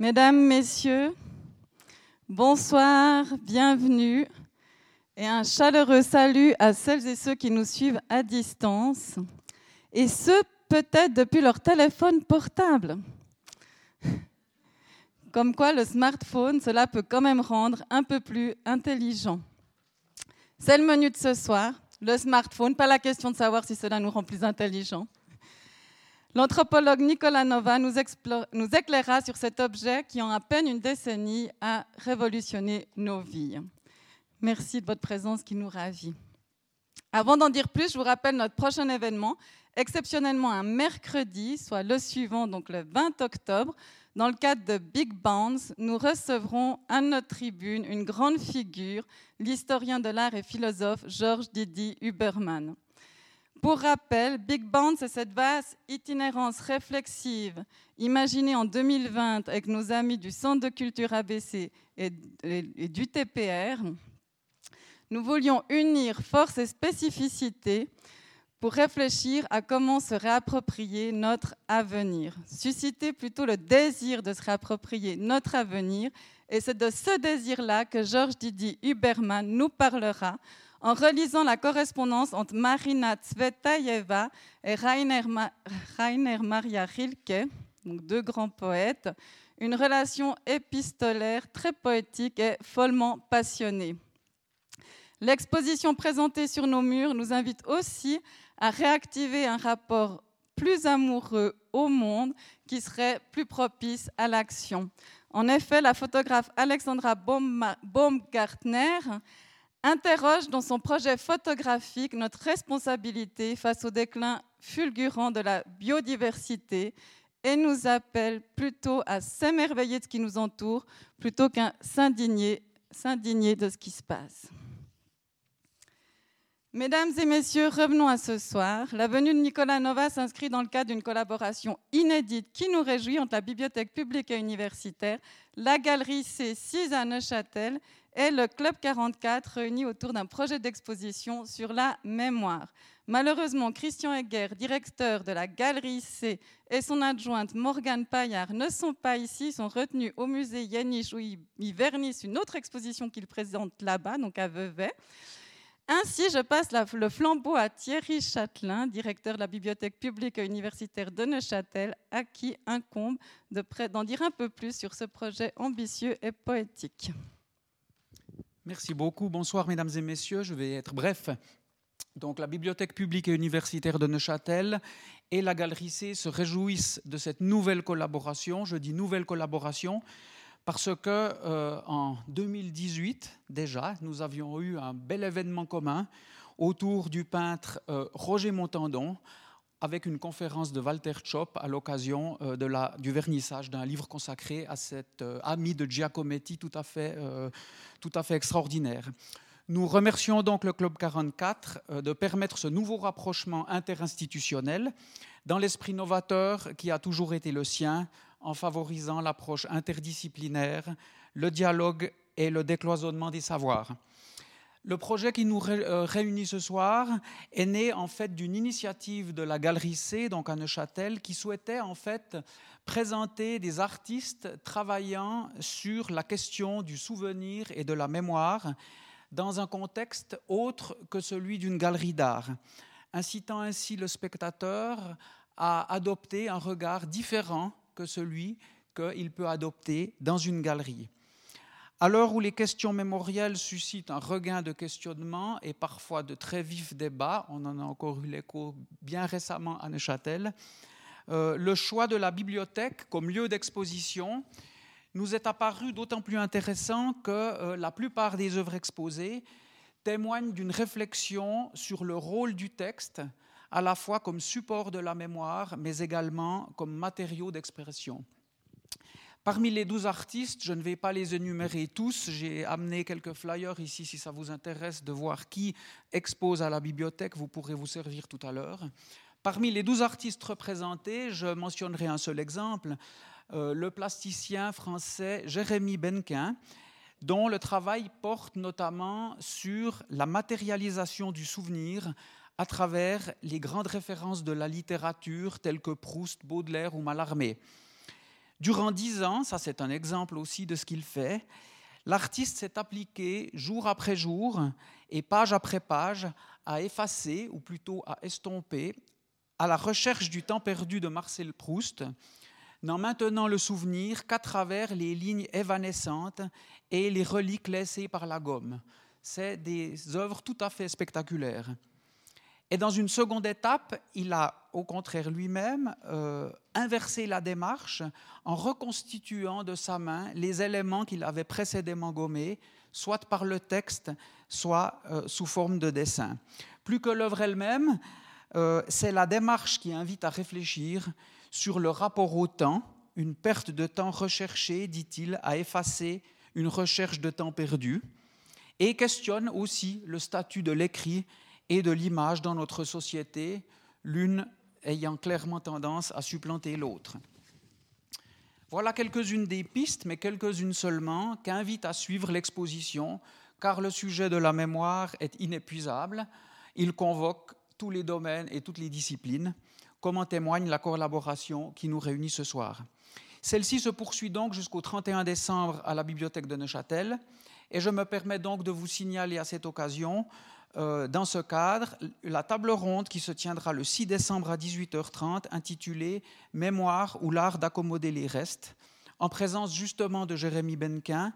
Mesdames, Messieurs, bonsoir, bienvenue et un chaleureux salut à celles et ceux qui nous suivent à distance et ceux peut-être depuis leur téléphone portable. Comme quoi le smartphone, cela peut quand même rendre un peu plus intelligent. C'est le menu de ce soir, le smartphone, pas la question de savoir si cela nous rend plus intelligents. L'anthropologue Nicolas Nova nous, éclaira sur cet objet qui, en à peine une décennie, a révolutionné nos vies. Merci de votre présence qui nous ravit. Avant d'en dire plus, je vous rappelle notre prochain événement, exceptionnellement un mercredi, soit le suivant, donc le 20 octobre. Dans le cadre de Big Bounce, nous recevrons à notre tribune une grande figure, l'historien de l'art et philosophe Georges Didi Huberman. Pour rappel, Big Band, c'est cette vaste itinérance réflexive imaginée en 2020 avec nos amis du Centre de culture ABC et, du TPR. Nous voulions unir force et spécificité pour réfléchir à comment se réapproprier notre avenir, susciter plutôt le désir de se réapproprier notre avenir. Et c'est de ce désir-là que Georges Didi Huberman nous parlera en relisant la correspondance entre Marina Tsvetaeva et Rainer, Maria Rilke, donc deux grands poètes, une relation épistolaire très poétique et follement passionnée. L'exposition présentée sur nos murs nous invite aussi à réactiver un rapport plus amoureux au monde qui serait plus propice à l'action. En effet, la photographe Alexandra Baumgartner interroge dans son projet photographique notre responsabilité face au déclin fulgurant de la biodiversité et nous appelle plutôt à s'émerveiller de ce qui nous entoure plutôt qu'à s'indigner, de ce qui se passe. Mesdames et messieurs, revenons à ce soir. La venue de Nicolas Nova s'inscrit dans le cadre d'une collaboration inédite qui nous réjouit entre la Bibliothèque publique et universitaire, la Galerie C6 à Neuchâtel et le Club 44 réunis autour d'un projet d'exposition sur la mémoire. Malheureusement, Christian Egger, directeur de la Galerie C, et son adjointe Morgane Paillard ne sont pas ici, sont retenus au musée Yaniche où ils vernissent une autre exposition qu'ils présentent là-bas, donc à Vevey. Ainsi, je passe le flambeau à Thierry Châtelain, directeur de la bibliothèque publique et universitaire de Neuchâtel, à qui incombe d'en dire un peu plus sur ce projet ambitieux et poétique. Merci beaucoup. Bonsoir, mesdames et messieurs. Je vais être bref. Donc, la Bibliothèque publique et universitaire de Neuchâtel et la Galerie C se réjouissent de cette nouvelle collaboration. Je dis nouvelle collaboration parce que euh, en 2018 déjà, nous avions eu un bel événement commun autour du peintre euh, Roger Montandon avec une conférence de Walter Chop à l'occasion euh, du vernissage d'un livre consacré à cet euh, ami de Giacometti tout à fait, euh, tout à fait extraordinaire. Nous remercions donc le Club 44 de permettre ce nouveau rapprochement interinstitutionnel dans l'esprit novateur qui a toujours été le sien en favorisant l'approche interdisciplinaire, le dialogue et le décloisonnement des savoirs. Le projet qui nous euh, réunit ce soir est né en fait d'une initiative de la Galerie C, donc à Neuchâtel, qui souhaitait en fait présenter des artistes travaillant sur la question du souvenir et de la mémoire dans un contexte autre que celui d'une galerie d'art, incitant ainsi le spectateur à adopter un regard différent que celui qu'il peut adopter dans une galerie. À l'heure où les questions mémorielles suscitent un regain de questionnement et parfois de très vifs débats, on en a encore eu l'écho bien récemment à Neuchâtel, euh, le choix de la bibliothèque comme lieu d'exposition nous est apparu d'autant plus intéressant que euh, la plupart des œuvres exposées témoignent d'une réflexion sur le rôle du texte, à la fois comme support de la mémoire, mais également comme matériau d'expression. Parmi les douze artistes, je ne vais pas les énumérer tous, j'ai amené quelques flyers ici si ça vous intéresse de voir qui expose à la bibliothèque, vous pourrez vous servir tout à l'heure. Parmi les douze artistes représentés, je mentionnerai un seul exemple, euh, le plasticien français Jérémy Benquin, dont le travail porte notamment sur la matérialisation du souvenir à travers les grandes références de la littérature telles que Proust, Baudelaire ou Mallarmé. Durant dix ans, ça c'est un exemple aussi de ce qu'il fait, l'artiste s'est appliqué jour après jour et page après page à effacer, ou plutôt à estomper, à la recherche du temps perdu de Marcel Proust, n'en maintenant le souvenir qu'à travers les lignes évanescentes et les reliques laissées par la gomme. C'est des œuvres tout à fait spectaculaires. Et dans une seconde étape, il a au contraire lui-même euh, inversé la démarche en reconstituant de sa main les éléments qu'il avait précédemment gommés, soit par le texte, soit euh, sous forme de dessin. Plus que l'œuvre elle-même, euh, c'est la démarche qui invite à réfléchir sur le rapport au temps, une perte de temps recherchée, dit-il, à effacer une recherche de temps perdu, et questionne aussi le statut de l'écrit et de l'image dans notre société, l'une ayant clairement tendance à supplanter l'autre. Voilà quelques-unes des pistes, mais quelques-unes seulement, qu'invite à suivre l'exposition, car le sujet de la mémoire est inépuisable. Il convoque tous les domaines et toutes les disciplines, comme en témoigne la collaboration qui nous réunit ce soir. Celle-ci se poursuit donc jusqu'au 31 décembre à la bibliothèque de Neuchâtel, et je me permets donc de vous signaler à cette occasion euh, dans ce cadre la table ronde qui se tiendra le 6 décembre à 18h30 intitulée Mémoire ou l'art d'accommoder les restes, en présence justement de Jérémy Benquin,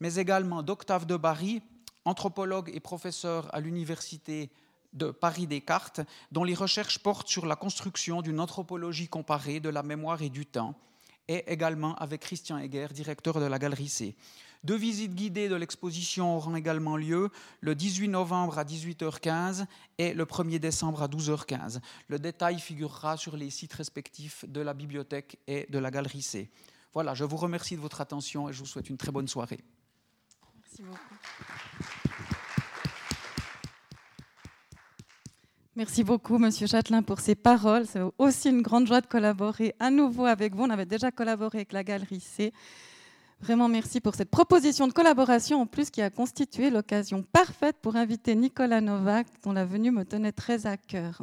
mais également d'Octave de Barry, anthropologue et professeur à l'université de Paris Descartes, dont les recherches portent sur la construction d'une anthropologie comparée de la mémoire et du temps, et également avec Christian Heger, directeur de la Galerie C. Deux visites guidées de l'exposition auront également lieu le 18 novembre à 18h15 et le 1er décembre à 12h15. Le détail figurera sur les sites respectifs de la bibliothèque et de la galerie C. Voilà, je vous remercie de votre attention et je vous souhaite une très bonne soirée. Merci beaucoup. Merci beaucoup, Monsieur Châtelain, pour ces paroles. C'est aussi une grande joie de collaborer à nouveau avec vous. On avait déjà collaboré avec la Galerie C. Vraiment merci pour cette proposition de collaboration en plus qui a constitué l'occasion parfaite pour inviter Nicolas Novak, dont la venue me tenait très à cœur.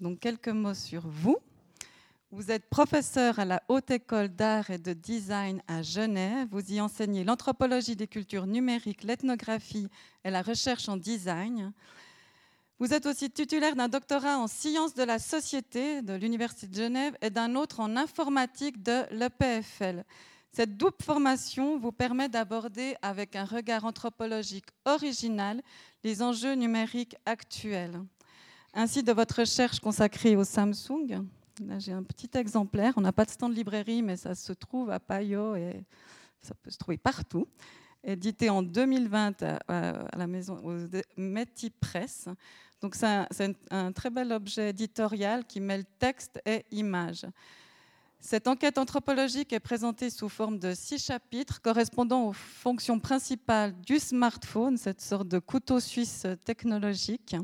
Donc quelques mots sur vous. Vous êtes professeur à la Haute École d'Art et de Design à Genève. Vous y enseignez l'anthropologie des cultures numériques, l'ethnographie et la recherche en design. Vous êtes aussi titulaire d'un doctorat en sciences de la société de l'Université de Genève et d'un autre en informatique de l'EPFL. Cette double formation vous permet d'aborder avec un regard anthropologique original les enjeux numériques actuels. Ainsi, de votre recherche consacrée au Samsung, là j'ai un petit exemplaire, on n'a pas de stand de librairie, mais ça se trouve à Payot et ça peut se trouver partout, édité en 2020 à, la maison Metti Press. Donc c'est un, un très bel objet éditorial qui mêle texte et image. Cette enquête anthropologique est présentée sous forme de six chapitres correspondant aux fonctions principales du smartphone, cette sorte de couteau suisse technologique.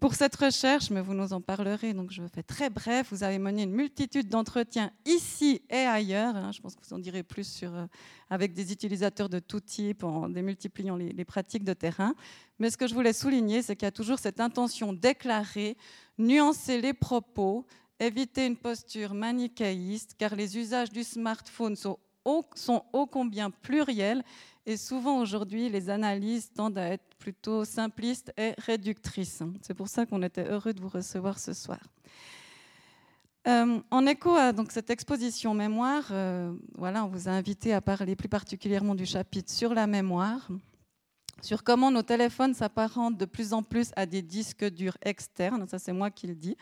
Pour cette recherche, mais vous nous en parlerez, donc je fais très bref, vous avez mené une multitude d'entretiens ici et ailleurs. Hein, je pense que vous en direz plus sur, euh, avec des utilisateurs de tout type, en démultipliant les, les pratiques de terrain. Mais ce que je voulais souligner, c'est qu'il y a toujours cette intention déclarée, nuancer les propos, éviter une posture manichéiste, car les usages du smartphone sont ô, combien pluriels et souvent aujourd'hui, les analyses tendent à être plutôt simplistes et réductrices. C'est pour ça qu'on était heureux de vous recevoir ce soir. Euh, en écho à donc, cette exposition mémoire, euh, voilà, on vous a invité à parler plus particulièrement du chapitre sur la mémoire, sur comment nos téléphones s'apparentent de plus en plus à des disques durs externes, ça c'est moi qui le dis,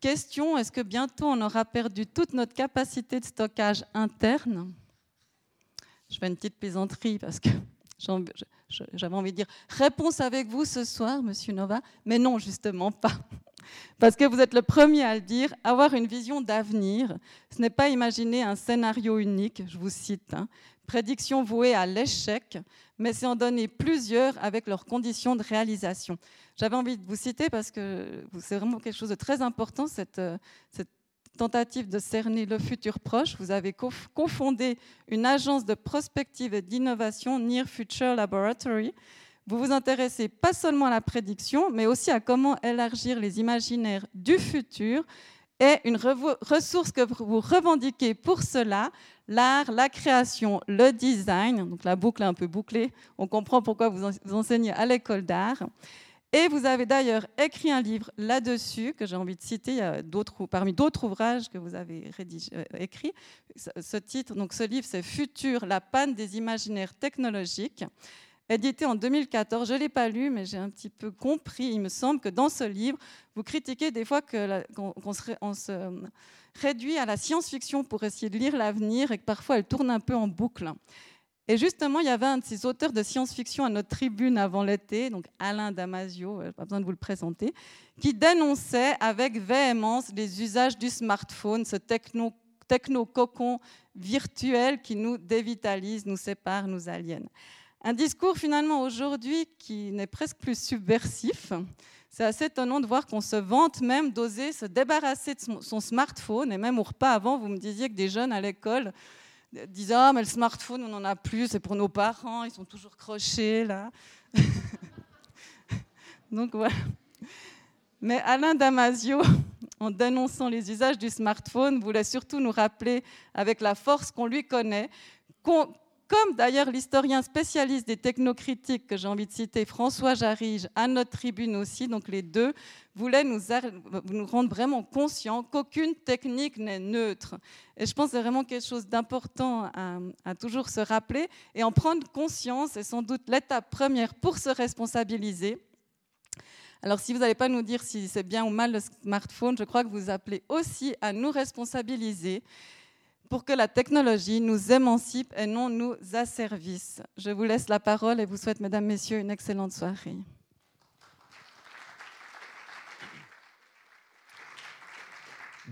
Question, est-ce que bientôt on aura perdu toute notre capacité de stockage interne? Je fais une petite plaisanterie parce que j'avais envie de dire réponse avec vous ce soir, Monsieur Nova, mais non, justement pas. Parce que vous êtes le premier à le dire, avoir une vision d'avenir, ce n'est pas imaginer un scénario unique, je vous cite, hein, prédiction vouée à l'échec, mais c'est en donner plusieurs avec leurs conditions de réalisation. J'avais envie de vous citer parce que c'est vraiment quelque chose de très important, cette, euh, cette tentative de cerner le futur proche. Vous avez confondé une agence de prospective et d'innovation, Near Future Laboratory. Vous vous intéressez pas seulement à la prédiction, mais aussi à comment élargir les imaginaires du futur et une ressource que vous revendiquez pour cela, l'art, la création, le design. Donc la boucle est un peu bouclée. On comprend pourquoi vous enseignez à l'école d'art. Et vous avez d'ailleurs écrit un livre là-dessus que j'ai envie de citer parmi d'autres ouvrages que vous avez rédigé, euh, écrits. Ce, titre, donc ce livre, c'est Futur, la panne des imaginaires technologiques, édité en 2014. Je ne l'ai pas lu, mais j'ai un petit peu compris. Il me semble que dans ce livre, vous critiquez des fois qu'on se réduit à la science-fiction pour essayer de lire l'avenir et que parfois elle tourne un peu en boucle. Et justement, il y avait un de ces auteurs de science-fiction à notre tribune avant l'été, donc Alain Damasio, euh, pas besoin de vous le présenter, qui dénonçait avec véhémence les usages du smartphone, ce techno, techno-cocon virtuel qui nous dévitalise, nous sépare, nous aliène. Un discours finalement aujourd'hui qui n'est presque plus subversif. C'est assez étonnant de voir qu'on se vante même d'oser se débarrasser de son smartphone. Et même au repas avant, vous me disiez que des jeunes à l'école disent Ah, mais le smartphone, on n'en a plus, c'est pour nos parents, ils sont toujours crochés là. Donc voilà. Mais Alain Damasio, en dénonçant les usages du smartphone, voulait surtout nous rappeler, avec la force qu'on lui connaît, comme d'ailleurs l'historien spécialiste des technocritiques que j'ai envie de citer, François Jarige, à notre tribune aussi, donc les deux, voulaient nous, nous rendre vraiment conscients qu'aucune technique n'est neutre. Et je pense que c'est vraiment quelque chose d'important à, à, toujours se rappeler et en prendre conscience est sans doute l'étape première pour se responsabiliser. Alors si vous n'allez pas nous dire si c'est bien ou mal le smartphone, je crois que vous appelez aussi à nous responsabiliser pour que la technologie nous émancipe et non nous asservisse. Je vous laisse la parole et vous souhaite, mesdames, messieurs, une excellente soirée.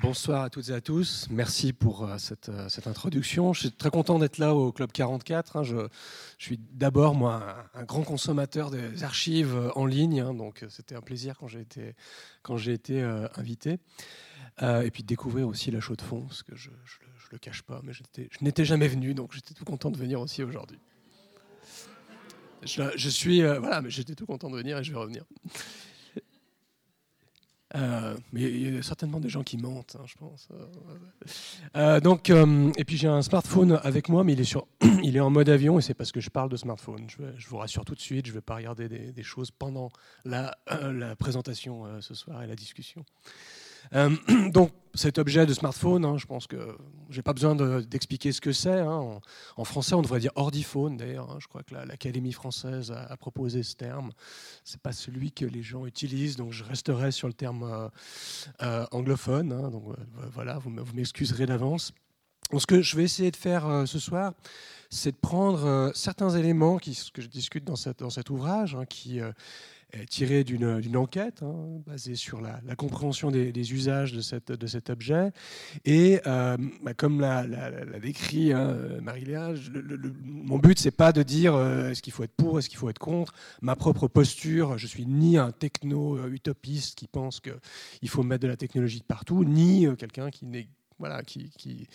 Bonsoir à toutes et à tous. Merci pour euh, cette, euh, cette introduction. Je suis très content d'être là au Club 44. Hein. Je, suis d'abord, moi, un, grand consommateur des archives euh, en ligne. Hein. donc, c'était un plaisir quand j'ai été, quand j'ai été invité. et puis, découvrir aussi la chaude de fond, parce que je, je, le cache pas, mais je n'étais jamais venu, donc j'étais tout content de venir aussi aujourd'hui. Je, suis, euh, voilà, mais j'étais tout content de venir et je vais revenir. Euh, mais il y a certainement des gens qui mentent, hein, je pense. Euh, donc, et puis j'ai un smartphone avec moi, mais il est, en mode avion et c'est parce que je parle de smartphone. Je, vous rassure tout de suite, je ne vais pas regarder des, choses pendant la présentation ce soir et la discussion. Euh, donc cet objet de smartphone, hein, je pense que j'ai pas besoin d'expliquer ce que c'est. Hein. En, français, on devrait dire ordiphone d'ailleurs. Hein. Je crois que l'Académie française a, proposé ce terme. C'est pas celui que les gens utilisent, donc je resterai sur le terme euh, euh, anglophone. Donc voilà, vous m'excuserez d'avance. Ce que je vais essayer de faire ce soir, c'est de prendre certains éléments qui, que je discute dans, cet ouvrage, qui tiré d'une enquête hein, basée sur la, compréhension des, usages de, cet objet. Et euh, bah, comme l'a, décrit hein, Marie-Léa, mon but, c'est pas de dire euh, est-ce qu'il faut être pour, est-ce qu'il faut être contre. Ma propre posture, je suis ni un techno-utopiste qui pense qu'il faut mettre de la technologie de partout, ni euh, quelqu'un qui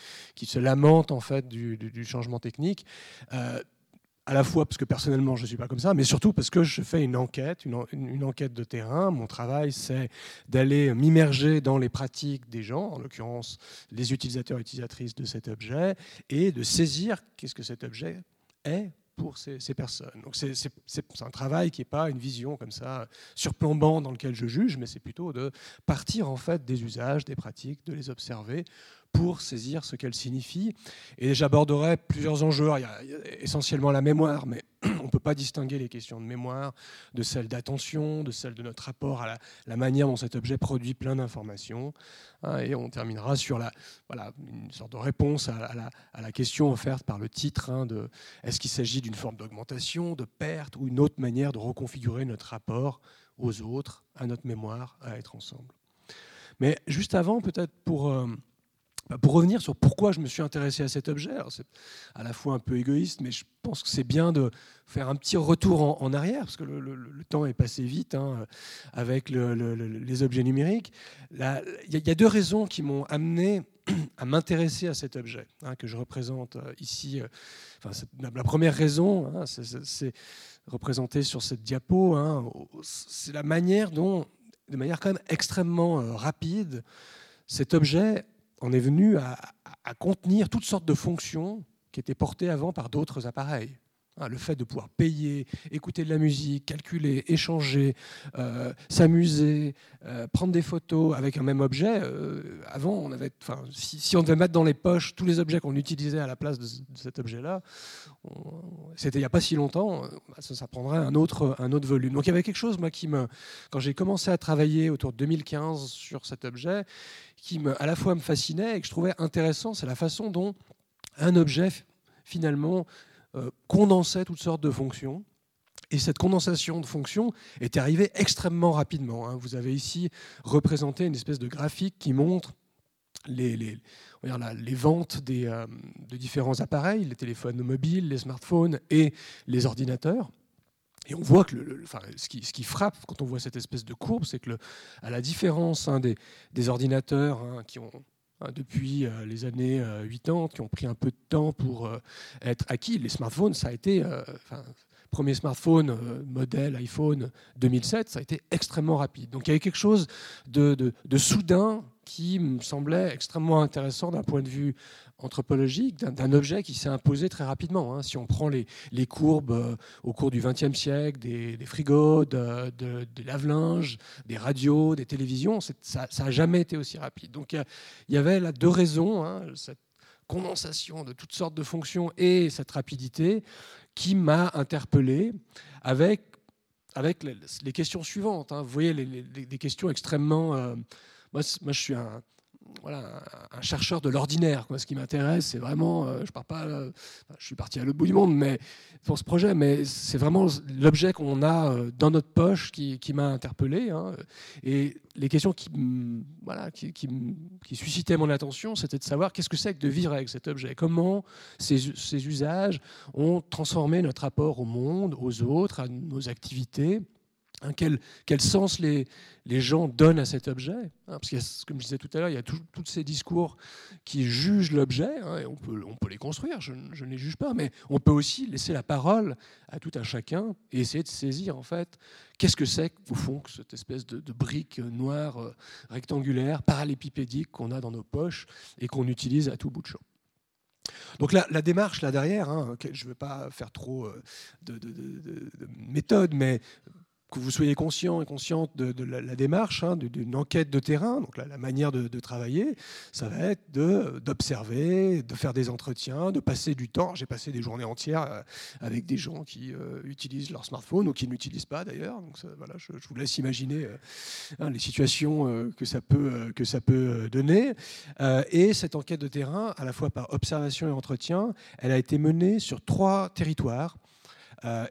se lamente en fait du changement technique à la fois parce que personnellement je ne suis pas comme ça, mais surtout parce que je fais une enquête, une, enquête de terrain. Mon travail, c'est d'aller m'immerger dans les pratiques des gens, en l'occurrence les utilisateurs et utilisatrices de cet objet, et de saisir qu'est-ce que cet objet est pour ces, personnes. Donc c'est un travail qui n'est pas une vision comme ça surplombant dans lequel je juge, mais c'est plutôt de partir en fait des usages, des pratiques, de les observer pour saisir ce qu'elle signifie. Et j'aborderai plusieurs enjeux. Il y, a, essentiellement la mémoire, mais on ne peut pas distinguer les questions de mémoire de celles d'attention, de celles de notre rapport à la, manière dont cet objet produit plein d'informations. Hein, et on terminera sur la, voilà, une sorte de réponse à, la, question offerte par le titre hein, est-ce qu'il s'agit d'une forme d'augmentation, de perte ou une autre manière de reconfigurer notre rapport aux autres, à notre mémoire, à être ensemble? Mais juste avant, peut-être pour... Euh, pour revenir sur pourquoi je me suis intéressé à cet objet, c'est à la fois un peu égoïste, mais je pense que c'est bien de faire un petit retour en, arrière, parce que le, temps est passé vite hein, avec les objets numériques. Il y, a deux raisons qui m'ont amené à m'intéresser à cet objet hein, que je représente euh, ici. Euh, enfin, la première raison, hein, c'est représenté sur cette diapo, c'est la manière dont, de manière quand même extrêmement euh, rapide, cet objet on est venu à, contenir toutes sortes de fonctions qui étaient portées avant par d'autres appareils. Hein, le fait de pouvoir payer, écouter de la musique, calculer, échanger, euh, s'amuser, euh, prendre des photos avec un même objet. Euh, avant, on avait, si, on devait mettre dans les poches tous les objets qu'on utilisait à la place de, cet objet-là, c'était il n'y a pas si longtemps, bah, ça, prendrait un autre, un autre volume. Donc il y avait quelque chose, moi, qui me, quand j'ai commencé à travailler autour de 2015 sur cet objet, qui me, à la fois me fascinait et que je trouvais intéressant, c'est la façon dont un objet finalement condensait toutes sortes de fonctions. Et cette condensation de fonctions est arrivée extrêmement rapidement. Hein. Vous avez ici représenté une espèce de graphique qui montre les, les, les ventes des, euh, de différents appareils, les téléphones mobiles, les smartphones et les ordinateurs. Et on voit que le, enfin, ce, qui, ce, qui, frappe quand on voit cette espèce de courbe, c'est que, à la différence hein, des, des, ordinateurs hein, qui ont depuis euh, les années 80, euh, qui ont pris un peu de temps pour euh, être acquis. Les smartphones, ça a été, premier smartphone modèle iPhone 2007, ça a été extrêmement rapide. Donc il y avait quelque chose de, de soudain qui me semblait extrêmement intéressant d'un point de vue anthropologique, d'un objet qui s'est imposé très rapidement. Hein. Si on prend les, les courbes euh, au cours du XXe siècle, des, frigos, de, des lave-linges, des radios, des télévisions, ça n'a jamais été aussi rapide. Donc il y, avait là deux raisons, hein, condensation de toutes sortes de fonctions et cette rapidité qui m'a interpellé avec, avec les, questions suivantes. Hein. Vous voyez, les, questions extrêmement... Euh, moi, moi, je suis un, voilà, un chercheur de l'ordinaire. Ce qui m'intéresse, c'est vraiment, euh, je pars pas, euh, je suis parti à l'autre bout du monde, mais pour ce projet, mais c'est vraiment l'objet qu'on a euh, dans notre poche qui, m'a interpellé. Hein. Et les questions qui, voilà, qui, qui, suscitaient mon attention, c'était de savoir qu'est-ce que c'est que de vivre avec cet objet, comment ces, ces usages ont transformé notre rapport au monde, aux autres, à nos activités? Hein, quel, sens les, gens donnent à cet objet hein, Parce que, comme je disais tout à l'heure, il y a tous ces discours qui jugent l'objet, hein, on peut, les construire, je, ne les juge pas, mais on peut aussi laisser la parole à tout un chacun et essayer de saisir, en fait, qu'est-ce que c'est, au fond, cette espèce de, brique noire euh, rectangulaire, parallépipédique qu'on a dans nos poches et qu'on utilise à tout bout de champ. Donc la, la, démarche là derrière, je ne veux pas faire trop euh, de, de, de, méthode, mais que vous soyez conscient et consciente de, la, démarche, hein, d'une enquête de terrain, donc la, manière de, travailler, ça va être d'observer, de, faire des entretiens, de passer du temps. J'ai passé des journées entières euh, avec des gens qui euh, utilisent leur smartphone ou qui ne pas d'ailleurs. Voilà, je, vous laisse imaginer euh, hein, les situations que ça peut, que ça peut donner. et cette enquête de terrain, à la fois par observation et entretien, elle a été menée sur trois territoires.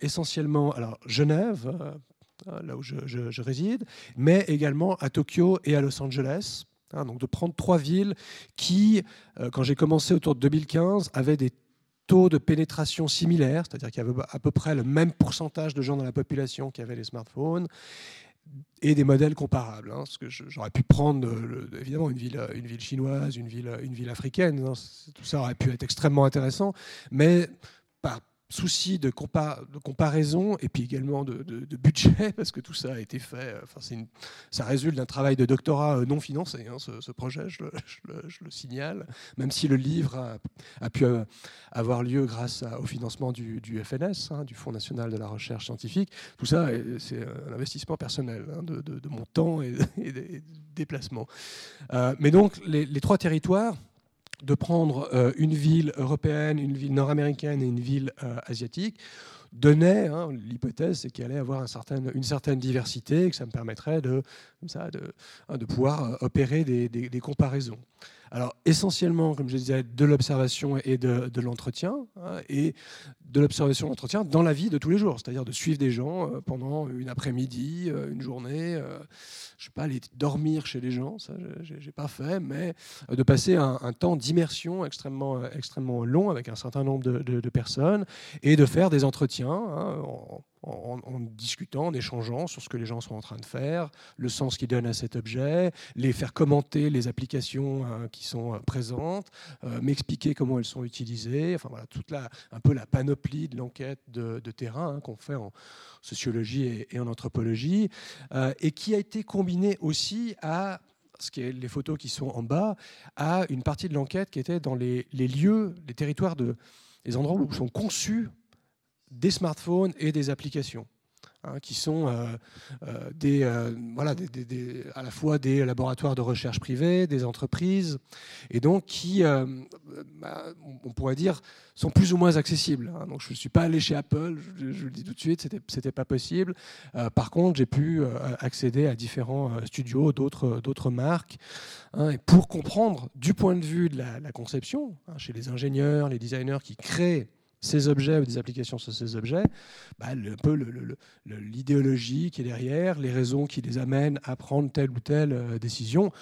essentiellement alors Genève, Hein, là où je, réside, mais également à Tokyo et à Los Angeles. Hein, donc de prendre trois villes qui, euh, quand j'ai commencé autour de 2015, avaient des taux de pénétration similaires, c'est-à-dire qu'il y avait à peu près le même pourcentage de gens dans la population qui avaient les smartphones, et des modèles comparables. Hein, parce que j'aurais pu prendre évidemment une ville, une ville chinoise, une ville, une ville africaine, tout ça aurait pu être extrêmement intéressant, mais par, souci de, comparaison et puis également de, budget, parce que tout ça a été fait, euh, enfin, une, ça résulte d'un travail de doctorat euh, non financé, hein, ce, projet, je le, signale, même si le livre a, pu euh, avoir lieu grâce au financement du, FNS, hein, du Fonds national de la recherche scientifique. Tout ça, c'est un investissement personnel hein, de, mon temps et, des déplacements. mais donc, les trois territoires, de prendre euh, une ville européenne, une ville nord-américaine et une ville euh, asiatique donnait, hein, l'hypothèse qu'il allait avoir une certaine diversité que ça me permettrait de, ça, de, hein, pouvoir euh, opérer des, comparaisons. Alors essentiellement, comme je disais, de l'observation et de, l'entretien, hein, et de l'observation et de l'entretien dans la vie de tous les jours, c'est-à-dire de suivre des gens pendant une après-midi, une journée, je sais pas, aller dormir chez les gens, ça j'ai pas fait, mais euh, de passer un, temps d'immersion extrêmement, euh, extrêmement long avec un certain nombre de, personnes et de faire des entretiens hein, discutant, en échangeant sur ce que les gens sont en train de faire, le sens qu'ils donnent à cet objet, les faire commenter les applications hein, qui sont euh, présentes, euh, m'expliquer comment elles sont utilisées, enfin voilà, toute la, un peu la panoplie de l'enquête de, terrain hein, qu'on fait en sociologie et, en anthropologie, euh, et qui a été combinée aussi à ce qui est les photos qui sont en bas, à une partie de l'enquête qui était dans les, lieux, les territoires, de, les endroits où sont conçus des smartphones et des applications. Hein, qui sont euh, euh, des, euh, voilà, à la fois des laboratoires de recherche privés, des entreprises, et donc qui, bah, on pourrait dire, sont plus ou moins accessibles. Hein. Donc je ne suis pas allé chez Apple, je, le dis tout de suite, c'était c'était pas possible. par contre, j'ai pu accéder à différents studios d'autres marques, hein, et pour comprendre du point de vue de la conception, chez les ingénieurs, les designers qui créent ces objets ou des applications sur ces objets, bah, un peu l'idéologie qui est derrière, les raisons qui les amènent à prendre telle ou telle euh, décision,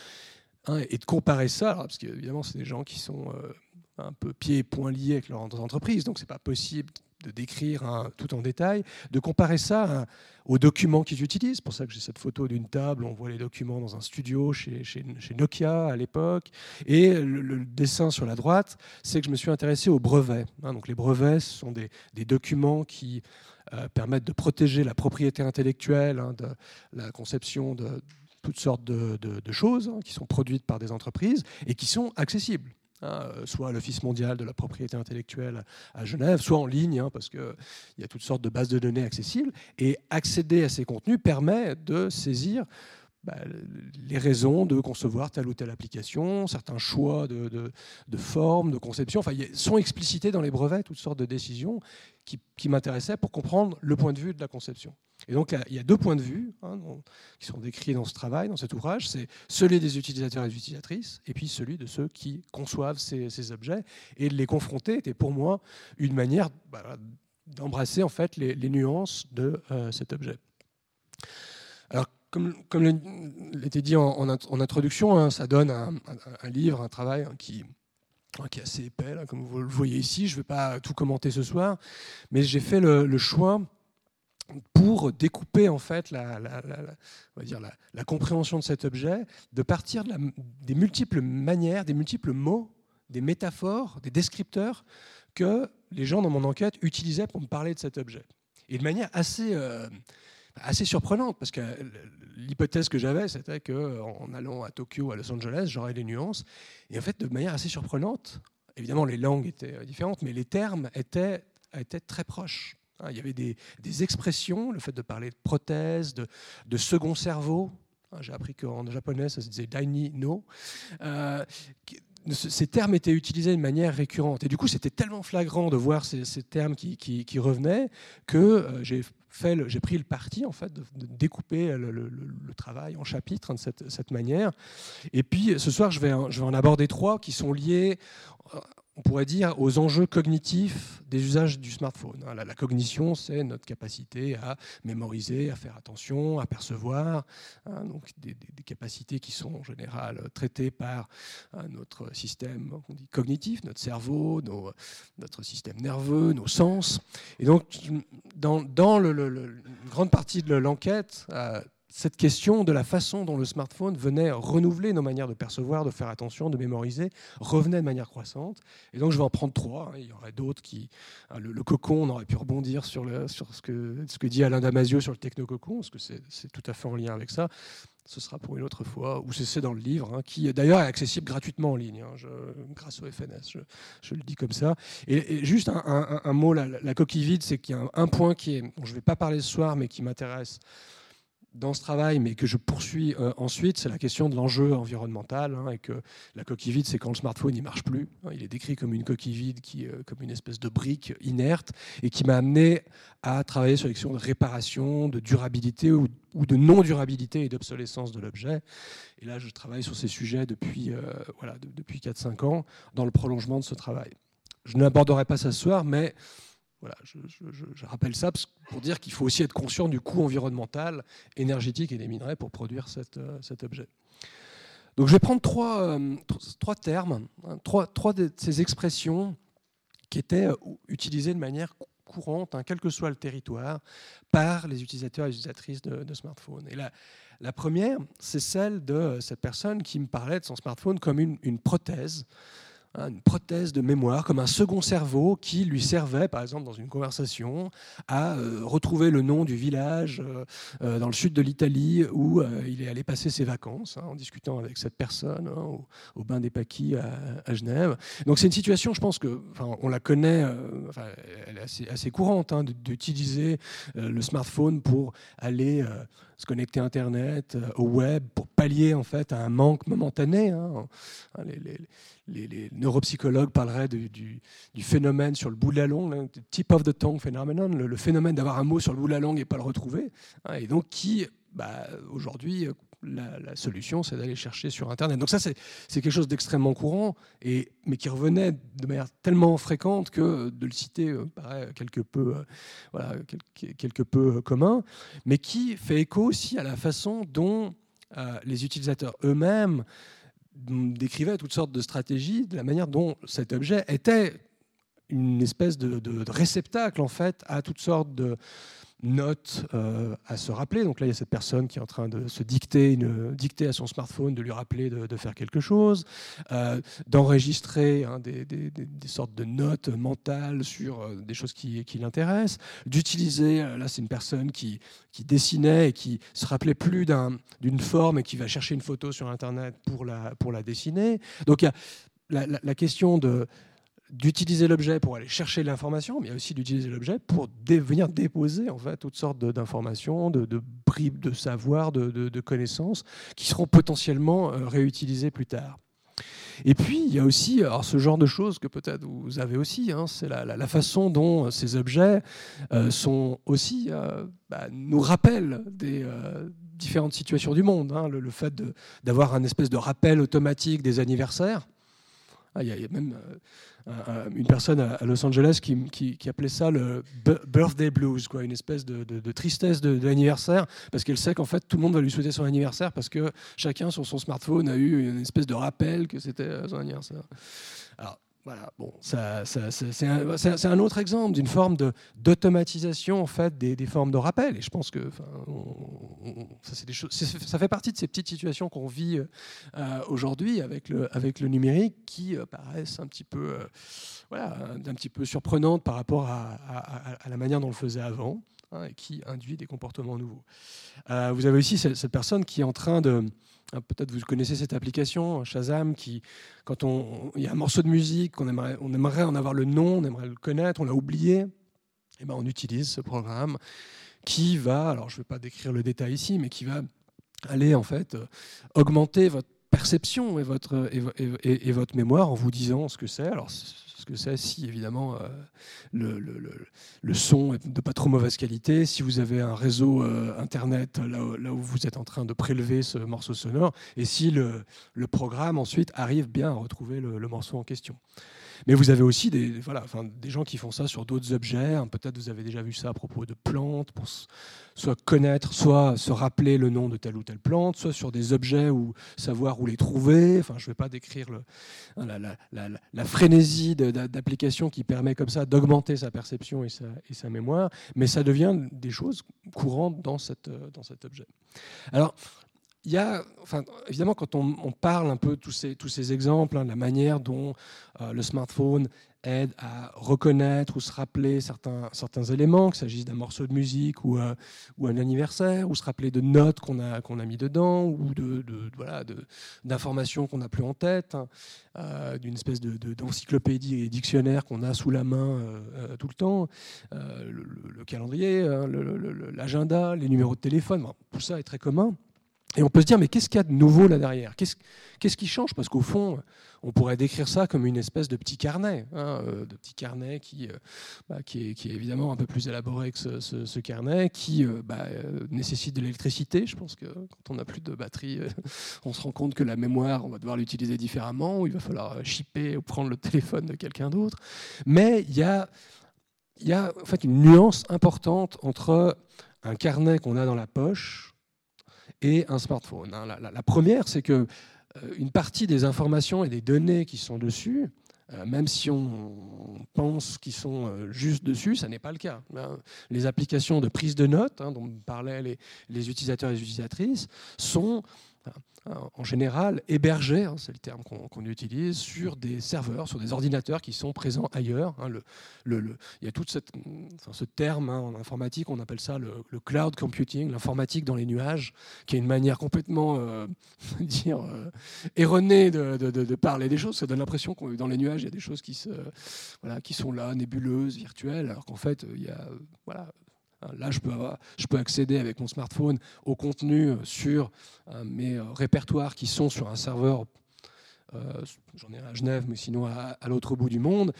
hein, et de comparer ça, parce qu'évidemment, c'est des gens qui sont euh, un peu pieds et poings liés avec leurs entreprises, donc c'est pas possible de décrire tout en détail, de comparer ça aux documents qu'ils utilisent. C'est pour ça que j'ai cette photo d'une table, on voit les documents dans un studio chez, chez, Nokia à l'époque. Et le, dessin sur la droite, c'est que je me suis intéressé aux brevets. Hein. donc les brevets ce sont des, documents qui euh, permettent de protéger la propriété intellectuelle, hein, de la conception de toutes sortes de, choses hein, qui sont produites par des entreprises et qui sont accessibles. Hein, euh, soit à l'Office mondial de la propriété intellectuelle à Genève, soit en ligne, hein, parce qu'il y a toutes sortes de bases de données accessibles. Et accéder à ces contenus permet de saisir bah, les raisons de concevoir telle ou telle application, certains choix de, de, de forme, de conception. Enfin, sont explicités dans les brevets toutes sortes de décisions qui, m'intéressaient pour comprendre le point de vue de la conception. Et donc, il y a deux points de vue hein, qui sont décrits dans ce travail, dans cet ouvrage. C'est celui des utilisateurs et des utilisatrices, et puis celui de ceux qui conçoivent ces, objets. Et de les confronter était pour moi une manière bah, d'embrasser en fait les, nuances de euh, cet objet. Comme, l'était dit en, introduction, hein, ça donne un, livre, un travail hein, qui, est assez épais, comme vous le voyez ici. Je ne vais pas tout commenter ce soir, mais j'ai fait le choix pour découper en fait la, compréhension de cet objet, de partir des multiples manières, des multiples mots, des métaphores, des descripteurs que les gens dans mon enquête utilisaient pour me parler de cet objet. Et de manière assez, euh, assez surprenante, parce que l'hypothèse que j'avais, c'était qu'en allant à Tokyo, à Los Angeles, j'aurais des nuances. Et en fait, de manière assez surprenante, évidemment les langues étaient différentes, mais les termes étaient, étaient très proches. Hein, il y avait des, expressions, le fait de parler de prothèse, de, second cerveau. Hein, j'ai appris qu'en japonais, ça se disait daini no. Euh, ces termes étaient utilisés de manière récurrente. Et du coup, c'était tellement flagrant de voir ces, termes qui, revenaient que euh, j'ai j'ai pris le parti en fait de, découper le, travail en chapitres de cette, manière. Et puis ce soir, je vais, je vais en aborder trois qui sont liés on pourrait dire, aux enjeux cognitifs des usages du smartphone. Hein, la, cognition, c'est notre capacité à mémoriser, à faire attention, à percevoir, hein, donc des, capacités qui sont en général traitées par hein, notre système cognitif, notre cerveau, notre système nerveux, nos sens. Et donc, dans, une grande partie de l'enquête, euh, cette question de la façon dont le smartphone venait renouveler nos manières de percevoir, de faire attention, de mémoriser, revenait de manière croissante. Et donc je vais en prendre trois. Hein. Il y aurait d'autres qui... Hein, le, cocon, on aurait pu rebondir sur, sur ce, que, ce que dit Alain Damasio sur le technococon, parce que c'est tout à fait en lien avec ça. Ce sera pour une autre fois, ou c'est dans le livre, hein, qui d'ailleurs est accessible gratuitement en ligne, grâce au FNS, je, le dis comme ça. Et, juste un, mot, la, coquille vide, c'est qu'il y a un, point qui dont je ne vais pas parler ce soir, mais qui m'intéresse dans ce travail, mais que je poursuis euh, ensuite, c'est la question de l'enjeu environnemental. Hein, et que la coquille vide, c'est quand le smartphone ne marche plus. Hein. il est décrit comme une coquille vide, qui, euh, comme une espèce de brique inerte, et qui m'a amené à travailler sur les questions de réparation, de durabilité ou, de non-durabilité et d'obsolescence de l'objet. Et là, je travaille sur ces sujets depuis, euh, voilà, depuis 4-5 ans, dans le prolongement de ce travail. Je n'aborderai pas ça ce soir, mais voilà, je, rappelle ça pour dire qu'il faut aussi être conscient du coût environnemental, énergétique et des minerais pour produire euh, cet objet. Donc je vais prendre trois, euh, termes, hein, trois, de ces expressions qui étaient euh, utilisées de manière courante, hein, quel que soit le territoire, par les utilisateurs et les utilisatrices de, smartphones. Et la, la première, c'est celle de cette personne qui me parlait de son smartphone comme une, prothèse une prothèse de mémoire, comme un second cerveau qui lui servait, par exemple, dans une conversation, à euh, retrouver le nom du village euh, euh, dans le sud de l'Italie où il est allé passer ses vacances, hein, en discutant avec cette personne hein, au, bain des Paquis à, Genève. Donc c'est une situation, je pense que, on la connaît, elle est assez, courante d'utiliser le smartphone pour aller se connecter à Internet, au web, pour pallier en fait à un manque momentané. Les, les, neuropsychologues parleraient du, phénomène sur le bout de la langue, le tip of the tongue phenomenon, le, phénomène d'avoir un mot sur le bout de la langue et pas le retrouver. Hein, et donc, qui, bah, aujourd'hui, la, solution, c'est d'aller chercher sur Internet. Donc ça, c'est quelque chose d'extrêmement courant, et, mais qui revenait de manière tellement fréquente que de le citer euh, paraît quelque peu, euh, voilà, peu commun, mais qui fait écho aussi à la façon dont euh, les utilisateurs eux-mêmes décrivait toutes sortes de stratégies, de la manière dont cet objet était une espèce de, de réceptacle en fait à toutes sortes de, note euh, à se rappeler. Donc là, il y a cette personne qui est en train de se dicter, dicter à son smartphone, de lui rappeler de, faire quelque chose, euh, d'enregistrer hein, des, sortes de notes mentales sur euh, des choses qui, l'intéressent, d'utiliser, là c'est une personne qui, qui dessinait et qui se rappelait plus d'une forme et qui va chercher une photo sur Internet pour la, pour la dessiner. Donc il y a la question de d'utiliser l'objet pour aller chercher l'information, mais aussi d'utiliser l'objet pour venir déposer en toutes sortes d'informations, de, bribes de savoir, de, connaissances qui seront potentiellement euh, réutilisées plus tard. Et puis, il y a aussi alors, ce genre de choses que peut-être vous avez aussi, hein, c'est la, façon dont ces objets euh, sont aussi, euh, bah, nous rappellent des différentes situations du monde. Hein. le, le, fait d'avoir un espèce de rappel automatique des anniversaires. Ah, il y, a même une personne à Los Angeles qui, appelait ça le birthday blues, quoi, une espèce de, tristesse de, l'anniversaire, parce qu'elle sait qu'en fait tout le monde va lui souhaiter son anniversaire parce que chacun sur son smartphone a eu une espèce de rappel que c'était son anniversaire. Alors, voilà, bon, ça, c'est un, autre exemple d'une forme d'automatisation en fait des, formes de rappel. Et je pense que ça, choses, ça, fait partie de ces petites situations qu'on vit euh, aujourd'hui avec le, avec le numérique qui euh, paraissent un petit peu, euh, voilà, un, petit peu surprenantes par rapport à, la manière dont on le faisait avant hein, et qui induit des comportements nouveaux. vous avez aussi cette personne qui est en train de peut-être vous connaissez cette application, Shazam, qui, quand on, il y a un morceau de musique, on aimerait, on aimerait en avoir le nom, on aimerait le connaître, on l'a oublié, et eh ben on utilise ce programme qui va, alors je ne vais pas décrire le détail ici, mais qui va aller en fait euh, augmenter votre perception et votre, et, votre mémoire en vous disant ce que c'est. Que c'est si évidemment euh, le, son est de pas trop mauvaise qualité, si vous avez un réseau euh, internet là, où vous êtes en train de prélever ce morceau sonore, et si le, programme ensuite arrive bien à retrouver le, morceau en question. Mais vous avez aussi des, voilà, enfin, des gens qui font ça sur d'autres objets. Hein. Peut-être vous avez déjà vu ça à propos de plantes, pour soit connaître, soit se rappeler le nom de telle ou telle plante, soit sur des objets ou savoir où les trouver. Enfin, je ne vais pas décrire hein, la, frénésie d'application qui permet comme ça d'augmenter sa perception et sa, mémoire, mais ça devient des choses courantes dans, cette, dans cet objet. Alors, il y a, enfin, évidemment, quand on, parle un peu de tous ces, tous ces exemples, hein, la manière dont euh, le smartphone aide à reconnaître ou se rappeler certains, certains éléments, qu'il s'agisse d'un morceau de musique ou, euh, ou un anniversaire, ou se rappeler de notes qu'on a, qu'on a mis dedans, ou de, de d'informations qu'on n'a plus en tête, hein, euh, d'une espèce d'encyclopédie et dictionnaire qu'on a sous la main tout le temps, le, calendrier, hein, l'agenda, les numéros de téléphone, tout ça est très commun. Et on peut se dire, mais qu'est-ce qu'il y a de nouveau là derrière? Qu'est-ce qui change? Parce qu'au fond, on pourrait décrire ça comme une espèce de petit carnet, hein, euh, de petit carnet qui, euh, bah, qui, est, évidemment un peu plus élaboré que ce, carnet, qui euh, bah, nécessite de l'électricité. Je pense que quand on n'a plus de batterie, on se rend compte que la mémoire, on va devoir l'utiliser différemment, ou il va falloir chipper ou prendre le téléphone de quelqu'un d'autre. Mais il y a, y a en fait une nuance importante entre un carnet qu'on a dans la poche et un smartphone. Hein. La, première, c'est que euh, une partie des informations et des données qui sont dessus, euh, même si on pense qu'ils sont euh, juste dessus, ça n'est pas le cas. Hein. Les applications de prise de notes, hein, dont parlaient les, les, utilisateurs et les utilisatrices, sont en général hébergés, hein, c'est le terme qu'on utilise, sur des serveurs, sur des ordinateurs qui sont présents ailleurs. Hein, il y a tout cette, ce terme hein, en informatique, on appelle ça le, cloud computing, l'informatique dans les nuages, qui est une manière complètement euh, dire, euh, erronée de, parler des choses. Ça donne l'impression que dans les nuages, il y a des choses qui, se, voilà, qui sont là, nébuleuses, virtuelles, alors qu'en fait, il y a voilà, là, je peux, accéder avec mon smartphone au contenu euh, sur euh, mes euh, répertoires qui sont sur un serveur j'en ai un à Genève, mais sinon à, l'autre bout du monde,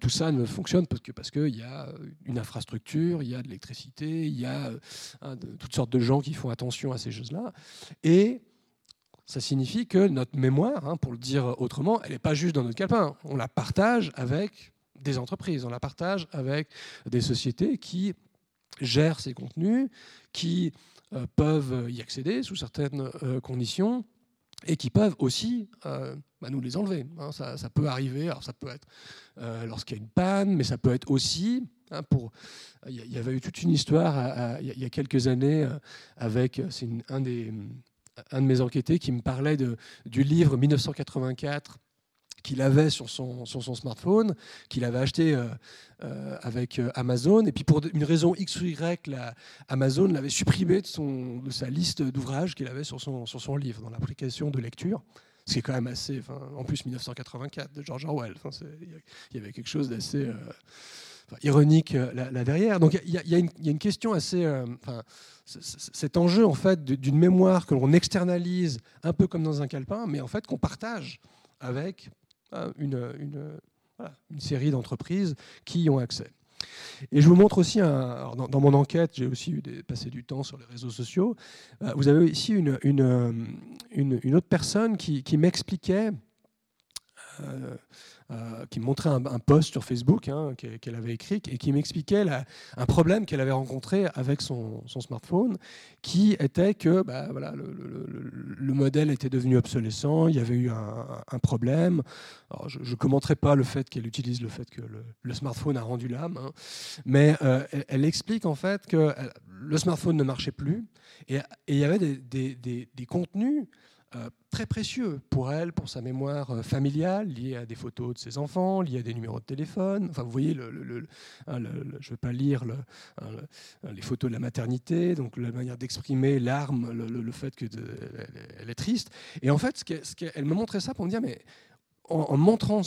tout ça ne fonctionne parce qu'il parce que y a une infrastructure, il y a de l'électricité, il y a toutes sortes de gens qui font attention à ces choses-là. Et ça signifie que notre mémoire, hein, pour le dire autrement, elle n'est pas juste dans notre calepin. On la partage avec des entreprises, on la partage avec des sociétés qui gèrent ces contenus, qui euh, peuvent y accéder sous certaines euh, conditions et qui peuvent aussi euh, bah, nous les enlever. Hein. ça, peut arriver, alors ça peut être lorsqu'il y a une panne, mais ça peut être aussi hein, pour. Il y, avait eu toute une histoire il y a quelques années avec c'est un des un de mes enquêtés qui me parlait de, du livre 1984 qu'il avait sur son, smartphone, qu'il avait acheté euh, euh, avec euh, Amazon. Et puis pour une raison X ou Y, la, Amazon l'avait supprimé de, son, de sa liste d'ouvrages qu'il avait sur son, sur son livre, dans l'application de lecture. Ce qui est quand même assez... En plus, 1984 de George Orwell. Il y avait quelque chose d'assez... ironique là, derrière. Donc il y, y, y, a une question assez, enfin, cet enjeu en fait d'une mémoire que l'on externalise un peu comme dans un calepin, mais en fait qu'on partage avec une, une, série d'entreprises qui y ont accès. Et je vous montre aussi, un, dans, mon enquête, j'ai aussi eu des, passé du temps sur les réseaux sociaux. Euh, vous avez ici une, une, une autre personne qui, qui m'expliquait euh, euh, qui me montrait un, post sur Facebook hein, qu'elle avait écrit et qui m'expliquait un problème qu'elle avait rencontré avec son, smartphone, qui était que bah, voilà, le, modèle était devenu obsolescent, il y avait eu un, problème. je ne commenterai pas le fait qu'elle utilise le fait que le, smartphone a rendu l'âme, hein, mais euh, elle, explique en fait que le smartphone ne marchait plus et, il y avait des contenus euh, très précieux pour elle, pour sa mémoire euh, familiale, liée à des photos de ses enfants, liée à des numéros de téléphone. Enfin, vous voyez, hein, je ne vais pas lire hein, les photos de la maternité, donc la manière d'exprimer l'arme, le, fait qu'elle elle est triste. Et en fait, ce qu'elle me montrait ça pour me dire, mais en, montrant,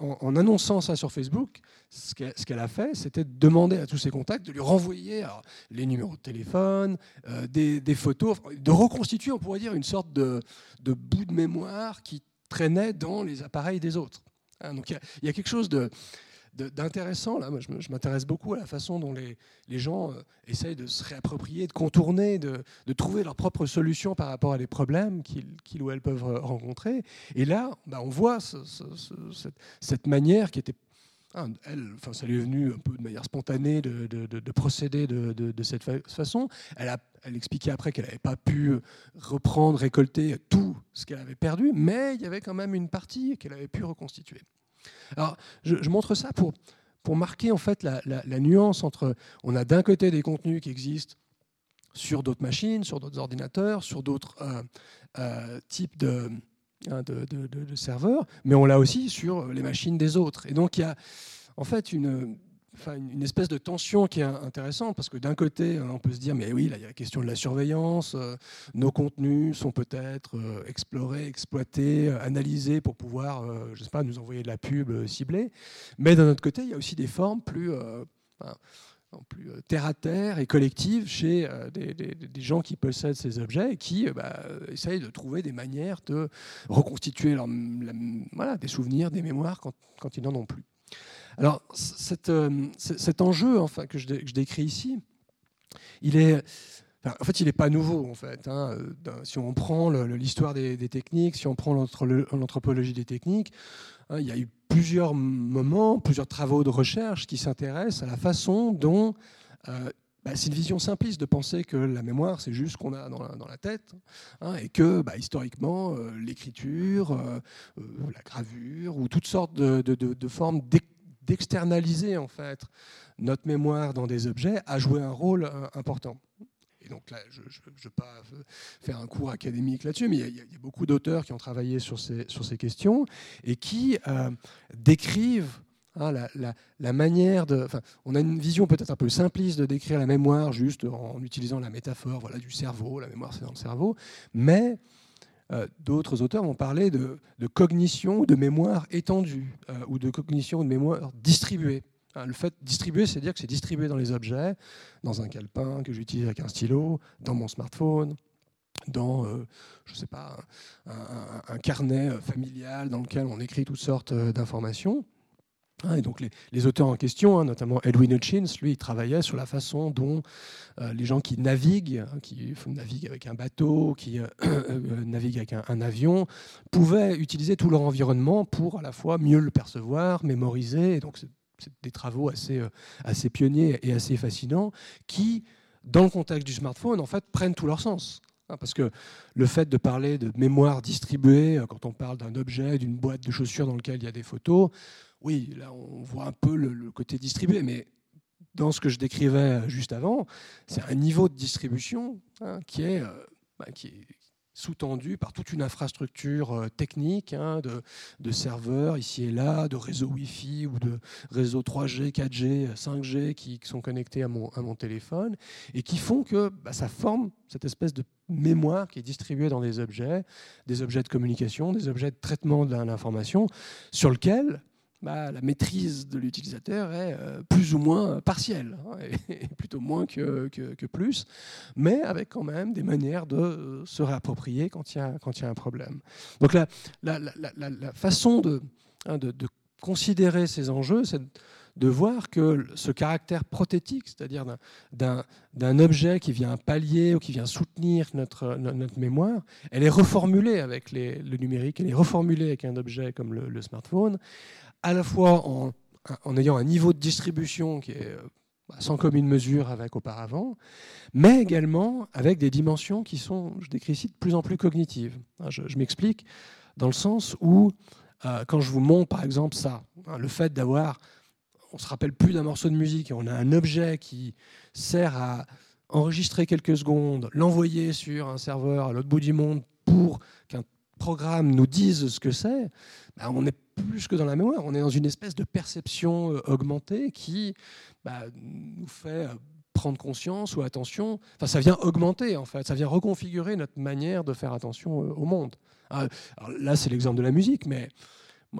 en, annonçant ça sur Facebook, ce qu'elle a fait, c'était de demander à tous ses contacts de lui renvoyer les numéros de téléphone, euh, des, photos, de reconstituer, on pourrait dire, une sorte de, de bout de mémoire qui traînait dans les appareils des autres. Hein, donc il y, a quelque chose de, d'intéressant. Là, je m'intéresse beaucoup à la façon dont les, gens euh, essayent de se réapproprier, de contourner, de, trouver leurs propres solutions par rapport à des problèmes qu'ils ou elles peuvent euh, rencontrer. Et là, bah, on voit cette, manière qui était ah, elle, enfin, ça lui est venu un peu de manière spontanée de, de, de procéder de, cette façon. Elle expliquait après qu'elle n'avait pas pu reprendre, récolter tout ce qu'elle avait perdu, mais il y avait quand même une partie qu'elle avait pu reconstituer. Alors, je, montre ça pour, pour marquer en fait la, nuance entre, on a d'un côté des contenus qui existent sur d'autres machines, sur d'autres ordinateurs, sur d'autres euh, euh, types hein, de, de, de, serveurs, mais on l'a aussi sur les machines des autres. Et donc il y a en fait une, une espèce de tension qui est intéressante, parce que d'un côté, hein, on peut se dire, mais oui, il y a la question de la surveillance, euh, nos contenus sont peut-être euh, explorés, exploités, euh, analysés pour pouvoir, je sais pas, nous envoyer de la pub ciblée. Mais d'un autre côté, il y a aussi des formes plus... terre à terre et collectives chez des, gens qui possèdent ces objets et qui bah, essayent de trouver des manières de reconstituer voilà, des souvenirs, des mémoires quand ils n'en ont plus. Alors, euh, cet enjeu enfin, que je, décris ici, il est, en fait, il n'est pas nouveau. En fait, hein. Si on prend l'histoire des, techniques, si on prend l'anthropologie des techniques, hein, il y a eu plusieurs moments, plusieurs travaux de recherche qui s'intéressent à la façon dont euh, bah, c'est une vision simpliste de penser que la mémoire, c'est juste ce qu'on a dans la, tête, hein, et que bah, historiquement, euh, l'écriture, la gravure, ou toutes sortes de, de, de, de formes d'externaliser en fait notre mémoire dans des objets a joué un rôle euh, important. donc là, je ne vais pas faire un cours académique là-dessus, mais il y, a beaucoup d'auteurs qui ont travaillé sur ces, sur ces questions et qui décrivent Hein, la, manière de. on a une vision peut-être un peu simpliste de décrire la mémoire juste en utilisant la métaphore voilà, du cerveau. La mémoire, c'est dans le cerveau. Mais euh, d'autres auteurs vont parler de, cognition ou de mémoire étendue euh, ou de cognition ou de mémoire distribuée. Hein, le fait de distribuer, c'est dire que c'est distribué dans les objets, dans un calepin que j'utilise avec un stylo, dans mon smartphone, dans, euh, je sais pas, un, carnet familial dans lequel on écrit toutes sortes d'informations. Hein, et donc les, auteurs en question, hein, notamment Edwin Hutchins, lui, il travaillait sur la façon dont euh, les gens qui naviguent, hein, qui naviguent avec un bateau, qui euh, euh, naviguent avec un, avion, pouvaient utiliser tout leur environnement pour à la fois mieux le percevoir, mémoriser. Donc c'est des travaux assez, assez pionniers et assez fascinants qui, dans le contexte du smartphone, en fait, prennent tout leur sens. Parce que le fait de parler de mémoire distribuée, quand on parle d'un objet, d'une boîte de chaussures dans laquelle il y a des photos, oui, là on voit un peu le, côté distribué, mais dans ce que je décrivais juste avant, c'est un niveau de distribution hein, qui est, euh, bah, qui est sous-tendu par toute une infrastructure euh, technique hein, de, serveurs ici et là, de réseaux Wi-Fi ou de réseaux 3G, 4G, 5G qui, sont connectés à mon, à mon, téléphone et qui font que bah, ça forme cette espèce de mémoire qui est distribuée dans des objets, des objets de communication, des objets de traitement de l'information, sur lequel bah, la maîtrise de l'utilisateur est euh, plus ou moins partielle, hein, et, plutôt moins que, plus, mais avec quand même des manières de euh, se réapproprier quand il y a, un problème. Donc la, façon de, hein, de, considérer ces enjeux, c'est de voir que ce caractère prothétique, c'est-à-dire d'un objet qui vient pallier ou qui vient soutenir notre, mémoire, elle est reformulée avec le numérique, elle est reformulée avec un objet comme le smartphone, à la fois en, ayant un niveau de distribution qui est euh, sans commune mesure avec auparavant, mais également avec des dimensions qui sont, je décris ici, de plus en plus cognitives. Hein, je, m'explique dans le sens où, euh, quand je vous montre par exemple ça, hein, le fait d'avoir, on se rappelle plus d'un morceau de musique on a un objet qui sert à enregistrer quelques secondes, l'envoyer sur un serveur à l'autre bout du monde pour qu'un programme nous dise ce que c'est, bah, on est plus que dans la mémoire, on est dans une espèce de perception euh, augmentée qui bah, nous fait euh, prendre conscience ou attention. Enfin, ça vient augmenter en ça vient reconfigurer notre manière de faire attention euh, au monde. Ah, là, c'est l'exemple de la musique, mais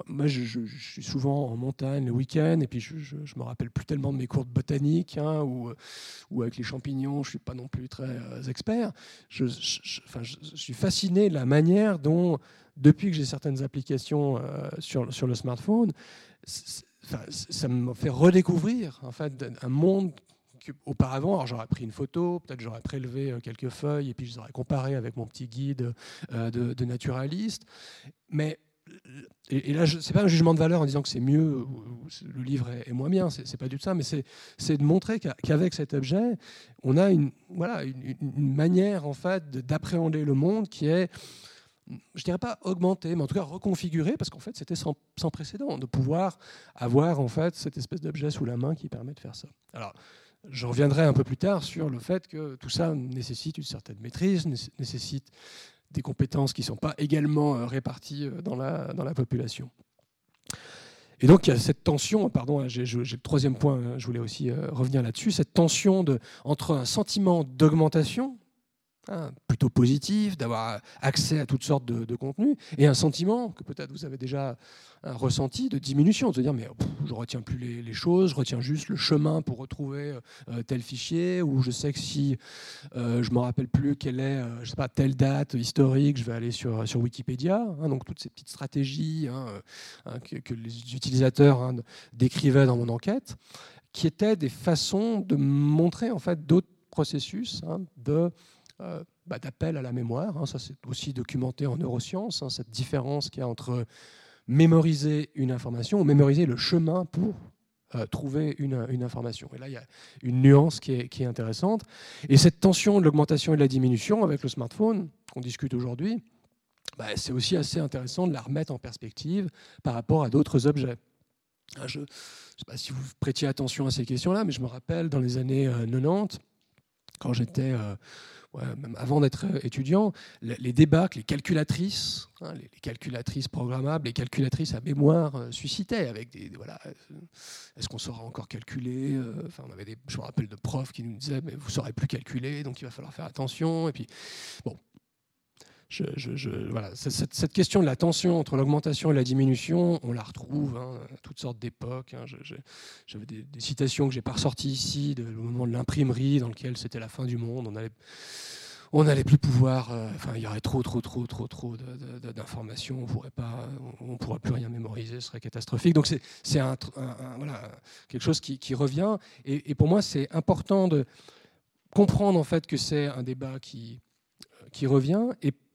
moi, je, suis souvent en montagne le week-end, et puis je, ne me rappelle plus tellement de mes cours de botanique, hein, ou, ou, avec les champignons, je suis pas non plus très expert. Je, suis fasciné de la manière dont depuis que j'ai certaines applications euh, sur, le smartphone, ça me fait redécouvrir en fait, un monde auparavant, j'aurais pris une photo, peut-être j'aurais prélevé euh, quelques feuilles et puis je les aurais comparées avec mon petit guide euh, de, naturaliste. Mais et, là, ce n'est pas un jugement de valeur en disant que c'est mieux, ou, le livre est, moins bien, c'est pas du tout ça, mais c'est de montrer qu'avec cet objet, on a une, voilà, une, manière en fait d'appréhender le monde qui est je dirais pas augmenter, mais en tout cas reconfigurer, parce qu'en fait c'était sans, précédent de pouvoir avoir en fait cette espèce d'objet sous la main qui permet de faire ça. Alors, je reviendrai un peu plus tard sur le fait que tout ça nécessite une certaine maîtrise, nécessite des compétences qui ne sont pas également euh, réparties euh, dans la, population. Et donc il y a cette tension, pardon, j'ai le troisième point, hein, je voulais aussi euh, revenir là-dessus, cette tension entre un sentiment d'augmentation Hein, plutôt positif, d'avoir accès à toutes sortes de, contenus, et un sentiment que peut-être vous avez déjà euh, ressenti de diminution, de se dire mais je retiens plus les, choses, je retiens juste le chemin pour retrouver euh, tel fichier, ou je sais que si euh, je me rappelle plus quelle est, je sais pas, telle date historique, je vais aller sur, sur Wikipédia. Hein, donc toutes ces petites stratégies hein, que, que, les utilisateurs décrivaient dans mon enquête, qui étaient des façons de montrer en fait d'autres processus de euh, bah, d'appel à la mémoire. Hein. ça, c'est aussi documenté en neurosciences, hein, cette différence qu'il y a entre mémoriser une information ou mémoriser le chemin pour euh, trouver une, information. Et là, il y a une nuance qui est, intéressante. Et cette tension de l'augmentation et de la diminution avec le smartphone qu'on discute aujourd'hui, bah, c'est aussi assez intéressant de la remettre en perspective par rapport à d'autres objets. Hein, je ne sais pas si vous prêtiez attention à ces questions-là, mais je me rappelle dans les années 90, euh, quand j'étais même avant d'être étudiant, les, débats que les calculatrices, hein, les, calculatrices programmables, les calculatrices à mémoire euh, suscitaient avec des, voilà, euh, est-ce qu'on saura encore calculer euh, Enfin, on avait des, je me rappelle de profs qui nous disaient, mais vous saurez plus calculer, donc il va falloir faire attention. Et puis, bon, voilà, cette, question de la tension entre l'augmentation et la diminution, on la retrouve hein, à toutes sortes d'époques. Hein. J'avais des, citations que j'ai pas ressorties ici, de, au moment de l'imprimerie, dans lequel c'était la fin du monde. On allait, on n'allait plus pouvoir. Euh, enfin, il y aurait trop, trop, trop, trop, trop d'informations. On pourrait pas, on, pourrait plus rien mémoriser. Ce serait catastrophique. Donc c'est un, voilà, quelque chose qui, revient. Et, pour moi, c'est important de comprendre en fait que c'est un débat qui qui revient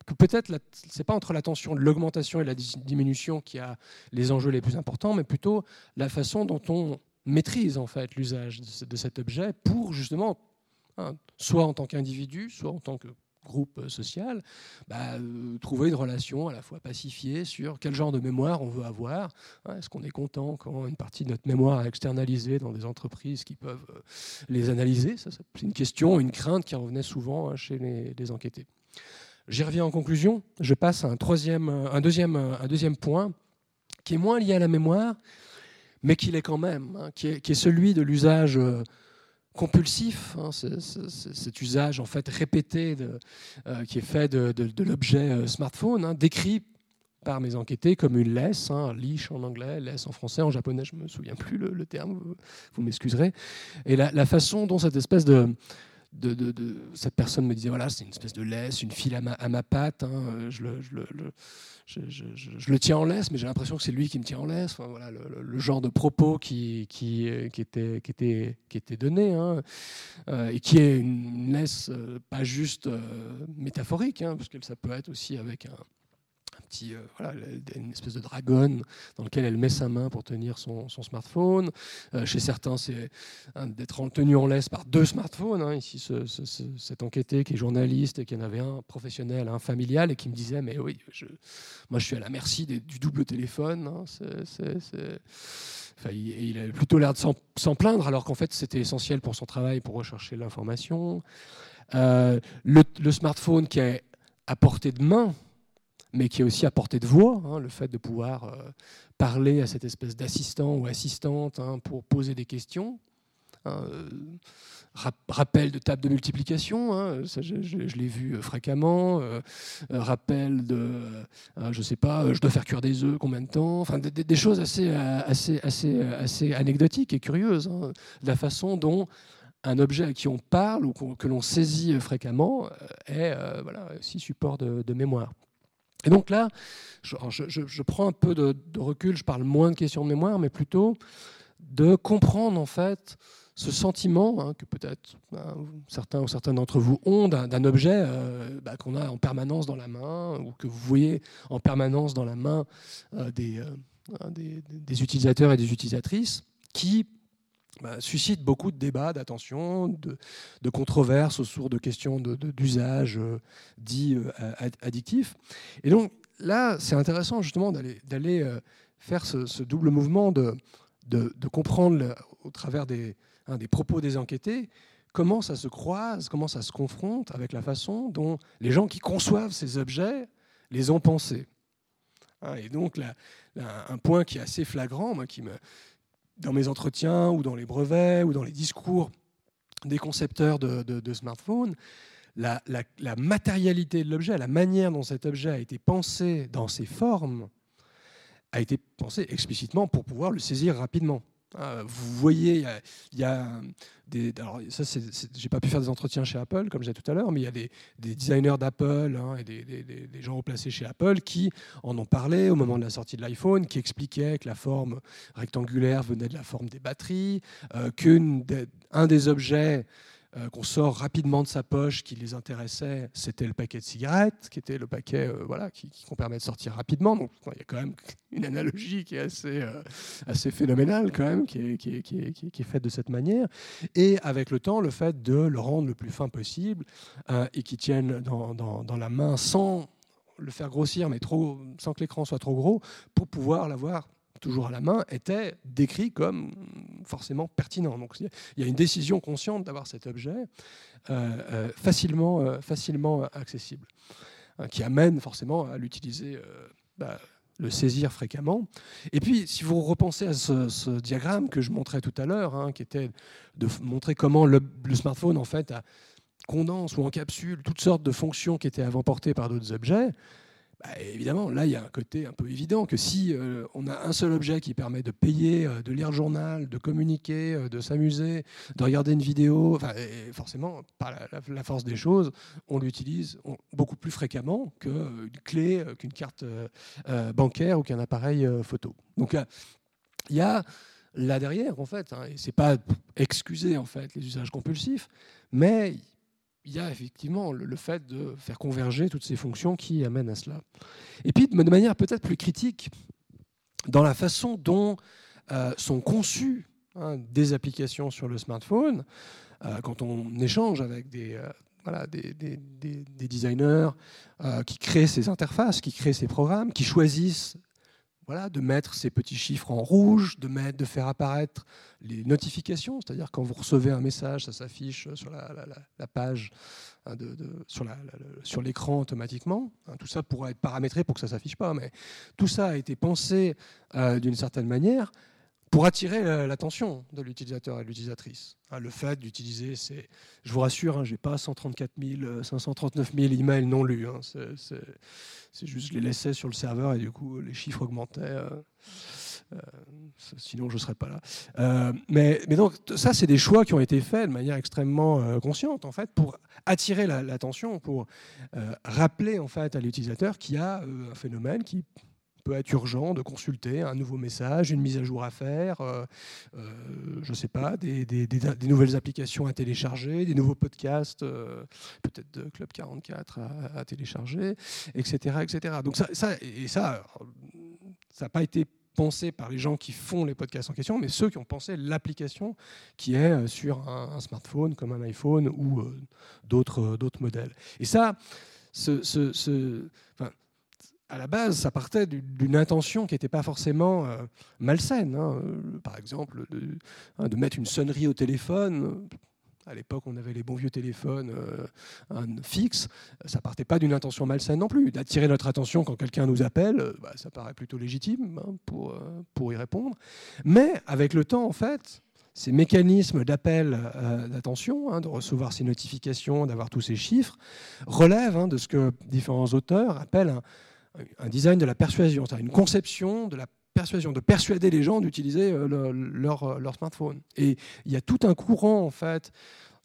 que peut-être ce n'est pas entre la de l'augmentation et la diminution qui a les enjeux les plus importants, mais plutôt la façon dont on maîtrise en fait l'usage de cet objet pour justement, hein, soit en tant qu'individu, soit en tant que groupe social, bah, euh, trouver une relation à la fois pacifiée sur quel genre de mémoire on veut avoir. Hein, est-ce qu'on est content quand une partie de notre mémoire est externalisée dans des entreprises qui peuvent euh, les analyser? C'est une question, une crainte qui revenait souvent hein, chez les enquêtés. J'y reviens en conclusion. Je passe à un, deuxième, point qui est moins lié à la mémoire, mais qui l'est quand même, hein, qui, est, celui de l'usage euh, compulsif, hein, cet usage en fait répété euh, qui est fait de, l'objet euh, smartphone, hein, décrit par mes enquêtés comme une laisse, hein, leash en anglais, laisse en français, en japonais je ne me souviens plus le, terme, vous, m'excuserez, et la, façon dont cette espèce de, de, cette personne me disait voilà c'est une espèce de laisse, une file à ma, patte, je, le, tiens en laisse, mais j'ai l'impression que c'est lui qui me tient en laisse. Voilà le, genre de propos qui, qui, était, donné hein, euh, et qui est une laisse euh, pas juste euh, métaphorique, hein, parce que ça peut être aussi avec un euh, une espèce de dragon dans lequel elle met sa main pour tenir son, smartphone. Euh, chez certains, c'est d'être tenu en laisse par deux smartphones. Hein. Ici, cet enquêté qui est journaliste et qui en avait un professionnel, un familial, et qui me disait Mais oui, moi je suis à la merci du double téléphone. Hein. il, a plutôt l'air de s'en plaindre, alors qu'en fait, c'était essentiel pour son travail, pour rechercher l'information. Euh, le, smartphone qui est à portée de main, mais qui est aussi à portée de voix, hein, le fait de pouvoir euh, parler à cette espèce d'assistant ou assistante hein, pour poser des questions. Hein, euh, rappel de table de multiplication, ça, je, l'ai vu euh, fréquemment. rappel de, je sais pas, je dois faire cuire des œufs, combien de temps Enfin, des, choses assez, assez, assez, assez anecdotiques et curieuses. la façon dont un objet à qui on parle ou que l'on saisit fréquemment est voilà, aussi support de mémoire. Et donc là, je, prends un peu de, recul, je parle moins de questions de mémoire, mais plutôt de comprendre en fait ce sentiment hein, que peut-être hein, certains ou certains d'entre vous ont d'un objet euh, bah, qu'on a en permanence dans la main ou que vous voyez en permanence dans la main euh, euh, des, des, utilisateurs et des utilisatrices qui bah, suscite beaucoup de débats, d'attention, de, controverses autour de questions d'usage euh, dit euh, addictif. Et donc là, c'est intéressant justement d'aller euh, faire ce, double mouvement de, de, comprendre au travers des, hein, des propos des enquêtés comment ça se croise, comment ça se confronte avec la façon dont les gens qui conçoivent ces objets les ont pensés. Hein, et donc là, un point qui est assez flagrant, moi, qui me, dans mes entretiens ou dans les brevets ou dans les discours des concepteurs de, smartphones, la, matérialité de l'objet, la manière dont cet objet a été pensé dans ses formes, a été pensé explicitement pour pouvoir le saisir rapidement. Ah, vous voyez, il y a, des. Alors, ça, j'ai pas pu faire des entretiens chez Apple, comme je disais tout à l'heure, mais il y a des, designers d'Apple hein, et des, gens placés chez Apple qui en ont parlé au moment de la sortie de l'iPhone, qui expliquaient que la forme rectangulaire venait de la forme des batteries, euh, qu'un des objets euh, qu'on sort rapidement de sa poche qui les intéressait, c'était le paquet de cigarettes, qui était le paquet euh, voilà, qui, qu'on permet de sortir rapidement. Donc il y a quand même une analogie qui est assez, euh, assez phénoménale quand même, qui est, qui, est, qui, est, qui est, faite de cette manière. Et avec le temps, le fait de le rendre le plus fin possible et qui tienne dans, dans, dans la main sans le faire grossir, mais trop, sans que l'écran soit trop gros, pour pouvoir l'avoir toujours à la main, était décrit comme forcément pertinent. Donc il y a une décision consciente d'avoir cet objet facilement, facilement accessible, hein, qui amène forcément à l'utiliser. Bah, le saisir fréquemment. Et puis, si vous repensez à ce, diagramme que je montrais tout à l'heure, hein, qui était de montrer comment le, smartphone en fait condense ou encapsule toutes sortes de fonctions qui étaient avant portées par d'autres objets, bah, évidemment, là, il y a un côté un peu évident que si euh, on a un seul objet qui permet de payer, euh, de lire le journal, de communiquer, euh, de s'amuser, de regarder une vidéo, forcément, par la, force des choses, on l'utilise beaucoup plus fréquemment qu'une clé, qu'une carte bancaire ou qu'un appareil photo. Donc, il y a là derrière, en fait, hein, et c'est pas excuser en fait les usages compulsifs, mais il y a effectivement le, fait de faire converger toutes ces fonctions qui amènent à cela. Et puis, de manière peut-être plus critique, dans la façon dont euh, sont conçues hein, des applications sur le smartphone, euh, quand on échange avec des, euh, designers qui créent ces interfaces, qui créent ces programmes, qui choisissent voilà, de mettre ces petits chiffres en rouge, de, faire apparaître les notifications, c'est-à-dire quand vous recevez un message, ça s'affiche sur la, page, sur l'écran automatiquement. Hein, tout ça pourrait être paramétré pour que ça ne s'affiche pas, mais tout ça a été pensé euh, d'une certaine manière pour attirer l'attention de l'utilisateur et de l'utilisatrice. Hein, le fait d'utiliser ces... Je vous rassure, hein, je n'ai pas 134 000, 539 000 emails non lus. Hein, c'est juste, les laissais sur le serveur et du coup, les chiffres augmentaient. Euh, euh, sinon, je ne serais pas là. Euh, mais, mais, donc, ça, c'est des choix qui ont été faits de manière extrêmement consciente, en fait, pour attirer l'attention, pour rappeler en fait à l'utilisateur qu'il y a un phénomène qui peut être urgent de consulter un nouveau message, une mise à jour à faire, euh, euh, je ne sais pas, des, nouvelles applications à télécharger, des nouveaux podcasts, euh, peut-être de Club 44 à, télécharger, etc., etc. Donc ça, ça et ça, ça n'a pas été pensé par les gens qui font les podcasts en question, mais ceux qui ont pensé l'application qui est sur un, smartphone comme un iPhone ou d'autres modèles. Et ça, ce, ce, à la base, ça partait d'une intention qui n'était pas forcément euh, malsaine. Hein. Euh, par exemple, hein, de, mettre une sonnerie au téléphone. À l'époque, on avait les bons vieux téléphones euh, fixes. Ça partait pas d'une intention malsaine non plus. D'attirer notre attention quand quelqu'un nous appelle, bah, ça paraît plutôt légitime hein, pour, y répondre. Mais avec le temps, en fait, ces mécanismes d'appel d'attention, de recevoir ces notifications, d'avoir tous ces chiffres, relèvent de ce que différents auteurs appellent un, un design de la persuasion, c'est-à-dire une conception de la persuasion, de persuader les gens d'utiliser euh, leur, euh, leur, smartphone. Et il y a tout un courant, en fait,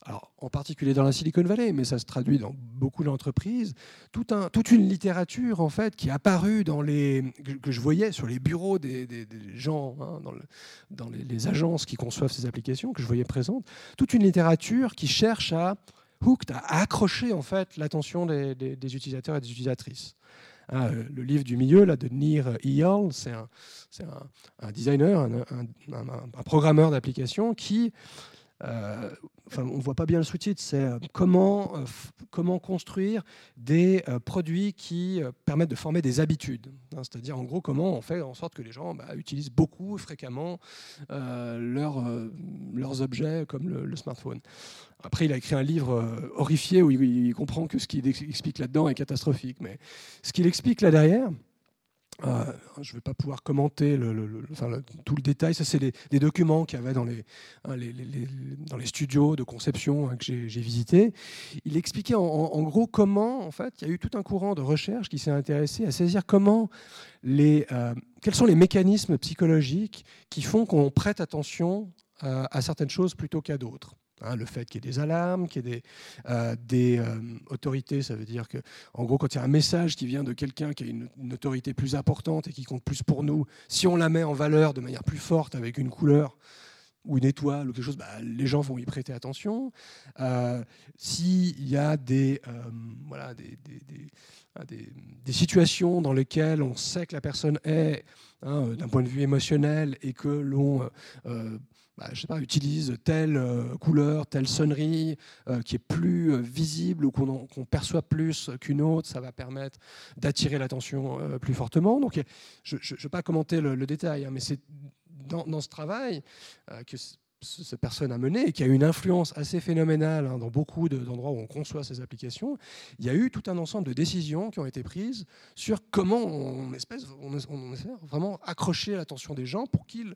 alors, en particulier dans la Silicon Valley, mais ça se traduit dans beaucoup d'entreprises, tout un, toute une littérature en fait qui est apparue dans les que je voyais sur les bureaux des, gens, hein, dans, le, les, agences qui conçoivent ces applications, que je voyais présentes, toute une littérature qui cherche à hooked, à accrocher en fait l'attention des, utilisateurs et des utilisatrices. Ah, euh, le livre du milieu là, de Nir Eyal, c'est un, designer, un, programmeur d'applications qui euh, enfin, on ne voit pas bien le sous-titre, c'est euh, comment, comment construire des produits qui permettent de former des habitudes. Hein, c'est-à-dire, en gros, comment on fait en sorte que les gens bah, utilisent beaucoup, fréquemment, leurs objets comme le, smartphone. Après, il a écrit un livre euh, horrifié où il, comprend que ce qu'il explique là-dedans est catastrophique. Mais ce qu'il explique là derrière, euh, je ne vais pas pouvoir commenter tout le détail. Ça, c'est des, documents qu'il y avait dans les, hein, dans les studios de conception hein, que j'ai visités. Il expliquait en, gros comment, en fait, il y a eu tout un courant de recherche qui s'est intéressé à saisir comment les, euh, quels sont les mécanismes psychologiques qui font qu'on prête attention à certaines choses plutôt qu'à d'autres. Hein, le fait qu'il y ait des alarmes, qu'il y ait des, euh, euh, autorités, ça veut dire que, en gros, quand il y a un message qui vient de quelqu'un qui a une, autorité plus importante et qui compte plus pour nous, si on la met en valeur de manière plus forte avec une couleur ou une étoile ou quelque chose, bah, les gens vont y prêter attention. Euh, S'il y a des, des, situations dans lesquelles on sait que la personne est, hein, d'un point de vue émotionnel, et que l'on bah, utilise telle euh, couleur, telle sonnerie euh, qui est plus euh, visible ou qu'on perçoit plus qu'une autre, ça va permettre d'attirer l'attention plus fortement. Donc, je ne vais pas commenter le, détail, hein, mais c'est dans, ce travail que cette personne a mené et qui a eu une influence assez phénoménale hein, dans beaucoup d'endroits où on conçoit ces applications, il y a eu tout un ensemble de décisions qui ont été prises sur comment on, espèce, on, vraiment accrocher l'attention des gens pour qu'ils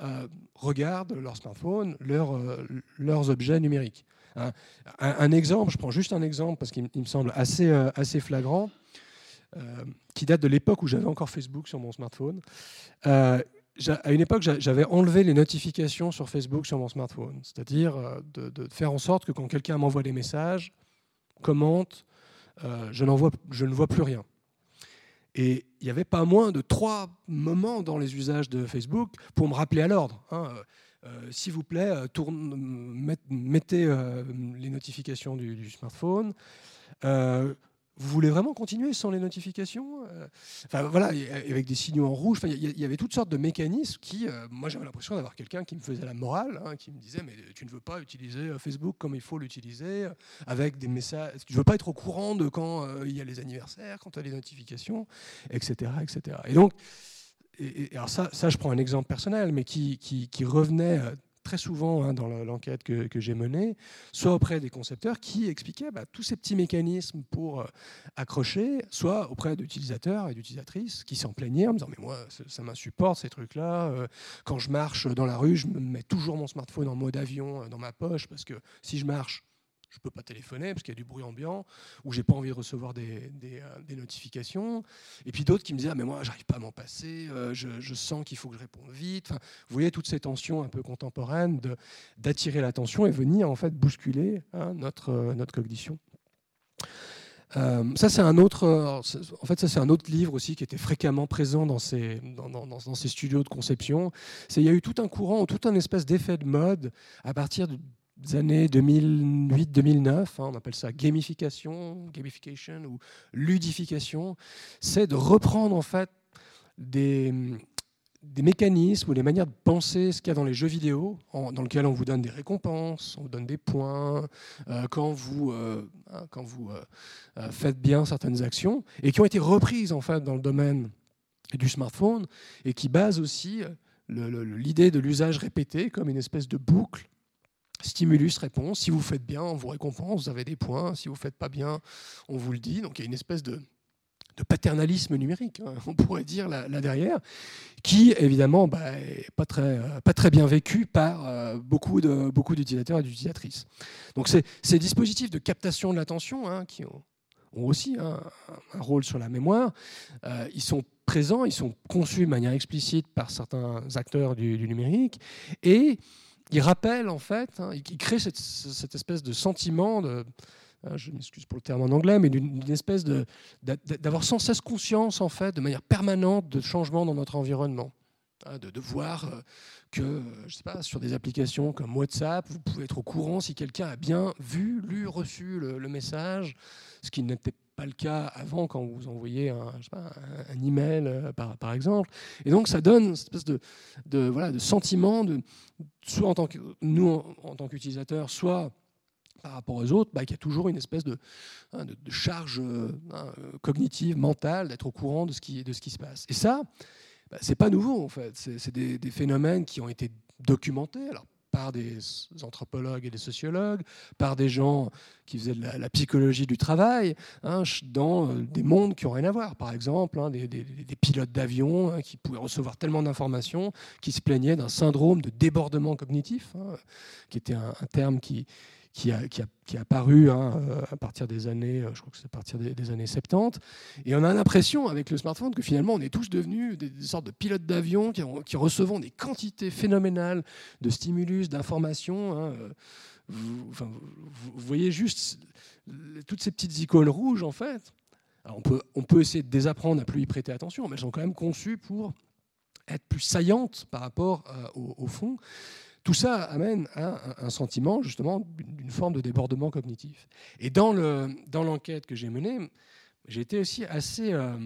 euh, regardent leur smartphone, euh, leurs objets numériques. Hein. Un, exemple, je prends juste un exemple parce qu'il me semble assez, euh, assez flagrant. qui date de l'époque où j'avais encore Facebook sur mon smartphone à une époque, j'avais enlevé les notifications sur Facebook sur mon smartphone. C'est-à-dire euh, de, faire en sorte que quand quelqu'un m'envoie des messages, commente, euh, je, ne vois plus rien. Et il n'y avait pas moins de trois moments dans les usages de Facebook pour me rappeler à l'ordre. Hein. Euh, s'il vous plaît, mettez les notifications du smartphone. Vous voulez vraiment continuer sans les notifications euh, Enfin voilà, avec des signaux en rouge. Il y avait toutes sortes de mécanismes qui, euh, moi j'avais l'impression d'avoir quelqu'un qui me faisait la morale, hein, qui me disait mais tu ne veux pas utiliser euh, Facebook comme il faut l'utiliser, avec des messages. Tu ne veux pas être au courant de quand il y a les anniversaires, quand tu as les notifications, etc., etc. Et donc, alors ça, ça, je prends un exemple personnel, mais qui, qui, qui revenait très souvent hein, dans l'enquête que, j'ai menée, soit auprès des concepteurs qui expliquaient bah, tous ces petits mécanismes pour euh, accrocher, soit auprès d'utilisateurs et d'utilisatrices qui s'en plaignaient en me disant Mais moi, ça, m'insupporte ces trucs-là. Euh, quand je marche dans la rue, je me mets toujours mon smartphone en mode avion euh, dans ma poche parce que si je marche, je ne peux pas téléphoner parce qu'il y a du bruit ambiant, ou j'ai pas envie de recevoir des, euh, notifications. Et puis d'autres qui me disaient, ah, mais moi, j'arrive pas à m'en passer, euh, je, sens qu'il faut que je réponde vite. Vous voyez toutes ces tensions un peu contemporaines d'attirer l'attention et venir en fait bousculer hein, notre, euh, notre cognition. ça, c'est un autre. En fait, ça, c'est un autre livre aussi qui était fréquemment présent dans ces, dans ces studios de conception. C'est il y a eu tout un courant, tout un espèce d'effet de mode à partir de années 2008-2009, hein, on appelle ça gamification, gamification ou ludification, c'est de reprendre en fait des, mécanismes ou des manières de penser ce qu'il y a dans les jeux vidéo, dans lesquels on vous donne des récompenses, on vous donne des points, euh, quand vous, euh, hein, quand vous euh, faites bien certaines actions, et qui ont été reprises en fait dans le domaine du smartphone, et qui basent aussi l'idée de l'usage répété comme une espèce de boucle Stimulus, réponse. Si vous faites bien, on vous récompense, vous avez des points. Si vous ne faites pas bien, on vous le dit. Donc il y a une espèce de, paternalisme numérique, hein, on pourrait dire là, derrière, qui évidemment n'est bah, pas, très, pas très bien vécu par euh, beaucoup, de, beaucoup d'utilisateurs et d'utilisatrices. Donc ces, dispositifs de captation de l'attention, hein, qui ont, aussi un, rôle sur la mémoire, euh, ils sont présents, ils sont conçus de manière explicite par certains acteurs du, du numérique, et il rappelle en fait, hein, il crée cette, espèce de sentiment hein, je m'excuse pour le terme en anglais, mais d'une espèce d'avoir sans cesse conscience en fait, de manière permanente, de changements dans notre environnement, hein, de, voir euh, que, je sais pas, sur des applications comme WhatsApp, vous pouvez être au courant si quelqu'un a bien vu, lu, reçu le, le message, ce qui n'était pas le cas avant quand vous envoyez un, un email, euh, par, exemple. Et donc, ça donne une espèce de, voilà, de sentiment, de, soit en tant que, nous, en, tant qu'utilisateurs, soit par rapport aux autres, bah, qu'il y a toujours une espèce de, hein, charge euh, hein, cognitive, mentale, d'être au courant de ce, qui, de ce qui se passe. Et ça, bah, c'est pas nouveau, en fait. C'est des, des, phénomènes qui ont été documentés. Alors, par des anthropologues et des sociologues, par des gens qui faisaient de la, psychologie du travail, hein, dans euh, des mondes qui n'ont rien à voir. Par exemple, hein, des, pilotes d'avion hein, qui pouvaient recevoir tellement d'informations qui se plaignaient d'un syndrome de débordement cognitif, qui était un terme qui, qui a, qui a, qui a apparu hein, euh, à partir des années, euh, je crois que c'est à partir des, années 70. Et on a l'impression avec le smartphone que finalement on est tous devenus des, sortes de pilotes d'avion qui, qui, recevons des quantités phénoménales de stimulus, d'informations. Hein, euh, vous, voyez juste toutes ces petites icônes rouges en fait. on, peut, on peut essayer de désapprendre à plus y prêter attention, mais elles sont quand même conçues pour être plus saillantes par rapport au fond. Tout ça amène à un, sentiment justement d'une forme de débordement cognitif. Et dans l'enquête dans que j'ai menée, j'ai été aussi assez, euh,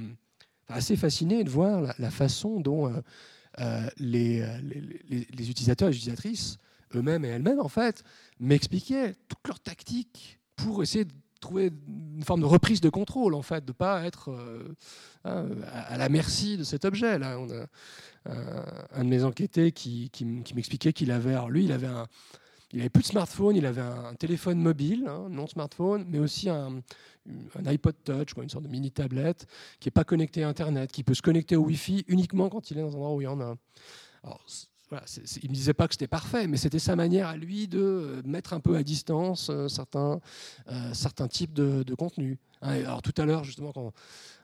assez fasciné de voir la, façon dont euh, les, les, utilisateurs et les utilisatrices eux-mêmes et elles-mêmes, en fait, m'expliquaient toute leur tactique pour essayer de trouver une forme de reprise de contrôle, en fait, de ne pas être hein, à la merci de cet objet. Là, un de mes enquêtés qui, qui, m'expliquait qu'il avait, alors lui, il avait un, il avait plus de smartphone, il avait un, téléphone mobile, hein, non smartphone, mais aussi un, un iPod Touch, une sorte de mini tablette qui n'est pas connecté à Internet, qui peut se connecter au Wi-Fi uniquement quand il est dans un endroit où il y en a. il ne disait pas que c'était parfait, mais c'était sa manière à lui de euh, mettre un peu à distance euh, certains, euh, certains types de, de contenus. Hein, alors tout à l'heure, justement,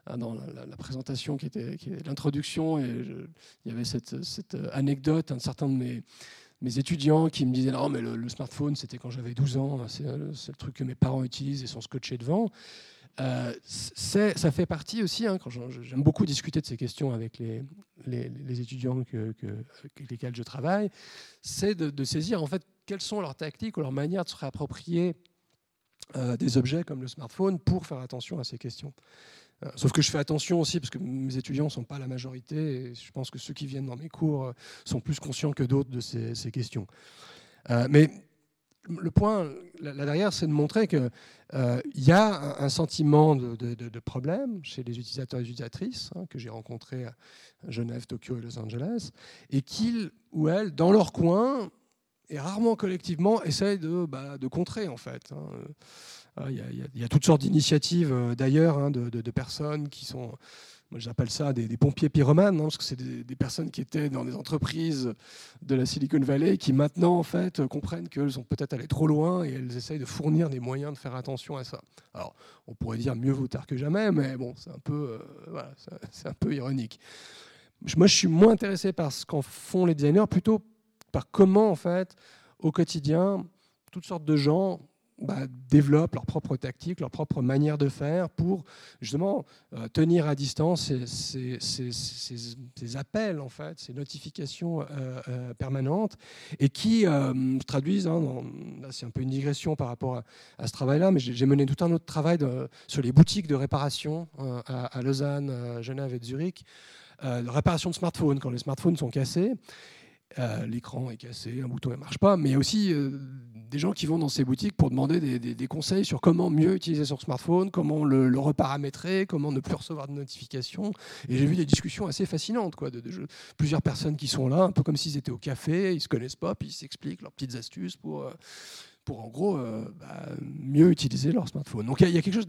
hein, dans la, présentation qui était, l'introduction, il y avait cette, anecdote, un certain de mes mes étudiants qui me disaient non mais le, smartphone c'était quand j'avais 12 ans, c'est le truc que mes parents utilisent et sont scotchés devant. Euh, ça fait partie aussi, hein, quand j'aime beaucoup discuter de ces questions avec les, étudiants avec lesquels je travaille, c'est de, saisir en fait quelles sont leurs tactiques ou leurs manières de se réapproprier euh, des objets comme le smartphone pour faire attention à ces questions. Euh, sauf que je fais attention aussi parce que mes étudiants ne sont pas la majorité et je pense que ceux qui viennent dans mes cours sont plus conscients que d'autres de ces, ces questions. mais le point là, derrière, c'est de montrer qu'il euh, y a un, sentiment de, problème chez les utilisateurs et utilisatrices hein, que j'ai rencontrés à Genève, Tokyo et Los Angeles, et qu'ils ou elles, dans leur coin, et rarement collectivement, essayent de, bah, contrer en fait. Hein. Euh, il y, a toutes sortes d'initiatives euh, d'ailleurs hein, de, personnes qui sont moi j'appelle ça des, pompiers pyromanes, hein, parce que c'est des, personnes qui étaient dans des entreprises de la Silicon Valley qui maintenant en fait comprennent qu'elles sont peut-être allées trop loin et elles essayent de fournir des moyens de faire attention à ça. Alors on pourrait dire mieux vaut tard que jamais, mais bon c'est un peu, euh, c'est un peu ironique. Moi je suis moins intéressé par ce qu'en font les designers, plutôt par comment en fait au quotidien toutes sortes de gens bah, développent leur propre tactique, leur propre manière de faire pour justement euh, tenir à distance ces, appels, en fait, ces notifications euh, euh, permanentes et qui se traduisent, hein, c'est un peu une digression par rapport à, ce travail-là, mais j'ai mené tout un autre travail sur les boutiques de réparation à, Lausanne, Genève et Zurich, de réparation de smartphones, quand les smartphones sont cassés. L'écran est cassé, un bouton ne marche pas, mais aussi des gens qui vont dans ces boutiques pour demander des, conseils sur comment mieux utiliser son smartphone, comment le, reparamétrer, comment ne plus recevoir de notifications. Et j'ai vu des discussions assez fascinantes, quoi, de, plusieurs personnes qui sont là, un peu comme s'ils étaient au café, ils se connaissent pas, puis ils s'expliquent leurs petites astuces pour euh, pour en gros euh, bah, mieux utiliser leur smartphone. Donc il y, a quelque chose,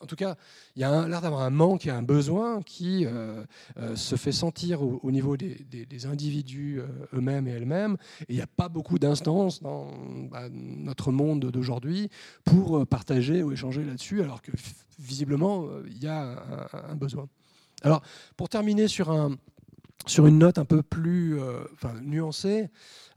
en tout cas, il y a l'air d'avoir un manque et un besoin qui euh, euh, se fait sentir au, niveau des, individus eux-mêmes et elles-mêmes. Et il n'y a pas beaucoup d'instances dans bah, notre monde d'aujourd'hui pour partager ou échanger là-dessus, alors que visiblement, il y a un, un besoin. Alors, pour terminer sur un, sur une note un peu plus euh, nuancée,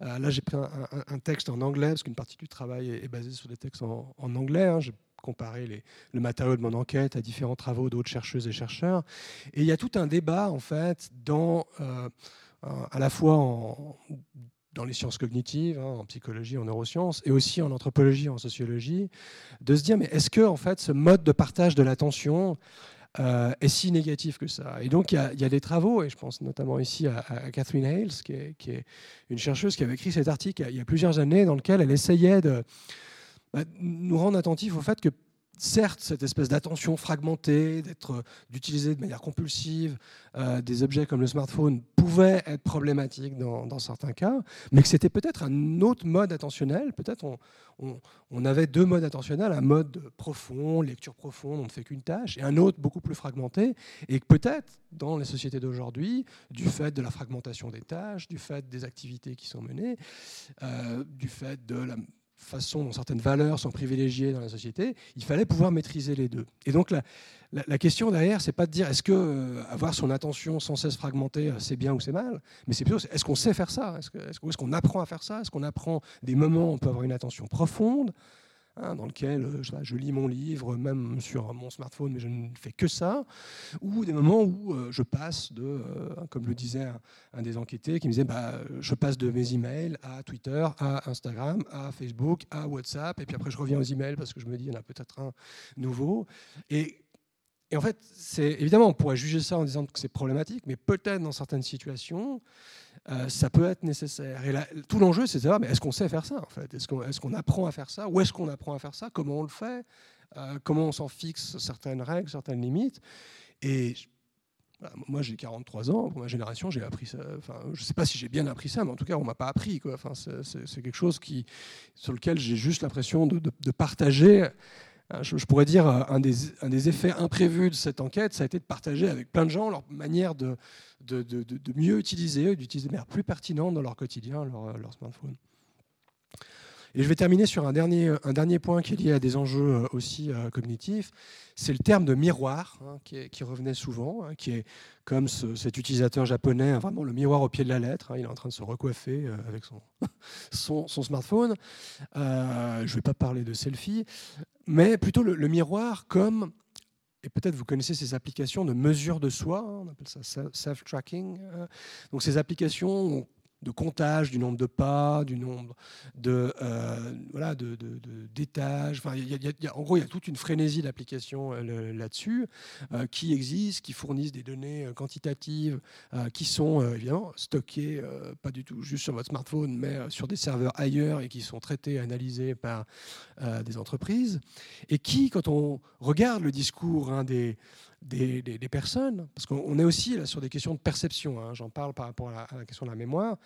euh, là j'ai pris un, texte en anglais, parce qu'une partie du travail est, basée sur des textes en, anglais. Hein. J'ai comparé le matériau de mon enquête à différents travaux d'autres chercheuses et chercheurs. Et il y a tout un débat, en fait, euh, à la fois dans les sciences cognitives, hein, en psychologie, en neurosciences, et aussi en anthropologie, en sociologie, de se dire, mais est-ce que en fait, ce mode de partage de l'attention euh, est si négatif que ça. Et donc, il y, a, des travaux, et je pense notamment ici à, Catherine Hales, qui est, une chercheuse qui avait écrit cet article il y a plusieurs années, dans lequel elle essayait de bah, nous rendre attentifs au fait que certes, cette espèce d'attention fragmentée, d'être, d'utiliser de manière compulsive euh, des objets comme le smartphone pouvait être problématique dans, certains cas, mais que c'était peut-être un autre mode attentionnel. Peut-être on, on, avait deux modes attentionnels, un mode profond, lecture profonde, on ne fait qu'une tâche, et un autre beaucoup plus fragmenté, et que peut-être dans les sociétés d'aujourd'hui, du fait de la fragmentation des tâches, du fait des activités qui sont menées, euh, du fait de la façon dont certaines valeurs sont privilégiées dans la société, il fallait pouvoir maîtriser les deux. Et donc la, la, question derrière, c'est pas de dire est-ce que euh, avoir son attention sans cesse fragmentée, euh, c'est bien ou c'est mal, mais c'est plutôt est-ce qu'on sait faire ça? Est-ce qu'on apprend à faire ça? Est-ce qu'on apprend des moments où on peut avoir une attention profonde? Hein, dans lequel euh, je, lis mon livre, même sur mon smartphone, mais je ne fais que ça, ou des moments où euh, je passe de, euh, comme le disait un, des enquêtés, qui me disait, bah, je passe de mes emails à Twitter, à Instagram, à Facebook, à WhatsApp, et puis après je reviens aux emails parce que je me dis, il y en a peut-être un nouveau. Et en fait, évidemment, on pourrait juger ça en disant que c'est problématique, mais peut-être dans certaines situations, euh, ça peut être nécessaire. Et tout l'enjeu, c'est de savoir, mais est-ce qu'on sait faire ça en fait? Est-ce qu'on est apprend à faire ça? Où est-ce qu'on apprend à faire ça? Comment on le fait? Euh, Comment on s'en fixe certaines règles, certaines limites? Et moi, j'ai 43 ans. Pour ma génération, j'ai appris ça. Enfin, je ne sais pas si j'ai bien appris ça, mais en tout cas, on m'a pas appris. Enfin, c'est quelque chose qui, sur lequel j'ai juste l'impression de, de, partager euh, je, pourrais dire un des, un des, effets imprévus de cette enquête, ça a été de partager avec plein de gens leur manière de, mieux utiliser, d'utiliser de manière plus pertinente dans leur quotidien leur, leur smartphone. Et je vais terminer sur un dernier, point qui est lié à des enjeux euh, aussi euh, cognitifs. C'est le terme de miroir hein, qui, revenait souvent, hein, qui est comme cet utilisateur japonais, hein, vraiment le miroir au pied de la lettre. il est en train de se recoiffer euh, avec son, smartphone. je ne vais pas parler de selfie, mais plutôt le, miroir comme et peut-être vous connaissez ces applications de mesure de soi, on appelle ça self-tracking. Donc ces applications de comptage du nombre de pas, du nombre de euh, d'étages. Enfin, en gros, il y a toute une frénésie d'applications euh, là-dessus euh, qui existent, qui fournissent des données quantitatives, qui sont évidemment stockées pas du tout juste sur votre smartphone, mais sur des serveurs ailleurs et qui sont traités, analysés par des entreprises, et qui, quand on regarde le discours hein, des des, personnes, parce qu'on est aussi là sur des questions de perception, hein. j'en parle par rapport à la, question de la mémoire,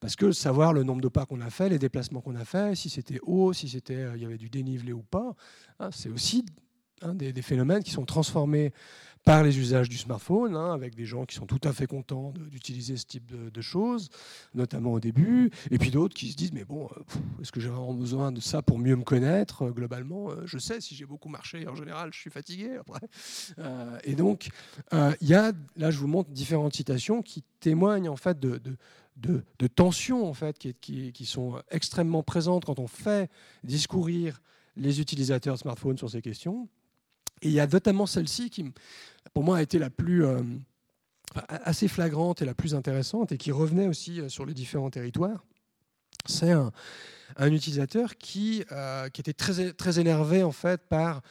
parce que savoir le nombre de pas qu'on a fait, les déplacements qu'on a fait, si c'était haut, si c'était euh, il y avait du dénivelé ou pas, hein, c'est aussi des, des, phénomènes qui sont transformés par les usages du smartphone, hein, avec des gens qui sont tout à fait contents d'utiliser ce type de, choses, notamment au début, et puis d'autres qui se disent mais bon, euh, est-ce que j'ai vraiment besoin de ça pour mieux me connaître? Euh, Globalement, euh, je sais si j'ai beaucoup marché, en général, je suis fatigué après. et donc, il y a, là, je vous montre différentes citations qui témoignent en fait de, de tensions en fait, qui, qui, qui, sont extrêmement présentes quand on fait discourir les utilisateurs de smartphones sur ces questions. Et il y a notamment celle-ci qui, pour moi, a été la plus euh, assez flagrante et la plus intéressante et qui revenait aussi euh, sur les différents territoires. C'est un, utilisateur qui, euh, qui était très, très énervé en fait par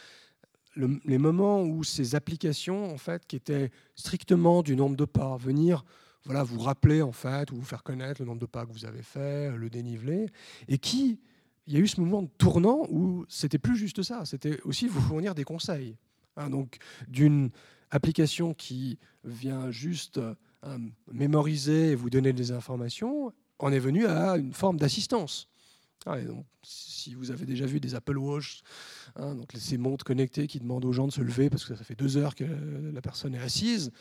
les moments où ces applications en fait qui étaient strictement du nombre de pas venir voilà vous rappeler en fait ou vous faire connaître le nombre de pas que vous avez fait, le dénivelé et qui il y a eu ce mouvement de tournant où c'était plus juste ça, c'était aussi vous fournir des conseils. Hein, donc d'une application qui vient juste euh, mémoriser et vous donner des informations, on est venu à une forme d'assistance. Ah, si vous avez déjà vu des Apple Watch, hein, donc ces montres connectées qui demandent aux gens de se lever parce que ça fait deux heures que la personne est assise,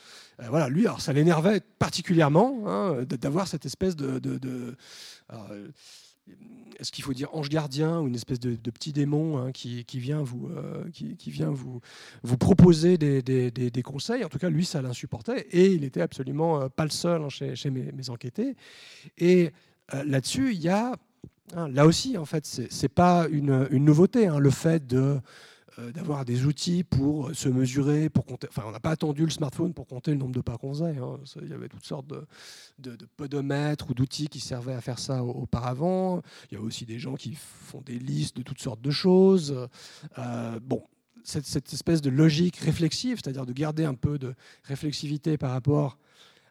euh, voilà, lui, ça l'énervait particulièrement hein, d'avoir cette espèce de, est-ce qu'il faut dire ange gardien ou une espèce de, petit démon hein, qui, vient, vous, euh, qui, vient vous, proposer des, conseils En tout cas, lui, ça l'insupportait et il n'était absolument euh, pas le seul hein, chez, mes, enquêtés. Et euh, là-dessus, il y a, hein, là aussi, en fait, c'est pas une, nouveauté, le fait de d'avoir des outils pour se mesurer, pour compter. Enfin, on n'a pas attendu le smartphone pour compter le nombre de pas qu'on faisait. Hein. Il y avait toutes sortes de, podomètres ou d'outils qui servaient à faire ça auparavant. Il y a aussi des gens qui font des listes de toutes sortes de choses. Euh, bon, cette, espèce de logique réflexive, c'est-à-dire de garder un peu de réflexivité par rapport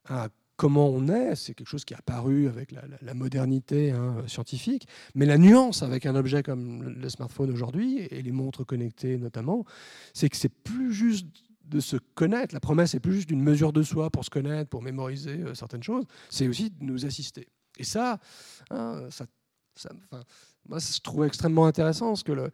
à comment on est, c'est quelque chose qui est apparu avec la, modernité hein, scientifique, mais la nuance avec un objet comme le smartphone aujourd'hui, et les montres connectées notamment, c'est que c'est plus juste de se connaître, la promesse est plus juste d'une mesure de soi pour se connaître, pour mémoriser euh, certaines choses, c'est aussi de nous assister. Et ça, hein, ça, moi, je trouve extrêmement intéressant, ce que le,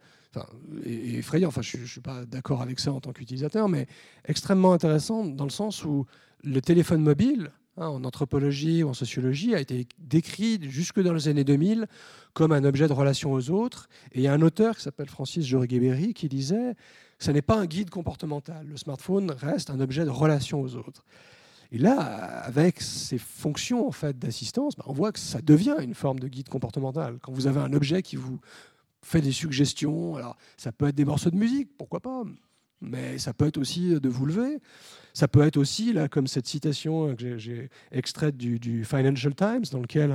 et, effrayant, enfin, je ne suis pas d'accord avec ça en tant qu'utilisateur, mais extrêmement intéressant dans le sens où le téléphone mobile, Hein, en anthropologie ou en sociologie, a été décrit jusque dans les années 2000 comme un objet de relation aux autres. Et il y a un auteur qui s'appelle Francis Jorge-Berry qui disait ce n'est pas un guide comportemental. Le smartphone reste un objet de relation aux autres. Et là, avec ces fonctions en fait d'assistance, bah, on voit que ça devient une forme de guide comportemental. Quand vous avez un objet qui vous fait des suggestions, alors ça peut être des morceaux de musique, pourquoi pas, mais ça peut être aussi de vous lever. Ça peut être aussi, là, comme cette citation que j'ai extraite du, Financial Times, dans lequel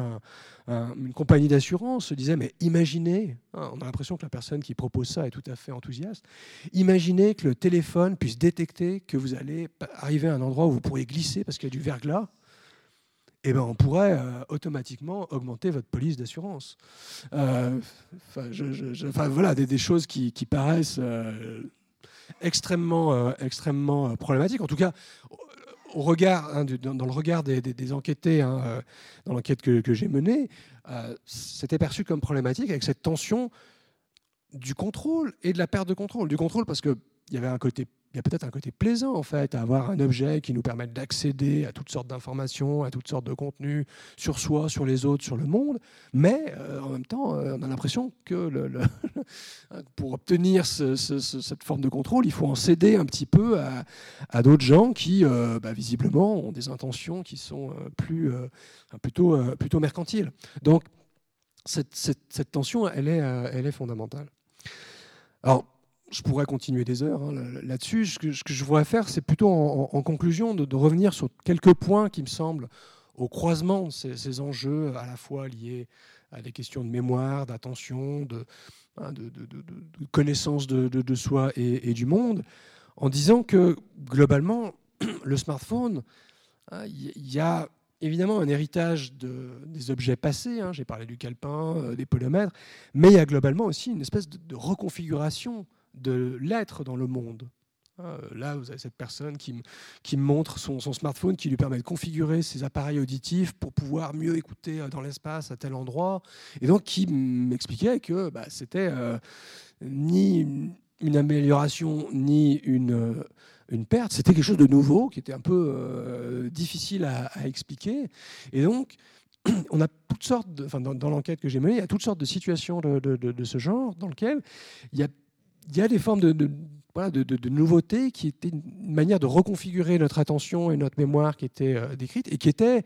une compagnie d'assurance se disait, mais imaginez, hein, on a l'impression que la personne qui propose ça est tout à fait enthousiaste, imaginez que le téléphone puisse détecter que vous allez arriver à un endroit où vous pourriez glisser parce qu'il y a du verglas, eh ben, on pourrait euh, automatiquement augmenter votre police d'assurance. Euh, voilà, des, choses qui, paraissent euh, extrêmement, extrêmement problématiques. En tout cas, au regard, hein, dans, le regard des, enquêtés, hein, dans l'enquête que, que j'ai menée, c'était perçu comme problématique avec cette tension du contrôle et de la perte de contrôle. Du contrôle parce qu'il y avait un côté il y a peut-être un côté plaisant en fait à avoir un objet qui nous permette d'accéder à toutes sortes d'informations, à toutes sortes de contenus sur soi, sur les autres, sur le monde. Mais euh, en même temps, euh, on a l'impression que pour obtenir cette forme de contrôle, il faut en céder un petit peu à, d'autres gens qui, euh, bah, visiblement, ont des intentions qui sont plus, plutôt, plutôt mercantiles. Donc cette, cette, tension, elle est, elle est fondamentale. Alors, je pourrais continuer des heures hein, là-dessus. Ce, que, je voudrais faire, c'est plutôt en, conclusion de, revenir sur quelques points qui me semblent au croisement ces, enjeux à la fois liés à des questions de mémoire, d'attention, de, hein, connaissance de, soi et, du monde, en disant que globalement, le smartphone, hein, il y a évidemment un héritage des objets passés, j'ai parlé du calepin, euh, des polomètres, mais il y a globalement aussi une espèce de reconfiguration de l'être dans le monde. Hein, là, vous avez cette personne qui, me montre son, smartphone qui lui permet de configurer ses appareils auditifs pour pouvoir mieux écouter euh, dans l'espace à tel endroit. Et donc, qui m'expliquait que bah, c'était euh, ni une, amélioration ni une, euh, une perte, c'était quelque chose de nouveau qui était un peu difficile à, expliquer. Et donc, on a toutes sortes, enfin, dans, l'enquête que j'ai menée, il y a toutes sortes de situations de, de ce genre dans lesquelles il y a il y a des formes de, de, de, nouveautés qui étaient une manière de reconfigurer notre attention et notre mémoire qui étaient euh, décrites et qui étaient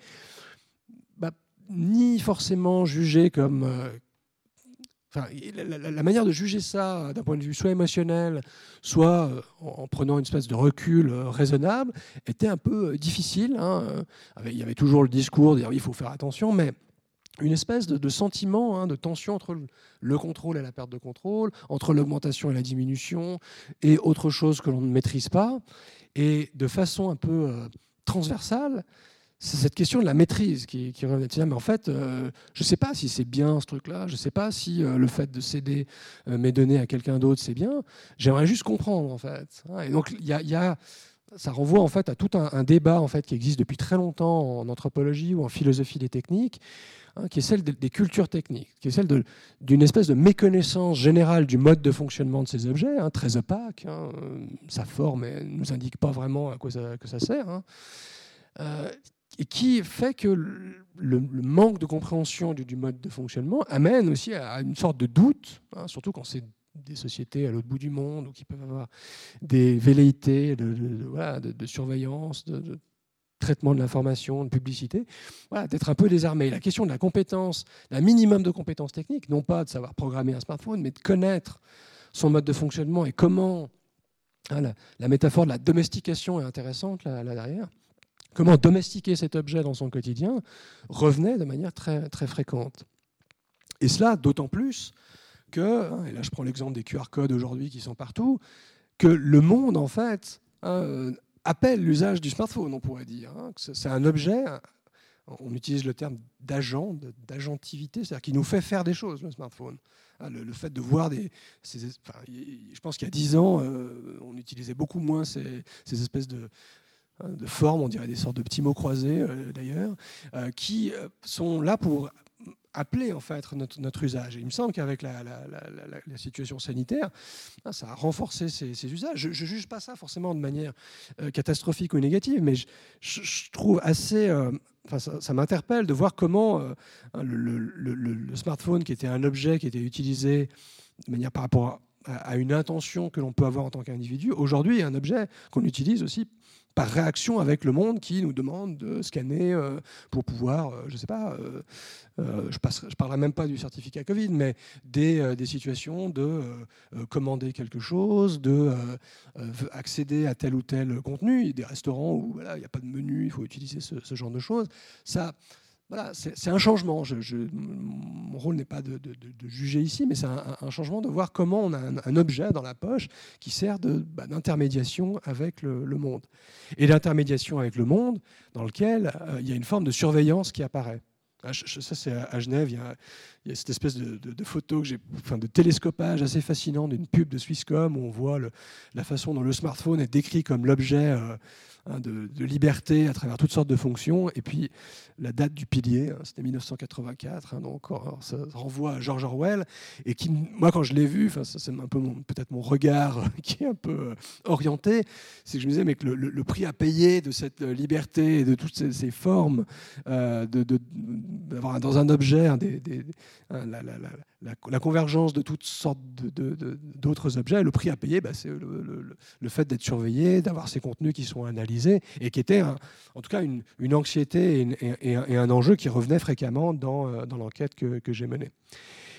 bah, ni forcément jugées comme... Euh, la, manière de juger ça d'un point de vue soit émotionnel, soit euh, en, prenant une espèce de recul raisonnable, était un peu difficile. Hein. Il y avait toujours le discours, dire, il faut faire attention, mais une espèce de, sentiment hein, de tension entre le contrôle et la perte de contrôle, entre l'augmentation et la diminution, et autre chose que l'on ne maîtrise pas. Et de façon un peu euh, transversale, c'est cette question de la maîtrise qui, qui revient. Mais en fait, euh, je ne sais pas si c'est bien ce truc-là, je ne sais pas si euh, le fait de céder mes données à quelqu'un d'autre, c'est bien. J'aimerais juste comprendre, en fait. Et donc, il y a, ça renvoie en fait à tout un, débat en fait qui existe depuis très longtemps en anthropologie ou en philosophie des techniques, Hein, qui est celle des cultures techniques, qui est celle d'une espèce de méconnaissance générale du mode de fonctionnement de ces objets, hein, très opaque. Hein, sa forme ne nous indique pas vraiment à quoi ça, que ça sert. Euh, et qui fait que le, manque de compréhension du, mode de fonctionnement amène aussi à, une sorte de doute, surtout quand c'est des sociétés à l'autre bout du monde ou qui peuvent avoir des velléités de, surveillance, de, traitement de l'information, de publicité, d'être un peu désarmé. La question de la compétence, d'un minimum de compétences techniques, non pas de savoir programmer un smartphone, mais de connaître son mode de fonctionnement et comment hein, la, métaphore de la domestication est intéressante là, derrière. Comment domestiquer cet objet dans son quotidien revenait de manière très, très fréquente. Et cela d'autant plus que, hein, et là je prends l'exemple des QR codes aujourd'hui qui sont partout, que le monde en fait hein, appelle l'usage du smartphone, on pourrait dire. Hein, c'est un objet, on utilise le terme d'agent, d'agentivité, c'est-à-dire qui nous fait faire des choses, le smartphone. Hein, le, fait de voir des... je pense qu'il y a dix ans, euh, on utilisait beaucoup moins ces, espèces de, de formes, on dirait des sortes de petits mots croisés euh, d'ailleurs, euh, qui sont là pour appeler en fait notre, usage. il me semble qu'avec la, situation sanitaire, hein, ça a renforcé ces, usages. Je ne juge pas ça forcément de manière euh, catastrophique ou négative, mais je, trouve assez... Euh, enfin, ça, m'interpelle de voir comment euh, hein, le, smartphone, qui était un objet qui était utilisé de manière par rapport à une intention que l'on peut avoir en tant qu'individu, aujourd'hui un objet qu'on utilise aussi par réaction avec le monde qui nous demande de scanner euh, pour pouvoir, euh, je ne sais pas, euh, je ne parlerai même pas du certificat Covid, mais des, situations de commander quelque chose, de accéder à tel ou tel contenu. Des restaurants où il n'y a pas de menu, il faut utiliser ce, ce genre de choses. Ça, voilà, c'est un changement. Mon rôle n'est pas de, juger ici, mais c'est un, changement de voir comment on a un, objet dans la poche qui sert bah, d'intermédiation avec le, monde. Et l'intermédiation avec le monde dans lequel euh, il y a une forme de surveillance qui apparaît. Ah, ça, c'est à Genève, cette espèce de, photo, que enfin, de télescopage assez fascinant d'une pub de Swisscom où on voit la façon dont le smartphone est décrit comme l'objet. Euh, Hein, de, liberté à travers toutes sortes de fonctions. Et puis la date du pilier, hein, c'était 1984, hein, donc ça renvoie à George Orwell. Et qui, moi, quand je l'ai vu, c'est un peu peut-être mon regard qui est un peu euh, orienté, c'est que je me disais, mais que le, prix à payer de cette euh, liberté et de toutes ces, formes, euh, d'avoir dans un objet des, la, la, convergence de toutes sortes d'autres objets, le prix à payer, bah, c'est le, fait d'être surveillé, d'avoir ces contenus qui sont analysés, et qui était en tout cas une, anxiété et, un, enjeu qui revenait fréquemment dans, euh, l'enquête que, j'ai menée.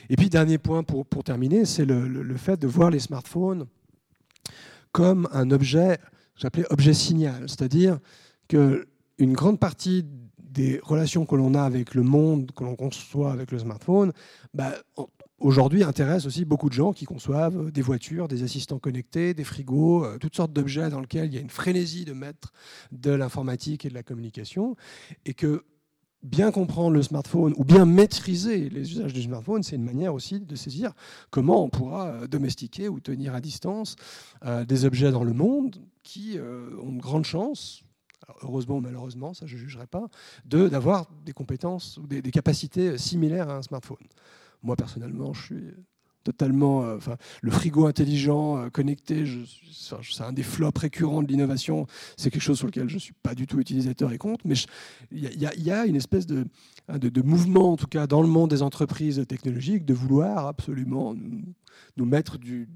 Et puis, dernier point pour, terminer, c'est le, fait de voir les smartphones comme un objet, j'appelais objet signal, c'est-à-dire qu'une grande partie des relations que l'on a avec le monde, que l'on conçoit avec le smartphone, bah, aujourd'hui intéresse aussi beaucoup de gens qui conçoivent des voitures, des assistants connectés, des frigos, euh, toutes sortes d'objets dans lesquels il y a une frénésie de mettre de l'informatique et de la communication, et que bien comprendre le smartphone ou bien maîtriser les usages du smartphone, c'est une manière aussi de saisir comment on pourra euh, domestiquer ou tenir à distance euh, des objets dans le monde qui ont une grande heureusement ou malheureusement, ça je ne jugerai pas, d'avoir des compétences ou des, capacités similaires à un smartphone. Moi, personnellement, je suis totalement. Euh, le frigo intelligent, euh, connecté, c'est un des flops récurrents de l'innovation. C'est quelque chose sur lequel je ne suis pas du tout utilisateur et compte. Mais il y, a une espèce hein, de, de, mouvement, en tout cas dans le monde des entreprises technologiques, de vouloir absolument nous mettre du,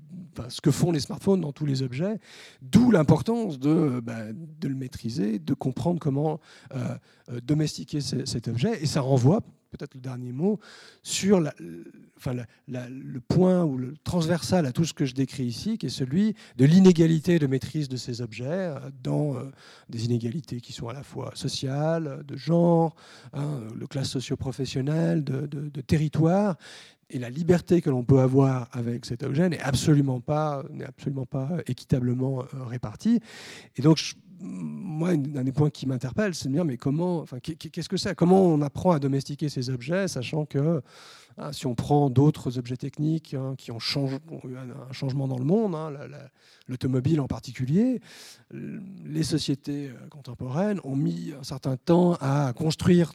ce que font les smartphones dans tous les objets, d'où l'importance de, bah, de, le maîtriser, de comprendre comment euh, euh, domestiquer cet objet. Et ça renvoie, peut-être le dernier mot, sur le point ou le transversal à tout ce que je décris ici, qui est celui de l'inégalité de maîtrise de ces objets, euh, dans des inégalités qui sont à la fois sociales, de genre, hein, de classe socio-professionnelle, de, de, territoire, et la liberté que l'on peut avoir avec cet objet n'est absolument pas, n'est absolument pas équitablement euh, répartie. Et donc, moi, un des points qui m'interpelle, c'est de dire, mais comment, enfin, qu'est-ce que c'est Comment on apprend à domestiquer ces objets, sachant que hein, si on prend d'autres objets techniques hein, qui ont, changé, eu un, changement dans le monde, hein, l'automobile en particulier, les sociétés euh, contemporaines ont mis un certain temps à construire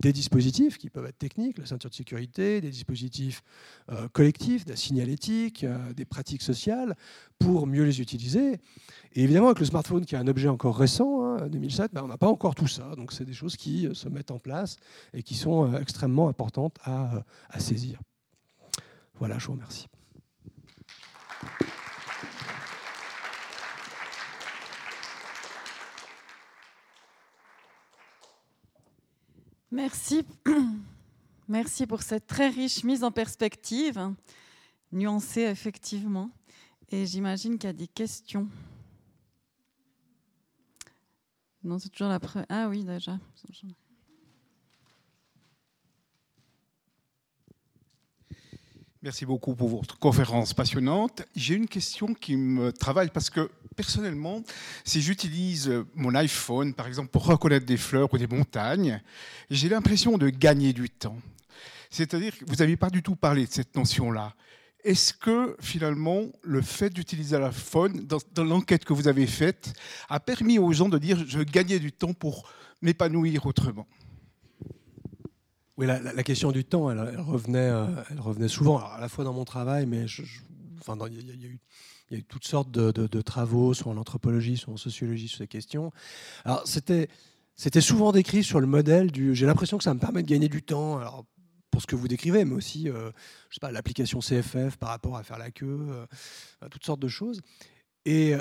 des dispositifs qui peuvent être techniques, la ceinture de sécurité, des dispositifs euh, collectifs, de la signalétique, euh, des pratiques sociales, pour mieux les utiliser. Et évidemment, avec le smartphone, qui est un objet encore récent, 2007, hein, ben, on n'a pas encore tout ça. Donc, c'est des choses qui euh, se mettent en place et qui sont extrêmement importantes à, à saisir. Voilà, je vous remercie. Merci. Merci pour cette très riche mise en perspective, nuancée effectivement. Et j'imagine qu'il y a des questions. Non, c'est toujours la. Ah oui, déjà. Merci beaucoup pour votre conférence passionnante. J'ai une question qui me travaille parce que personnellement, si j'utilise mon iPhone, par exemple, pour reconnaître des fleurs ou des montagnes, j'ai l'impression de gagner du temps. C'est-à-dire que vous n'avez pas du tout parlé de cette notion-là. Est-ce que finalement, le fait d'utiliser l'iPhone, dans, dans l'enquête que vous avez faite, a permis aux gens de dire je gagnais du temps pour m'épanouir autrement oui, la, question du temps, elle, revenait, euh, elle revenait souvent, à la fois dans mon travail, mais enfin, il y, a eu toutes sortes de, travaux, soit en anthropologie, soit en sociologie, sur ces questions. Alors, c'était, c'était souvent décrit sur le modèle du j'ai l'impression que ça me permet de gagner du temps. Alors, pour ce que vous décrivez, mais aussi, je sais pas, l'application CFF par rapport à faire la queue, toutes sortes de choses. Et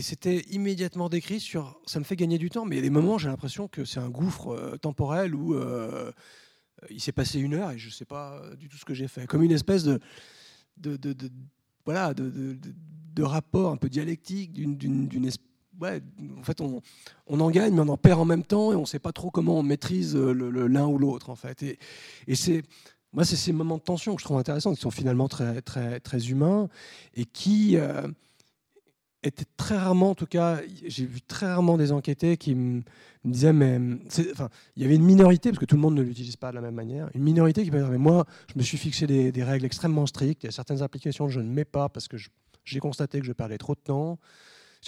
c'était immédiatement décrit sur ça me fait gagner du temps, mais il y a des moments, j'ai l'impression que c'est un gouffre temporel où il s'est passé une heure et je ne sais pas du tout ce que j'ai fait. Comme une espèce de, de, de, de voilà, de, rapport un peu dialectique, d'une ouais, en fait, on, on, en gagne, mais on en perd en même temps, et on ne sait pas trop comment on maîtrise l'un ou l'autre, en fait. Et, et c'est moi, c'est ces moments de tension que je trouve intéressants, qui sont finalement très, très, très humains, et qui euh, étaient très rarement, en tout cas, j'ai vu très rarement des enquêtés qui me, disaient, mais enfin, il y avait une minorité, parce que tout le monde ne l'utilise pas de la même manière, une minorité qui me disait, mais moi, je me suis fixé des, règles extrêmement strictes, il y a certaines applications que je ne mets pas parce que j'ai constaté que je perdais trop de temps.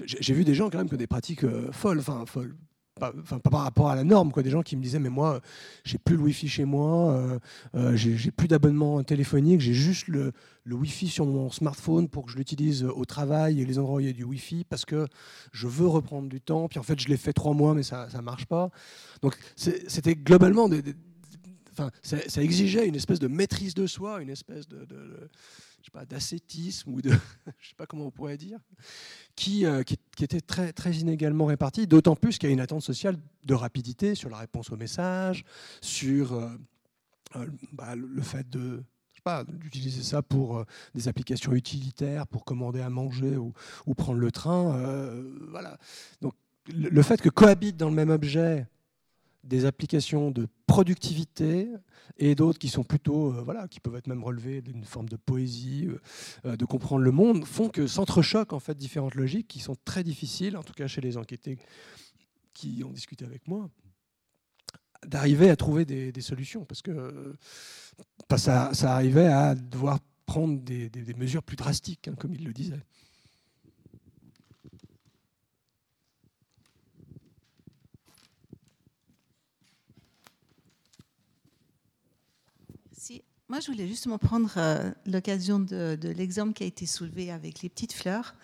J'ai vu des gens quand même qui des pratiques euh, folles, enfin folles, pas, par rapport à la norme, quoi. Des gens qui me disaient, mais moi, j'ai plus le Wi-Fi chez moi, euh, euh, j'ai plus d'abonnement téléphonique, j'ai juste le, le Wi-Fi sur mon smartphone pour que je l'utilise au travail et les endroits où il y a du Wi-Fi parce que je veux reprendre du temps. Puis en fait, je l'ai fait trois mois, mais ça ne marche pas. Donc c'était globalement ça, exigeait une espèce de maîtrise de soi, une espèce de je sais pas, d'ascétisme ou de, je sais pas comment on pourrait dire, qui, euh, qui, était très, très inégalement réparti, d'autant plus qu'il y a une attente sociale de rapidité sur la réponse aux messages, sur euh, euh, bah, le fait de d'utiliser ça pour des applications utilitaires, pour commander à manger ou, prendre le train. voilà. Donc, le fait que cohabitent dans le même objet des applications de productivité et d'autres qui sont plutôt, euh, voilà, qui peuvent être même relevées d'une forme de poésie, euh, euh, de comprendre le monde, font que s'entrechoquent en fait différentes logiques qui sont très difficiles, en tout cas chez les enquêtés qui ont discuté avec moi, d'arriver à trouver des, solutions parce que ça, ça, arrivait à devoir prendre des, mesures plus drastiques, hein, comme il le disait. Moi, je voulais justement prendre euh, l'occasion de, l'exemple qui a été soulevé avec les petites fleurs,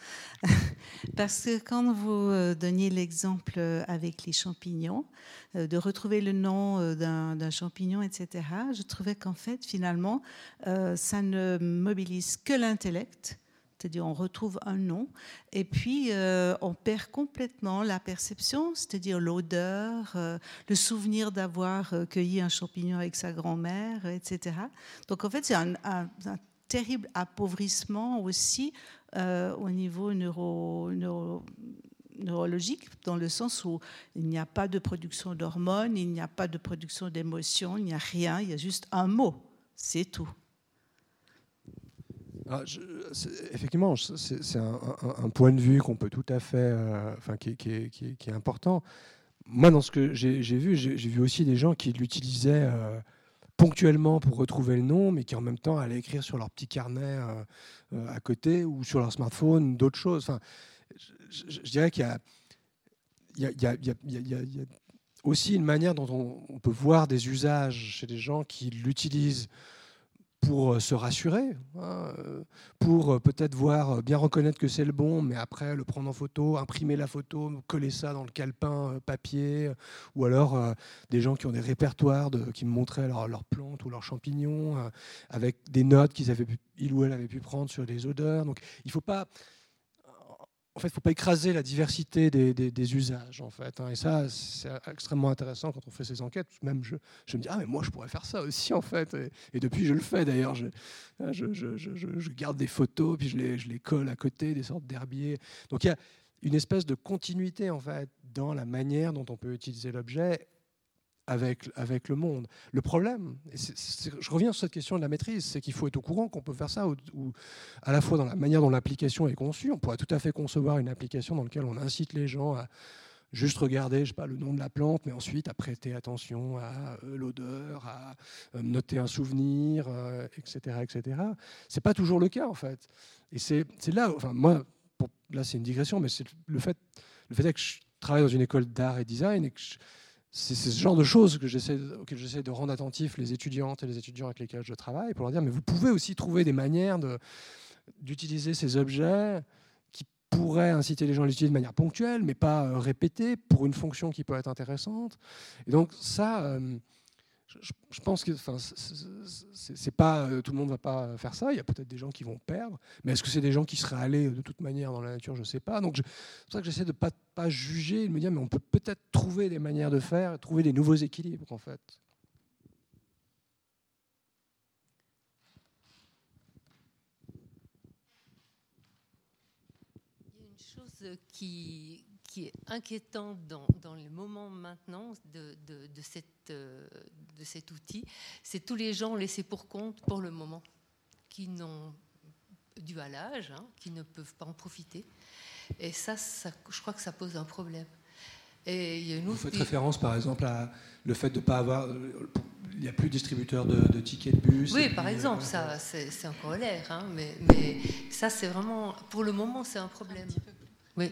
parce que quand vous euh, donniez l'exemple euh, avec les champignons, de retrouver le nom d'un champignon, etc., je trouvais qu'en fait, finalement, ça ne mobilise que l'intellect, c'est-à-dire on retrouve un nom, et puis euh, on perd complètement la perception, c'est-à-dire l'odeur, euh, le souvenir d'avoir euh, cueilli un champignon avec sa grand-mère, etc. Donc en fait, c'est un, terrible appauvrissement aussi au niveau neuro, neurologique, dans le sens où il n'y a pas de production d'hormones, il n'y a pas de production d'émotions, il n'y a rien, il y a juste un mot, c'est tout. Ah, effectivement, c'est un, point de vue qu'on peut tout à fait, euh, qui, est important. Moi, dans ce que j'ai vu, j'ai vu aussi des gens qui l'utilisaient euh, ponctuellement pour retrouver le nom, mais qui en même temps allaient écrire sur leur petit carnet euh, à côté ou sur leur smartphone d'autres choses. Enfin, je, dirais qu'il y a, aussi une manière dont on, on, peut voir des usages chez des gens qui l'utilisent pour euh, se rassurer, hein, euh, pour euh, peut-être voir, bien reconnaître que c'est le bon, mais après le prendre en photo, imprimer la photo, coller ça dans le calepin papier, ou alors des gens qui ont des répertoires qui me montraient leurs plantes ou leurs champignons, avec des notes qu'ils avaient pu, ou elle avait pu prendre sur des odeurs. Donc il ne faut pas en fait, faut pas écraser la diversité des, usages, en fait. Hein. Et ça, c'est extrêmement intéressant quand on fait ces enquêtes. Même je, me dis, ah, mais moi, je pourrais faire ça aussi, en fait. Et, depuis, je le fais, d'ailleurs. Hein, je, je, garde des photos, puis je les, je les colle à côté, des sortes d'herbiers. Donc, il y a une espèce de continuité, en fait, dans la manière dont on peut utiliser l'objet avec, avec le monde. Le problème, je reviens sur cette question de la maîtrise, c'est qu'il faut être au courant qu'on peut faire ça, ou, à la fois dans la manière dont l'application est conçue, on pourrait tout à fait concevoir une application dans laquelle on incite les gens à juste regarder, je pas, le nom de la plante, mais ensuite à prêter attention à euh, l'odeur, à euh, noter un souvenir, etc., euh, etc. C'est pas toujours le cas en fait. Et c'est là, enfin moi, là c'est une digression, mais c'est le fait, le fait que je travaille dans une école d'art et design et que je, c'est ce genre de choses que j'essaie, auxquelles j'essaie de rendre attentifs les étudiantes et les étudiants avec lesquels je travaille, pour leur dire, mais vous pouvez aussi trouver des manières d'utiliser ces objets qui pourraient inciter les gens à les utiliser de manière ponctuelle, mais pas euh, répétée, pour une fonction qui peut être intéressante. Et donc ça, je, pense que c'est pas euh, tout le monde va pas faire ça. Il y a peut-être des gens qui vont perdre, mais est-ce que c'est des gens qui seraient allés de toute manière dans la nature? Je ne sais pas. Donc c'est pour ça que j'essaie de pas pas juger, de me dire mais on peut peut-être trouver des manières de faire, trouver des nouveaux équilibres en fait. Il y a une chose qui qui est inquiétant dans, dans le moment maintenant de, de, cette, euh, de cet outil, c'est tous les gens laissés pour compte pour le moment, qui n'ont dû à l'âge, hein, qui ne peuvent pas en profiter. Et ça, ça, je crois que ça pose un problème. Et il y a une Vous faites référence par exemple à le fait de ne pas avoir. Il n'y a plus de distributeur de, tickets de bus. Oui, par exemple, ça, c'est encore l'air. Hein, mais, mais ça, c'est vraiment. Pour le moment, c'est un problème. Oui.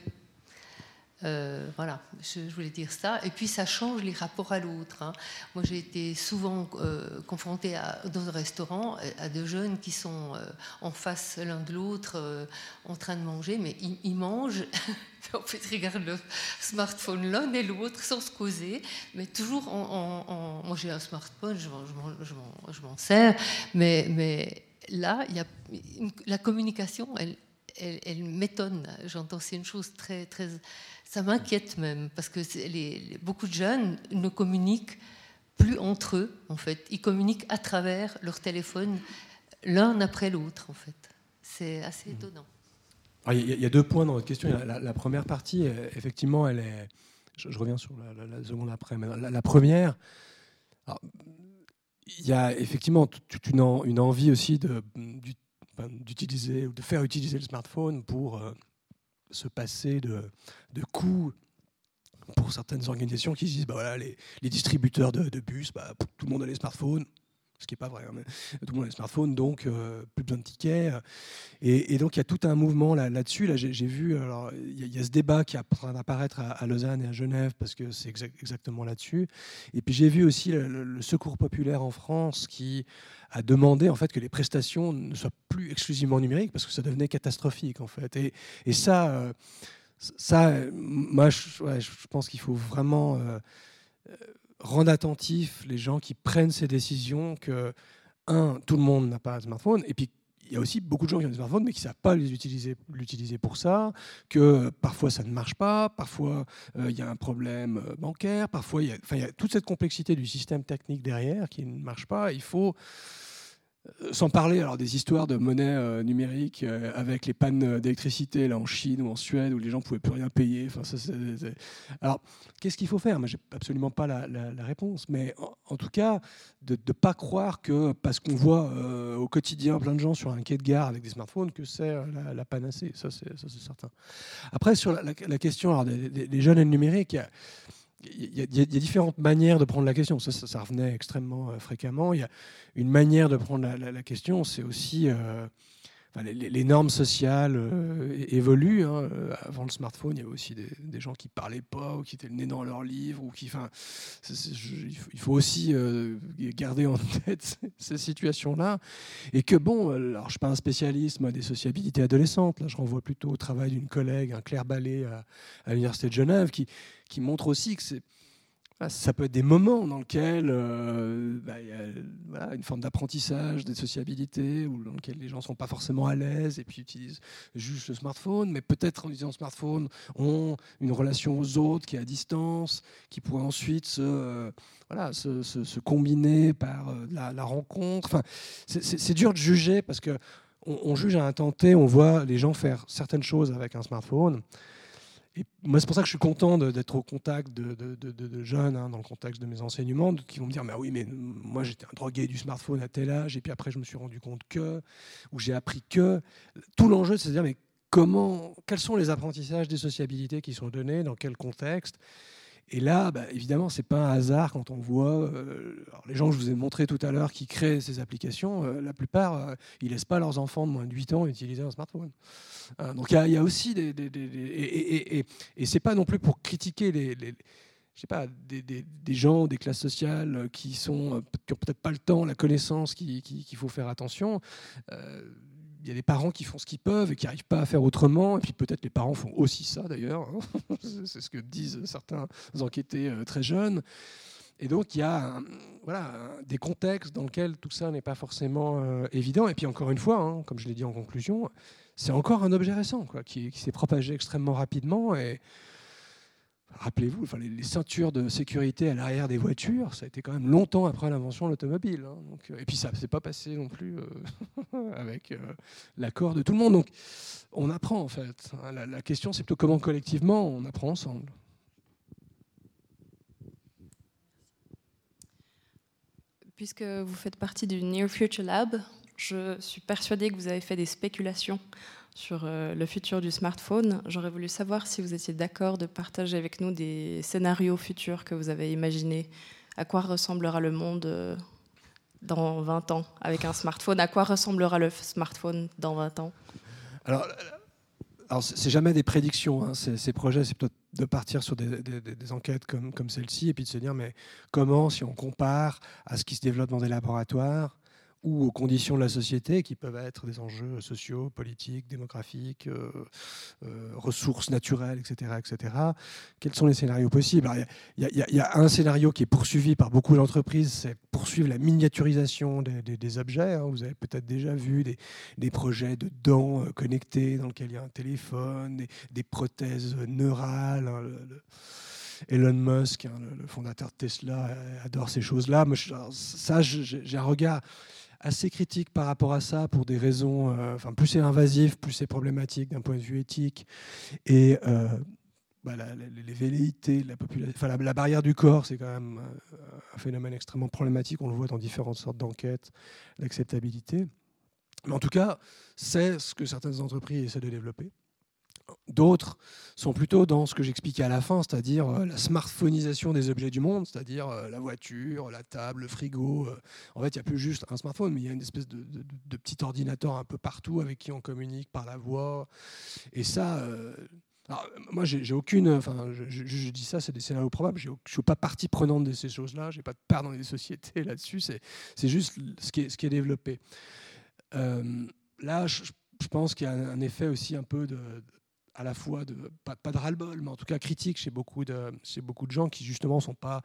Euh, voilà, je, voulais dire ça. Et puis ça change les rapports à l'autre. Hein. Moi j'ai été souvent euh, confrontée dans un restaurant à deux jeunes qui sont euh, en face l'un de l'autre en train de manger, mais ils, mangent. en fait, ils regardent le smartphone l'un et l'autre sans se causer, mais toujours en. moi j'ai un smartphone, je, m'en sers, mais, là, la communication, elle m'étonne. J'entends, c'est une chose très, très, ça m'inquiète même, parce que les, beaucoup de jeunes ne communiquent plus entre eux, en fait. Ils communiquent à travers leur téléphone, l'un après l'autre, en fait. C'est assez mmh. étonnant. Ah, il y, a deux points dans votre question. La, première partie, euh, effectivement, elle est. Je, reviens sur la, seconde après, mais la, première. il y a effectivement toute une, une envie aussi d'utiliser ou de faire utiliser le smartphone pour euh, se passer de, coûts pour certaines organisations qui se disent bah voilà, les, distributeurs de, de bus, bah, tout le monde a les smartphones, ce qui n'est pas vrai, hein, tout le monde a les smartphones, donc euh, plus besoin de tickets. Et, donc il y a tout un mouvement là-dessus. Là, j'ai vu, alors il y, a ce débat qui est en train d'apparaître à, Lausanne et à Genève parce que c'est exactement là-dessus. Et puis j'ai vu aussi le, Secours populaire en France qui a demandé en fait que les prestations ne soient plus exclusivement numériques parce que ça devenait catastrophique en fait. Et, ça, euh, ça, moi, je, pense qu'il faut vraiment euh, rendre attentif les gens qui prennent ces décisions que, un, tout le monde n'a pas un smartphone, et puis il y a aussi beaucoup de gens qui ont des smartphones mais qui ne savent pas l'utiliser pour ça, que parfois ça ne marche pas, parfois euh, il y a un problème euh, bancaire, parfois il y, a, y a toute cette complexité du système technique derrière qui ne marche pas. Il faut sans parler alors des histoires de monnaie euh, numérique euh, avec les pannes d'électricité là en Chine ou en Suède où les gens pouvaient plus rien payer. Alors, qu'est-ce qu'il faut faire? Moi, j'ai absolument pas la, réponse, mais en, tout cas, de ne pas croire que parce qu'on voit au quotidien plein de gens sur un quai de gare avec des smartphones que c'est la, panacée. Ça, c'est certain. Après, sur la, question alors, des, jeunes et le numérique, il y a, différentes manières de prendre la question. Ça, ça, revenait extrêmement euh, fréquemment. Il y a une manière de prendre la, question, c'est aussi euh, les, normes sociales euh, évoluent. Hein. Avant le smartphone, il y avait aussi des, gens qui parlaient pas ou qui étaient le nez dans leur livre. Ou qui, enfin, il faut aussi garder en tête ces situations-là. Et que bon, alors je suis pas un spécialiste des sociabilités adolescentes. Là, je renvoie plutôt au travail d'une collègue, un Claire Ballet à, l'université de Genève, qui qui montre aussi que c'est ça peut être des moments dans lesquels euh, bah, y a voilà, une forme d'apprentissage, de sociabilité, ou dans lesquels les gens ne sont pas forcément à l'aise et puis utilisent juste le smartphone, mais peut-être en utilisant le smartphone ont une relation aux autres qui est à distance, qui pourrait ensuite se, euh, voilà, se, combiner par euh, la, rencontre. Enfin, c'est dur de juger parce que on, juge à un temps T, on voit les gens faire certaines choses avec un smartphone moi, c'est pour ça que je suis content d'être au contact de, jeunes, hein, dans le contexte de mes enseignements, qui vont me dire Mais oui, mais moi, j'étais un drogué du smartphone à tel âge, et puis après, je me suis rendu compte que, ou j'ai appris que. Tout l'enjeu, c'est de dire Mais comment, quels sont les apprentissages des sociabilités qui sont donnés, dans quel contexte? Et là, bah, évidemment, ce n'est pas un hasard quand on voit euh, les gens que je vous ai montré tout à l'heure qui créent ces applications, euh, la plupart, euh, ils laissent pas leurs enfants de moins de 8 ans utiliser un smartphone. Hein, donc il y, a aussi des... et, et, ce n'est pas non plus pour critiquer les, je sais pas, des, des, des, gens, des classes sociales qui sont qui n'ont peut-être pas le temps, la connaissance qu'il faut faire attention y a des parents qui font ce qu'ils peuvent et qui n'arrivent pas à faire autrement. Et puis peut-être les parents font aussi ça d'ailleurs. Hein. C'est ce que disent certains enquêtés euh, très jeunes. Et donc, il y a voilà, des contextes dans lesquels tout ça n'est pas forcément euh, évident. Et puis, encore une fois, hein, comme je l'ai dit en conclusion, c'est encore un objet récent quoi, qui, s'est propagé extrêmement rapidement. Et rappelez-vous, enfin, les, ceintures de sécurité à l'arrière des voitures, ça a été quand même longtemps après l'invention de l'automobile. Hein. Euh, et puis, ça ne s'est pas passé non plus euh, avec l'accord de tout le monde. Donc, on apprend, en fait. La, la question, c'est plutôt comment collectivement on apprend ensemble. Puisque vous faites partie du Near Future Lab, je suis persuadée que vous avez fait des spéculations sur euh, le futur du smartphone. J'aurais voulu savoir si vous étiez d'accord de partager avec nous des scénarios futurs que vous avez imaginés. À quoi ressemblera le monde euh, dans 20 ans avec un smartphone? À quoi ressemblera le smartphone dans 20 ans? Alors, alors c'est jamais des prédictions. Hein. Ces, projets, c'est plutôt de partir sur des, enquêtes comme celle-ci et puis de se dire mais comment, si on compare à ce qui se développe dans des laboratoires, ou aux conditions de la société qui peuvent être des enjeux sociaux, politiques, démographiques, euh, euh, ressources naturelles, etc., etc. Quels sont les scénarios possibles? Il y, a un scénario qui est poursuivi par beaucoup d'entreprises, c'est poursuivre la miniaturisation des, objets. Hein. Vous avez peut-être déjà vu des, projets de dents euh, connectées dans lesquels il y a un téléphone, des, prothèses neurales. Hein, Elon Musk, hein, le, fondateur de Tesla, adore ces choses-là. Ça, j'ai un regard assez critique par rapport à ça pour des raisons, euh, enfin plus c'est invasif, plus c'est problématique d'un point de vue éthique. Et euh, bah, les velléités, la, enfin, la, barrière du corps, c'est quand même euh, un phénomène extrêmement problématique. On le voit dans différentes sortes d'enquêtes d'acceptabilité. Mais en tout cas, c'est ce que certaines entreprises essaient de développer. D'autres sont plutôt dans ce que j'expliquais à la fin, c'est-à-dire euh, la smartphoneisation des objets du monde, c'est-à-dire euh, la voiture, la table, le frigo. Euh. En fait, il n'y a plus juste un smartphone, mais il y a une espèce de, petit ordinateur un peu partout avec qui on communique par la voix. Et ça, moi, j'ai aucune. Enfin, je, dis ça, c'est des scénarios probables. Je ne suis pas partie prenante de ces choses-là. Je n'ai pas de part dans les sociétés là-dessus. C'est juste ce qui, est, ce qui est développé. là, je, pense qu'il y a un effet aussi un peu de, à la fois de pas, de ras-le-bol, mais en tout cas critique chez beaucoup de chez beaucoup de gens qui justement sont pas.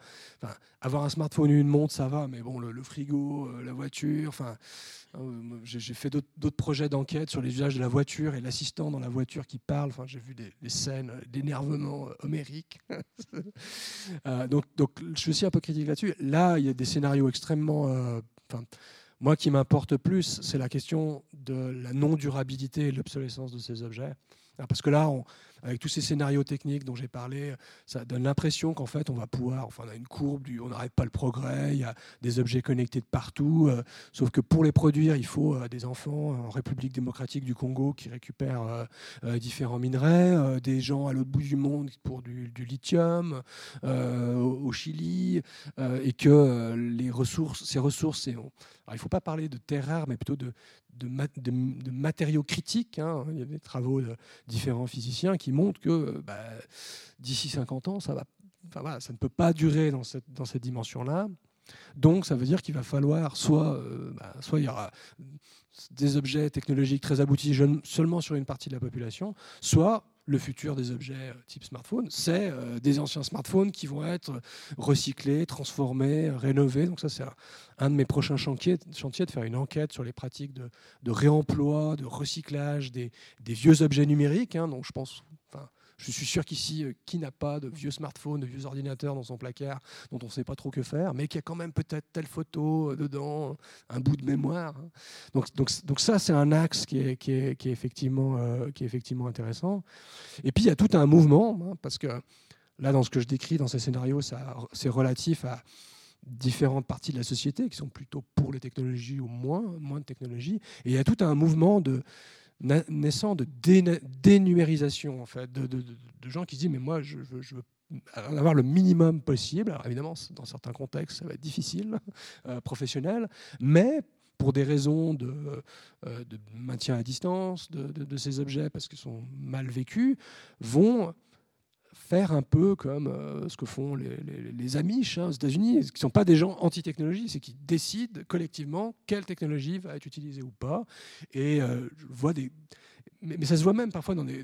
Avoir un smartphone, une montre, ça va, mais bon, le, frigo, euh, la voiture. Enfin, euh, j'ai fait d'autres projets d'enquête sur les usages de la voiture et l'assistant dans la voiture qui parle. Enfin, j'ai vu des, scènes d'énervement euh, homérique. donc, donc, je suis aussi un peu critique là-dessus. Là, il y a des scénarios extrêmement. enfin, moi, qui m'importe plus, c'est la question de la non-durabilité et l'obsolescence de ces objets. Parce que là, avec tous ces scénarios techniques dont j'ai parlé, ça donne l'impression qu'en fait, on va pouvoir, enfin, on a une courbe, on n'arrête pas le progrès, il y a des objets connectés de partout, euh, sauf que pour les produire, il faut euh, des enfants en République démocratique du Congo qui récupèrent euh, différents minerais, des gens à l'autre bout du monde pour du, lithium, au Chili, et que les ressources, ces ressources, il ne faut pas parler de terres rares, mais plutôt de, de, matériaux critiques. Hein. Il y a des travaux de différents physiciens qui montrent que bah, d'ici 50 ans, ça, ne peut pas durer dans cette, dans cette dimension-là. Donc ça veut dire qu'il va falloir soit, euh, bah, soit il y aura des objets technologiques très aboutis seulement sur une partie de la population, soit le futur des objets euh, type smartphone, c'est euh, des anciens smartphones qui vont être recyclés, transformés, rénovés. Donc ça, c'est un, de mes prochains chantiers, de faire une enquête sur les pratiques de, réemploi, de recyclage des, vieux objets numériques. Hein. donc je pense, je suis sûr qu'ici, euh, qui n'a pas de vieux smartphone, de vieux ordinateurs dans son placard dont on ne sait pas trop que faire, mais qui a quand même peut-être telle photo euh, dedans, un bout de mémoire. Hein. Donc, ça, c'est un axe euh, qui est effectivement intéressant. Et puis, il y a tout un mouvement, hein, parce que là, dans ce que je décris dans ces scénarios, c'est relatif à différentes parties de la société qui sont plutôt pour les technologies ou moins, moins de technologies. Et il y a tout un mouvement de naissant de dénumérisation, en fait, de, gens qui se disent Mais moi, je, veux en avoir le minimum possible. Alors évidemment, dans certains contextes, ça va être difficile, euh, professionnel, mais pour des raisons de, euh, de maintien à distance de, ces objets, parce qu'ils sont mal vécus, vont faire un peu comme euh, ce que font les, les, Amish hein, aux États-Unis, qui ne sont pas des gens anti-technologie, c'est qui décident collectivement quelle technologie va être utilisée ou pas. Et euh, je vois des, mais, ça se voit même parfois dans des,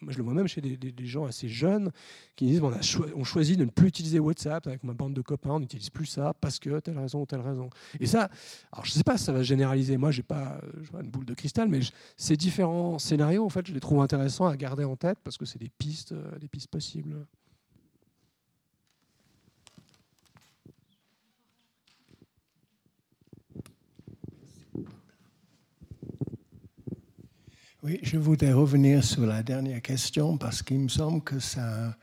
moi je le vois même chez des, gens assez jeunes qui disent on, a on choisit de ne plus utiliser WhatsApp avec ma bande de copains, on n'utilise plus ça parce que telle raison ou telle raison. Et ça, alors je sais pas si ça va généraliser. Moi, j'ai pas, pas une boule de cristal, mais ces différents scénarios, en fait, je les trouve intéressants à garder en tête parce que c'est des pistes, euh, des pistes possibles. Oui, je voudrais revenir sur la dernière question parce qu'il me semble que ça,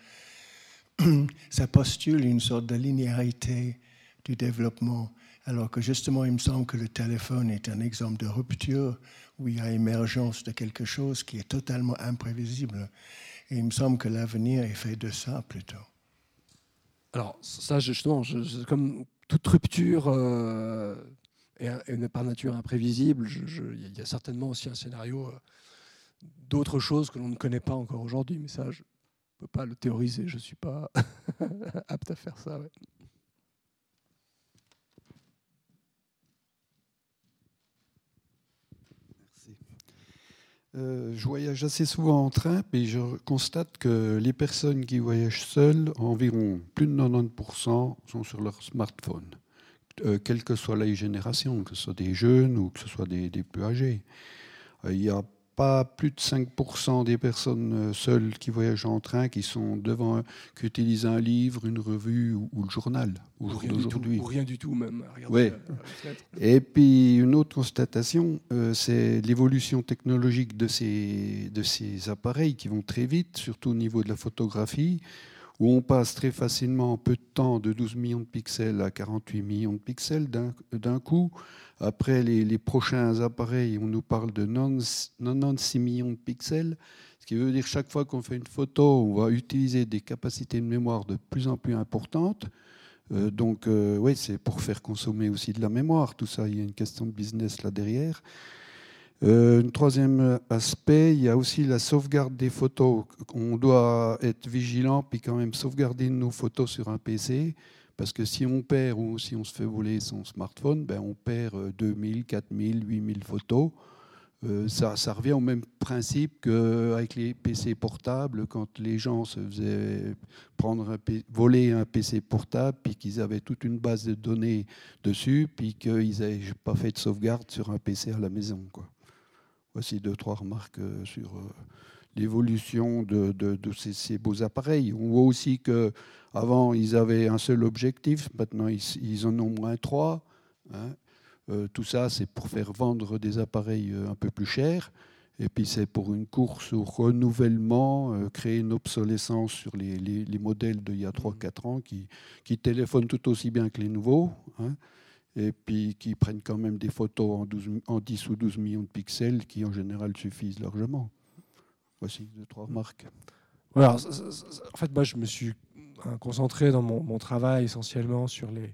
ça postule une sorte de linéarité du développement, alors que justement, il me semble que le téléphone est un exemple de rupture où il y a émergence de quelque chose qui est totalement imprévisible. Et il me semble que l'avenir est fait de ça plutôt. Alors, ça, justement, comme toute rupture euh, est, par nature imprévisible, il y a certainement aussi un scénario. D'autres choses que l'on ne connaît pas encore aujourd'hui. Mais ça, je ne peux pas le théoriser, je ne suis pas apte à faire ça. Merci. Euh, je voyage assez souvent en train, et je constate que les personnes qui voyagent seules, environ plus de 90%, sont sur leur smartphone, euh, quelle que soit la génération, que ce soit des jeunes ou que ce soit des, des plus âgés. Euh, il y a pas plus de 5% des personnes euh, seules qui voyagent en train qui sont devant, qui utilisent un livre, une revue ou, le journal ou rien, ou rien du tout même. Ouais. Et puis une autre constatation, euh, c'est l'évolution technologique de ces, de ces appareils qui vont très vite, surtout au niveau de la photographie où on passe très facilement en peu de temps de 12 millions de pixels à 48 millions de pixels d'un coup. Après les, prochains appareils, on nous parle de 96 millions de pixels, ce qui veut dire que chaque fois qu'on fait une photo, on va utiliser des capacités de mémoire de plus en plus importantes. Euh, donc, euh, oui, c'est pour faire consommer aussi de la mémoire. Tout ça, il y a une question de business là derrière. Euh, un troisième aspect, il y a aussi la sauvegarde des photos. On doit être vigilant puis quand même sauvegarder nos photos sur un PC. Parce que si on perd ou si on se fait voler son smartphone, ben on perd 2000, 4000, 8000 photos. Euh, ça, ça, revient au même principe qu'avec les PC portables, quand les gens se faisaient prendre voler un PC portable, puis qu'ils avaient toute une base de données dessus, puis qu'ils n'avaient pas fait de sauvegarde sur un PC à la maison. Quoi. Voici deux, trois remarques euh, sur euh, l'évolution de, ces, beaux appareils. On voit aussi qu'avant, ils avaient un seul objectif, maintenant, ils, en ont moins trois. Hein. Euh, tout ça, c'est pour faire vendre des appareils un peu plus chers. Et puis, c'est pour une course au renouvellement, créer une obsolescence sur les, modèles d'il y a 3-4 ans qui, qui, téléphonent tout aussi bien que les nouveaux. Hein et puis qui prennent quand même des photos en, 12, en 10 ou 12 millions de pixels qui en général suffisent largement. Voici deux, trois remarques. Voilà, en fait, moi, je me suis hein, concentré dans mon, travail essentiellement sur les,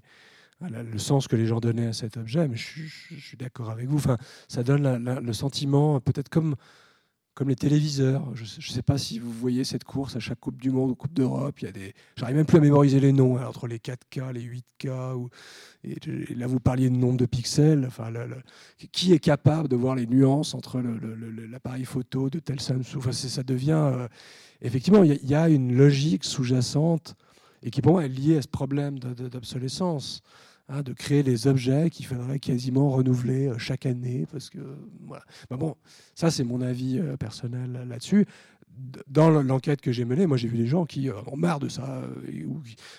le sens que les gens donnaient à cet objet, mais je, suis d'accord avec vous. Enfin, ça donne le sentiment, peut-être comme comme les téléviseurs. Je ne sais pas si vous voyez cette course à chaque Coupe du Monde ou Coupe d'Europe. Il y des, j'arrive même plus à mémoriser les noms hein, entre les 4K, les 8K. Ou, et, là, vous parliez de nombre de pixels. Enfin, qui est capable de voir les nuances entre l'appareil photo de tel Samsung? Enfin, Ça devient euh, effectivement, il y, a une logique sous-jacente et qui pour moi est liée à ce problème d'obsolescence. Hein, de créer les objets qu'il faudrait quasiment renouveler euh, chaque année. Parce que, voilà. bon, ça, c'est mon avis euh, personnel là-dessus dans l'enquête que j'ai menée, moi j'ai vu des gens qui euh, ont marre de ça. Euh,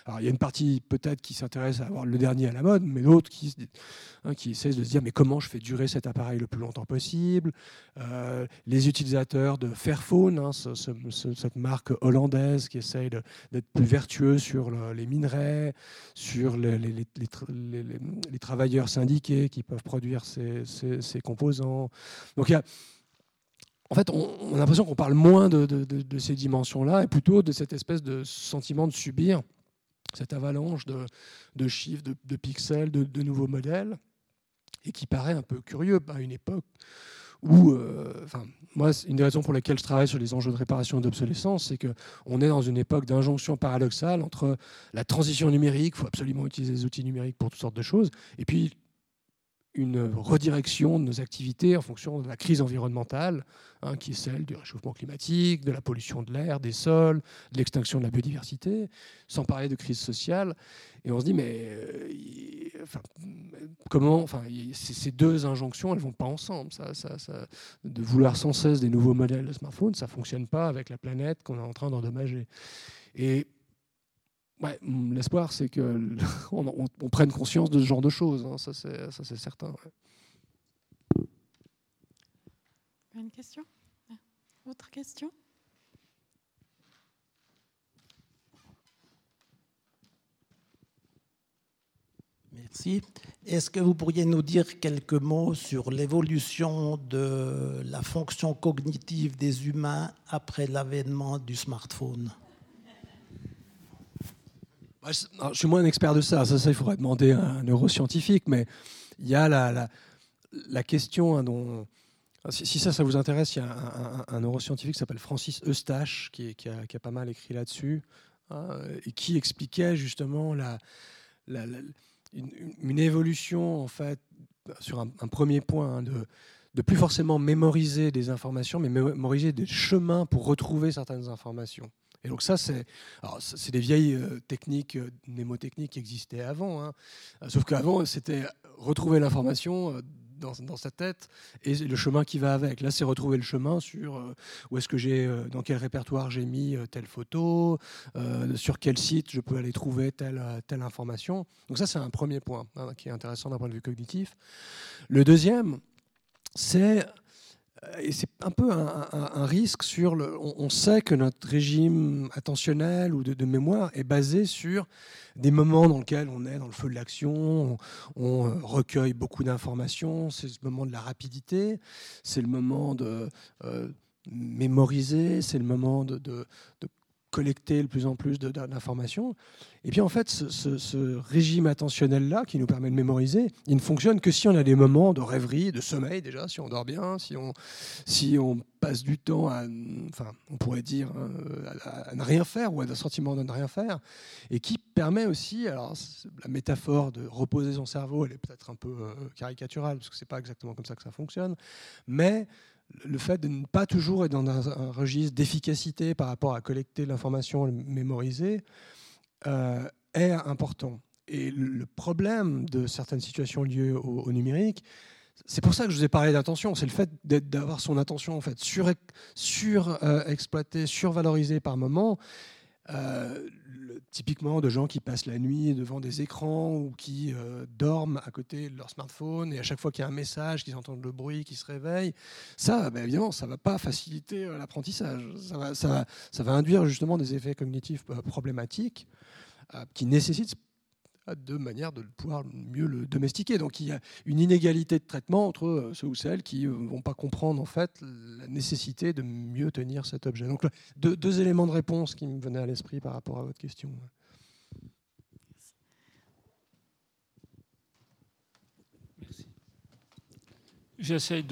alors il y a une partie peut-être qui s'intéresse à avoir le dernier à la mode, mais d'autres qui, hein, qui essaient de se dire mais comment je fais durer cet appareil le plus longtemps possible. Euh, les utilisateurs de Fairphone, hein, cette marque hollandaise qui essaye d'être plus vertueux sur les minerais, sur les, travailleurs syndiqués qui peuvent produire ces, ces, ces composants. Donc il y a en fait, on, a l'impression qu'on parle moins de, ces dimensions-là et plutôt de cette espèce de sentiment de subir cette avalanche de, chiffres, de, pixels, de, nouveaux modèles, et qui paraît un peu curieux à une époque où, euh, enfin, moi, une des raisons pour lesquelles je travaille sur les enjeux de réparation et d'obsolescence, c'est qu'on est dans une époque d'injonction paradoxale entre la transition numérique, il faut absolument utiliser les outils numériques pour toutes sortes de choses, et puis une redirection de nos activités en fonction de la crise environnementale, hein, qui est celle du réchauffement climatique, de la pollution de l'air, des sols, de l'extinction de la biodiversité, sans parler de crise sociale. Et on se dit, mais euh, comment enfin, Ces deux injonctions, elles ne vont pas ensemble. Ça, de vouloir sans cesse des nouveaux modèles de smartphones, ça ne fonctionne pas avec la planète qu'on est en train d'endommager. Et Ouais, l'espoir, c'est qu'on on, prenne conscience de ce genre de choses. Hein, ça, c'est certain. Une question? Autre question? Merci. Est-ce que vous pourriez nous dire quelques mots sur l'évolution de la fonction cognitive des humains après l'avènement du smartphone? Je suis moins un expert de ça. Ça, il faudrait demander à un neuroscientifique. Mais il y a la, question hein, dont. Si, ça, vous intéresse, il y a un, neuroscientifique qui s'appelle Francis Eustache, qui, a, pas mal écrit là-dessus, hein, et qui expliquait justement une, évolution, en fait, sur un, premier point, hein, de, de plus forcément mémoriser des informations, mais mémoriser des chemins pour retrouver certaines informations. Et donc ça, c'est, c'est des vieilles euh, techniques euh, mnémotechniques qui existaient avant. Hein. Euh, sauf qu'avant, c'était retrouver l'information dans, sa tête et le chemin qui va avec. Là, c'est retrouver le chemin sur où est-ce que j'ai, dans quel répertoire j'ai mis telle photo, sur quel site je peux aller trouver telle, telle information. Donc ça, c'est un premier point hein, qui est intéressant d'un point de vue cognitif. Le deuxième, c'est et c'est un peu un, risque sur. On, sait que notre régime attentionnel ou de, mémoire est basé sur des moments dans lesquels on est dans le feu de l'action, on, euh, recueille beaucoup d'informations, c'est ce moment de la rapidité, c'est le moment de euh, mémoriser, c'est le moment de collecter de plus en plus d'informations. Et puis en fait, ce, régime attentionnel-là, qui nous permet de mémoriser, il ne fonctionne que si on a des moments de rêverie, de sommeil déjà, si on dort bien, si on, si on passe du temps à, enfin, on pourrait dire, hein, à, ne rien faire ou à un sentiment de ne rien faire, et qui permet aussi, alors la métaphore de reposer son cerveau, elle est peut-être un peu euh, caricaturale, parce que c'est pas exactement comme ça que ça fonctionne, mais le fait de ne pas toujours être dans un, registre d'efficacité par rapport à collecter l'information, mémoriser, euh, est important. Et le problème de certaines situations liées au, numérique, c'est pour ça que je vous ai parlé d'attention, c'est le fait d'avoir son attention en fait surexploitée, sur, euh, survalorisée par moment, euh, typiquement de gens qui passent la nuit devant des écrans ou qui euh, dorment à côté de leur smartphone et à chaque fois qu'il y a un message, qu'ils entendent le bruit, qu'ils se réveillent, ça, ben évidemment, ça ne va pas faciliter euh, l'apprentissage. Ça va, ça, ça va, induire justement des effets cognitifs problématiques qui nécessitent de manière de pouvoir mieux le domestiquer. Donc il y a une inégalité de traitement entre euh, ceux ou celles qui ne euh, vont pas comprendre en fait la nécessité de mieux tenir cet objet. Donc deux, éléments de réponse qui me venaient à l'esprit par rapport à votre question. Merci.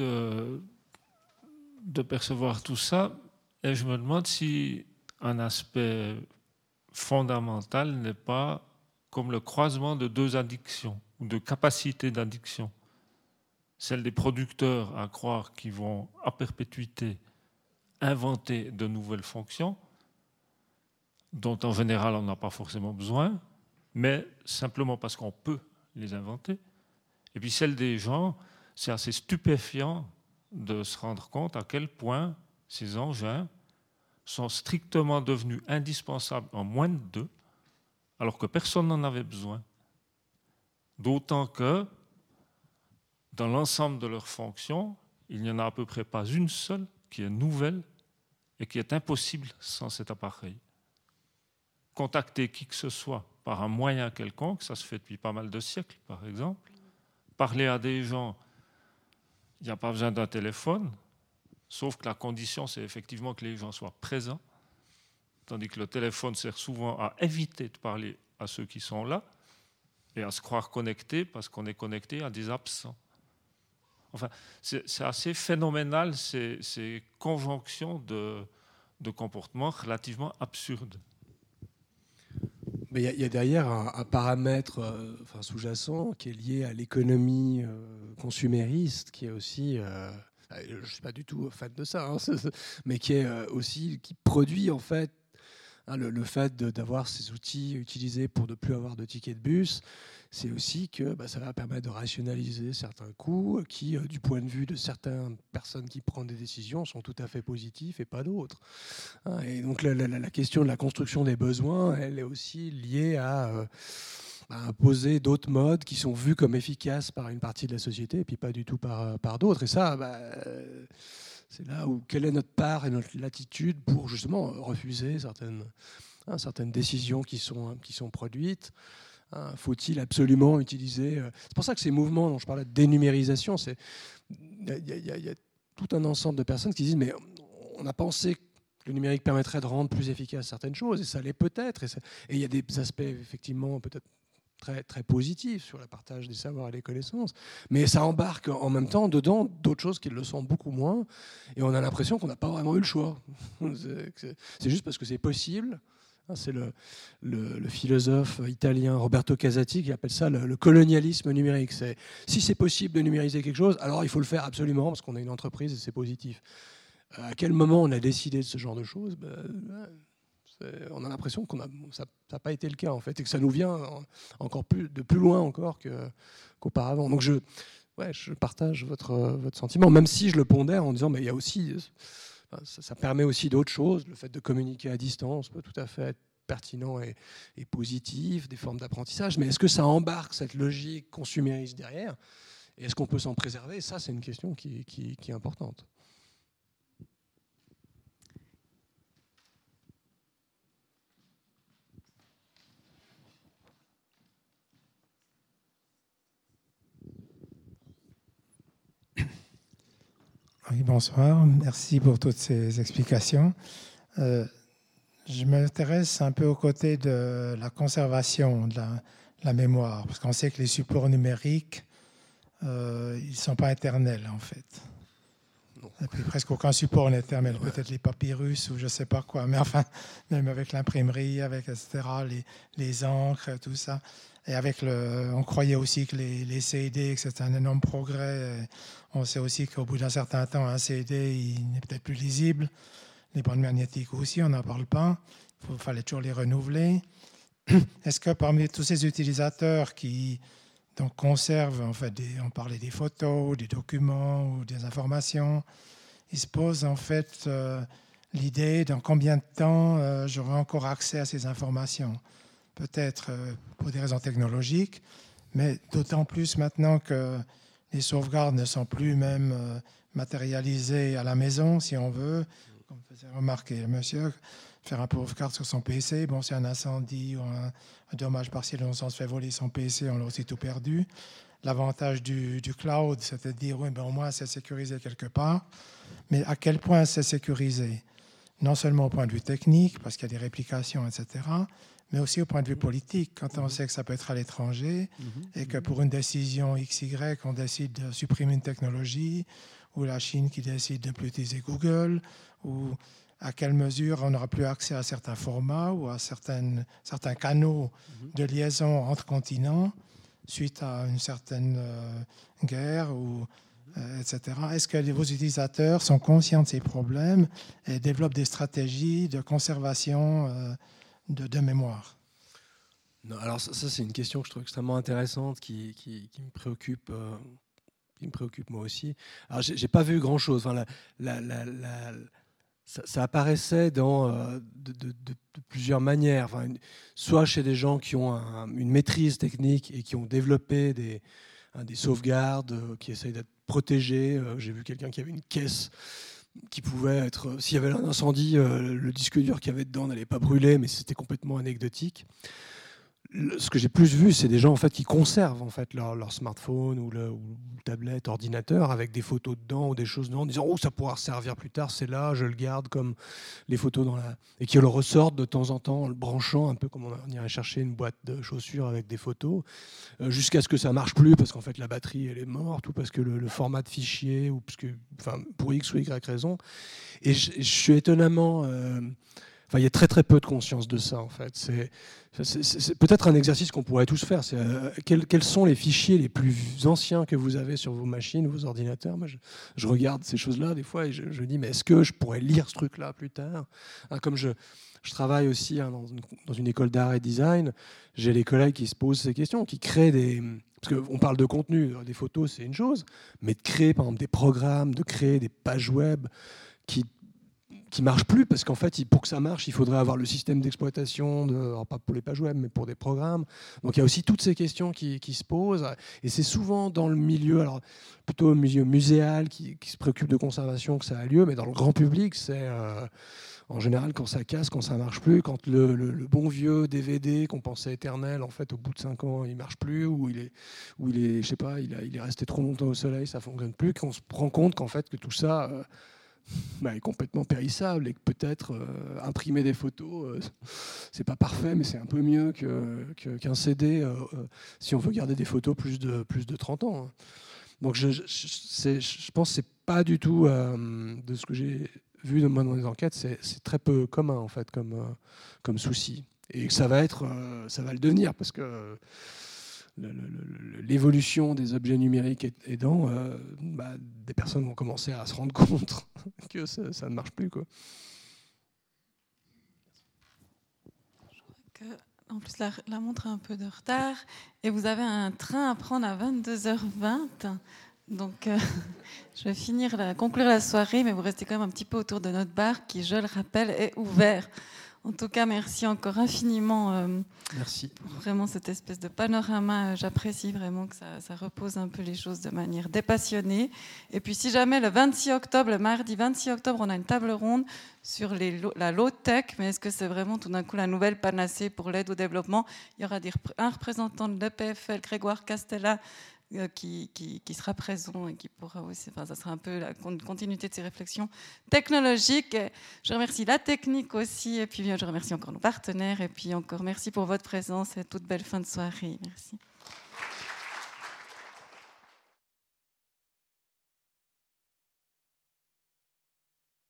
De percevoir tout ça et je me demande si un aspect fondamental n'est pas comme le croisement de deux addictions ou de capacités d'addiction. Celle des producteurs à croire qu'ils vont à perpétuité inventer de nouvelles fonctions, dont en général on n'a pas forcément besoin, mais simplement parce qu'on peut les inventer. Et puis celle des gens, c'est assez stupéfiant de se rendre compte à quel point ces engins sont strictement devenus indispensables en moins de deux, alors que personne n'en avait besoin. D'autant que, dans l'ensemble de leurs fonctions, il n'y en a à peu près pas une seule qui est nouvelle et qui est impossible sans cet appareil. Contacter qui que ce soit par un moyen quelconque, ça se fait depuis pas mal de siècles par exemple. Parler à des gens, il n'y a pas besoin d'un téléphone, sauf que la condition c'est effectivement que les gens soient présents tandis que le téléphone sert souvent à éviter de parler à ceux qui sont là et à se croire connecté parce qu'on est connecté à des absents. Enfin, c'est assez phénoménal ces, ces conjonctions de, de comportements relativement absurdes. Il y, a derrière un, paramètre enfin, sous-jacent qui est lié à l'économie consumériste, qui est aussi je ne suis pas du tout fan de ça, hein, mais qui est aussi qui produit en fait Hein, le, fait d'avoir ces outils utilisés pour ne plus avoir de tickets de bus, c'est aussi que bah, ça va permettre de rationaliser certains coûts qui, euh, du point de vue de certaines personnes qui prennent des décisions, sont tout à fait positifs et pas d'autres. Hein, et donc la, question de la construction des besoins, elle est aussi liée à... Euh, imposer d'autres modes qui sont vus comme efficaces par une partie de la société et puis pas du tout par, d'autres. Et ça, bah, c'est là où quelle est notre part et notre latitude pour justement refuser certaines, hein, certaines décisions qui sont, qui sont produites. Hein, faut-il absolument utiliser euh, C'est pour ça que ces mouvements dont je parlais de dénumérisation, c'est il y, a tout un ensemble de personnes qui disent mais on a pensé que le numérique permettrait de rendre plus efficace certaines choses et ça l'est peut-être et il y a des aspects effectivement peut-être très, très positif sur le partage des savoirs et des connaissances, mais ça embarque en même temps dedans d'autres choses qui le sont beaucoup moins, et on a l'impression qu'on n'a pas vraiment eu le choix. C'est juste parce que c'est possible. Hein, c'est le, le, philosophe italien Roberto Casati qui appelle ça le, colonialisme numérique. C'est si c'est possible de numériser quelque chose, alors il faut le faire absolument parce qu'on a une entreprise et c'est positif. À quel moment on a décidé de ce genre de choses? Ben, on a l'impression que ça n'a pas été le cas en fait, et que ça nous vient encore de plus loin encore qu'auparavant. Donc je, partage votre, sentiment, même si je le pondère en disant, mais il y a aussi, ça, permet aussi d'autres choses. Le fait de communiquer à distance peut tout à fait être pertinent et, positif, des formes d'apprentissage. Mais est-ce que ça embarque cette logique consumériste derrière? Et est-ce qu'on peut s'en préserver? Ça, c'est une question qui est importante. Oui, bonsoir. Merci pour toutes ces explications. Euh, je m'intéresse un peu aux côtés de la conservation de la, mémoire, parce qu'on sait que les supports numériques, euh, ils ne sont pas éternels en fait. Et puis presque aucun support n'est éternel, peut-être les papyrus ou je ne sais pas quoi, mais enfin, même avec l'imprimerie, avec etc., les, les encres, tout ça. Et avec le, on croyait aussi que les, les CD, que c'était un énorme progrès. On sait aussi qu'au bout d'un certain temps, un CD, il n'est peut-être plus lisible. Les bandes magnétiques aussi, on n'en parle pas. Il fallait toujours les renouveler. Est-ce que parmi tous ces utilisateurs qui donc, conservent, en fait, on parlait des photos, des documents ou des informations, ils se posent en fait euh, l'idée dans combien de temps euh, j'aurai encore accès à ces informations? Peut-être euh, pour des raisons technologiques, mais d'autant plus maintenant que les sauvegardes ne sont plus même euh, matérialisées à la maison, si on veut. Comme faisait remarquer monsieur, faire un sauvegarde sur son PC, bon, c'est un incendie ou un, dommage partiel, on s'en se fait voler son PC, on l'a aussi tout perdu. L'avantage du, cloud, c'est de dire, oui, ben, au moins c'est sécurisé quelque part. Mais à quel point c'est sécurisé? Non seulement au point de vue technique, parce qu'il y a des réplications, etc., mais aussi au point de vue politique, quand on sait que ça peut être à l'étranger mhm. et que pour une décision XY, on décide de supprimer une technologie, ou la Chine qui décide de ne plus utiliser Google, ou à quelle mesure on n'aura plus accès à certains formats ou à certaines, certains canaux mhm. de liaison entre continents suite à une certaine euh, guerre ou euh, etc. Est-ce que vos utilisateurs sont conscients de ces problèmes et développent des stratégies de conservation euh, de, mémoire non, Alors ça, c'est une question que je trouve extrêmement intéressante qui, me préoccupe. Euh, qui me préoccupe moi aussi. Alors j'ai pas vu grand chose. Enfin, ça, apparaissait dans, euh, de, plusieurs manières. Enfin, soit chez des gens qui ont une maîtrise technique et qui ont développé des, des sauvegardes, euh, qui essayent d'être protégés. J'ai vu quelqu'un qui avait une caisse qui pouvait être, s'il y avait un incendie, euh, le disque dur qu'il y avait dedans n'allait pas brûler, mais c'était complètement anecdotique ce que j'ai plus vu, c'est des gens en fait qui conservent en fait leur, smartphone ou le, tablette, ordinateur avec des photos dedans ou des choses dedans, en disant oh ça pourra servir plus tard, c'est là, je le garde comme les photos dans la et qui le ressortent de temps en temps en le branchant un peu comme on irait chercher une boîte de chaussures avec des photos, euh, jusqu'à ce que ça marche plus parce qu'en fait la batterie elle est morte ou parce que le, format de fichier ou parce que enfin pour x ou y raison. Et je, suis étonnamment euh, Enfin, il y a très très peu de conscience de ça en fait. C'est, peut-être un exercice qu'on pourrait tous faire. Euh, quels, sont les fichiers les plus anciens que vous avez sur vos machines, vos ordinateurs? Moi, je, regarde ces choses-là des fois et je, je dis mais est-ce que je pourrais lire ce truc-là plus tard? Hein, Comme je, je travaille aussi hein, dans, une, dans, une, école d'art et design, j'ai des collègues qui se posent ces questions, qui créent des parce qu'on parle de contenu, des photos c'est une chose, mais de créer par exemple des programmes, de créer des pages web qui qui marche plus parce qu'en fait, pour que ça marche, il faudrait avoir le système d'exploitation, de, pas pour les pages web, mais pour des programmes. Donc il y a aussi toutes ces questions qui, se posent. Et c'est souvent dans le milieu, alors plutôt au milieu muséal qui, se préoccupe de conservation que ça a lieu, mais dans le grand public, c'est euh, en général quand ça casse, quand ça marche plus, quand le, bon vieux DVD qu'on pensait éternel, en fait, au bout de 5 ans, il marche plus, ou il est, ou il est, je sais pas, il, a, il est resté trop longtemps au soleil, ça fonctionne plus, qu'on se rend compte qu'en fait que tout ça euh, bah, est complètement périssable et que peut-être euh, imprimer des photos, euh, c'est pas parfait, mais c'est un peu mieux qu'un CD euh, si on veut garder des photos plus de, plus de 30 ans. Hein. Donc je, je, pense que c'est pas du tout de ce que j'ai vu dans les enquêtes, c'est très peu commun en fait comme, comme souci. Et que ça va être, ça va le devenir parce que l'évolution des objets numériques aidant, euh, bah, des personnes vont commencer à se rendre compte que ça, ne marche plus. Quoi. Que, en plus, la, montre a un peu de retard et vous avez un train à prendre à 22h20. Donc, euh, je vais finir, conclure la soirée, mais vous restez quand même un petit peu autour de notre bar qui, je le rappelle, est ouvert. En tout cas, merci encore infiniment. Euh, merci. Pour vraiment cette espèce de panorama. Euh, j'apprécie vraiment que ça, repose un peu les choses de manière dépassionnée. Et puis, si jamais le 26 octobre, le mardi 26 octobre, on a une table ronde sur les, la low-tech, mais est-ce que c'est vraiment tout d'un coup la nouvelle panacée pour l'aide au développement? Il y aura un représentant de l'EPFL, Grégoire Castella, euh, qui, sera présent et qui pourra aussi, enfin, ça sera un peu la continuité de ces réflexions technologiques. Je remercie la technique aussi, et puis je remercie encore nos partenaires, et puis encore merci pour votre présence et toute belle fin de soirée. Merci.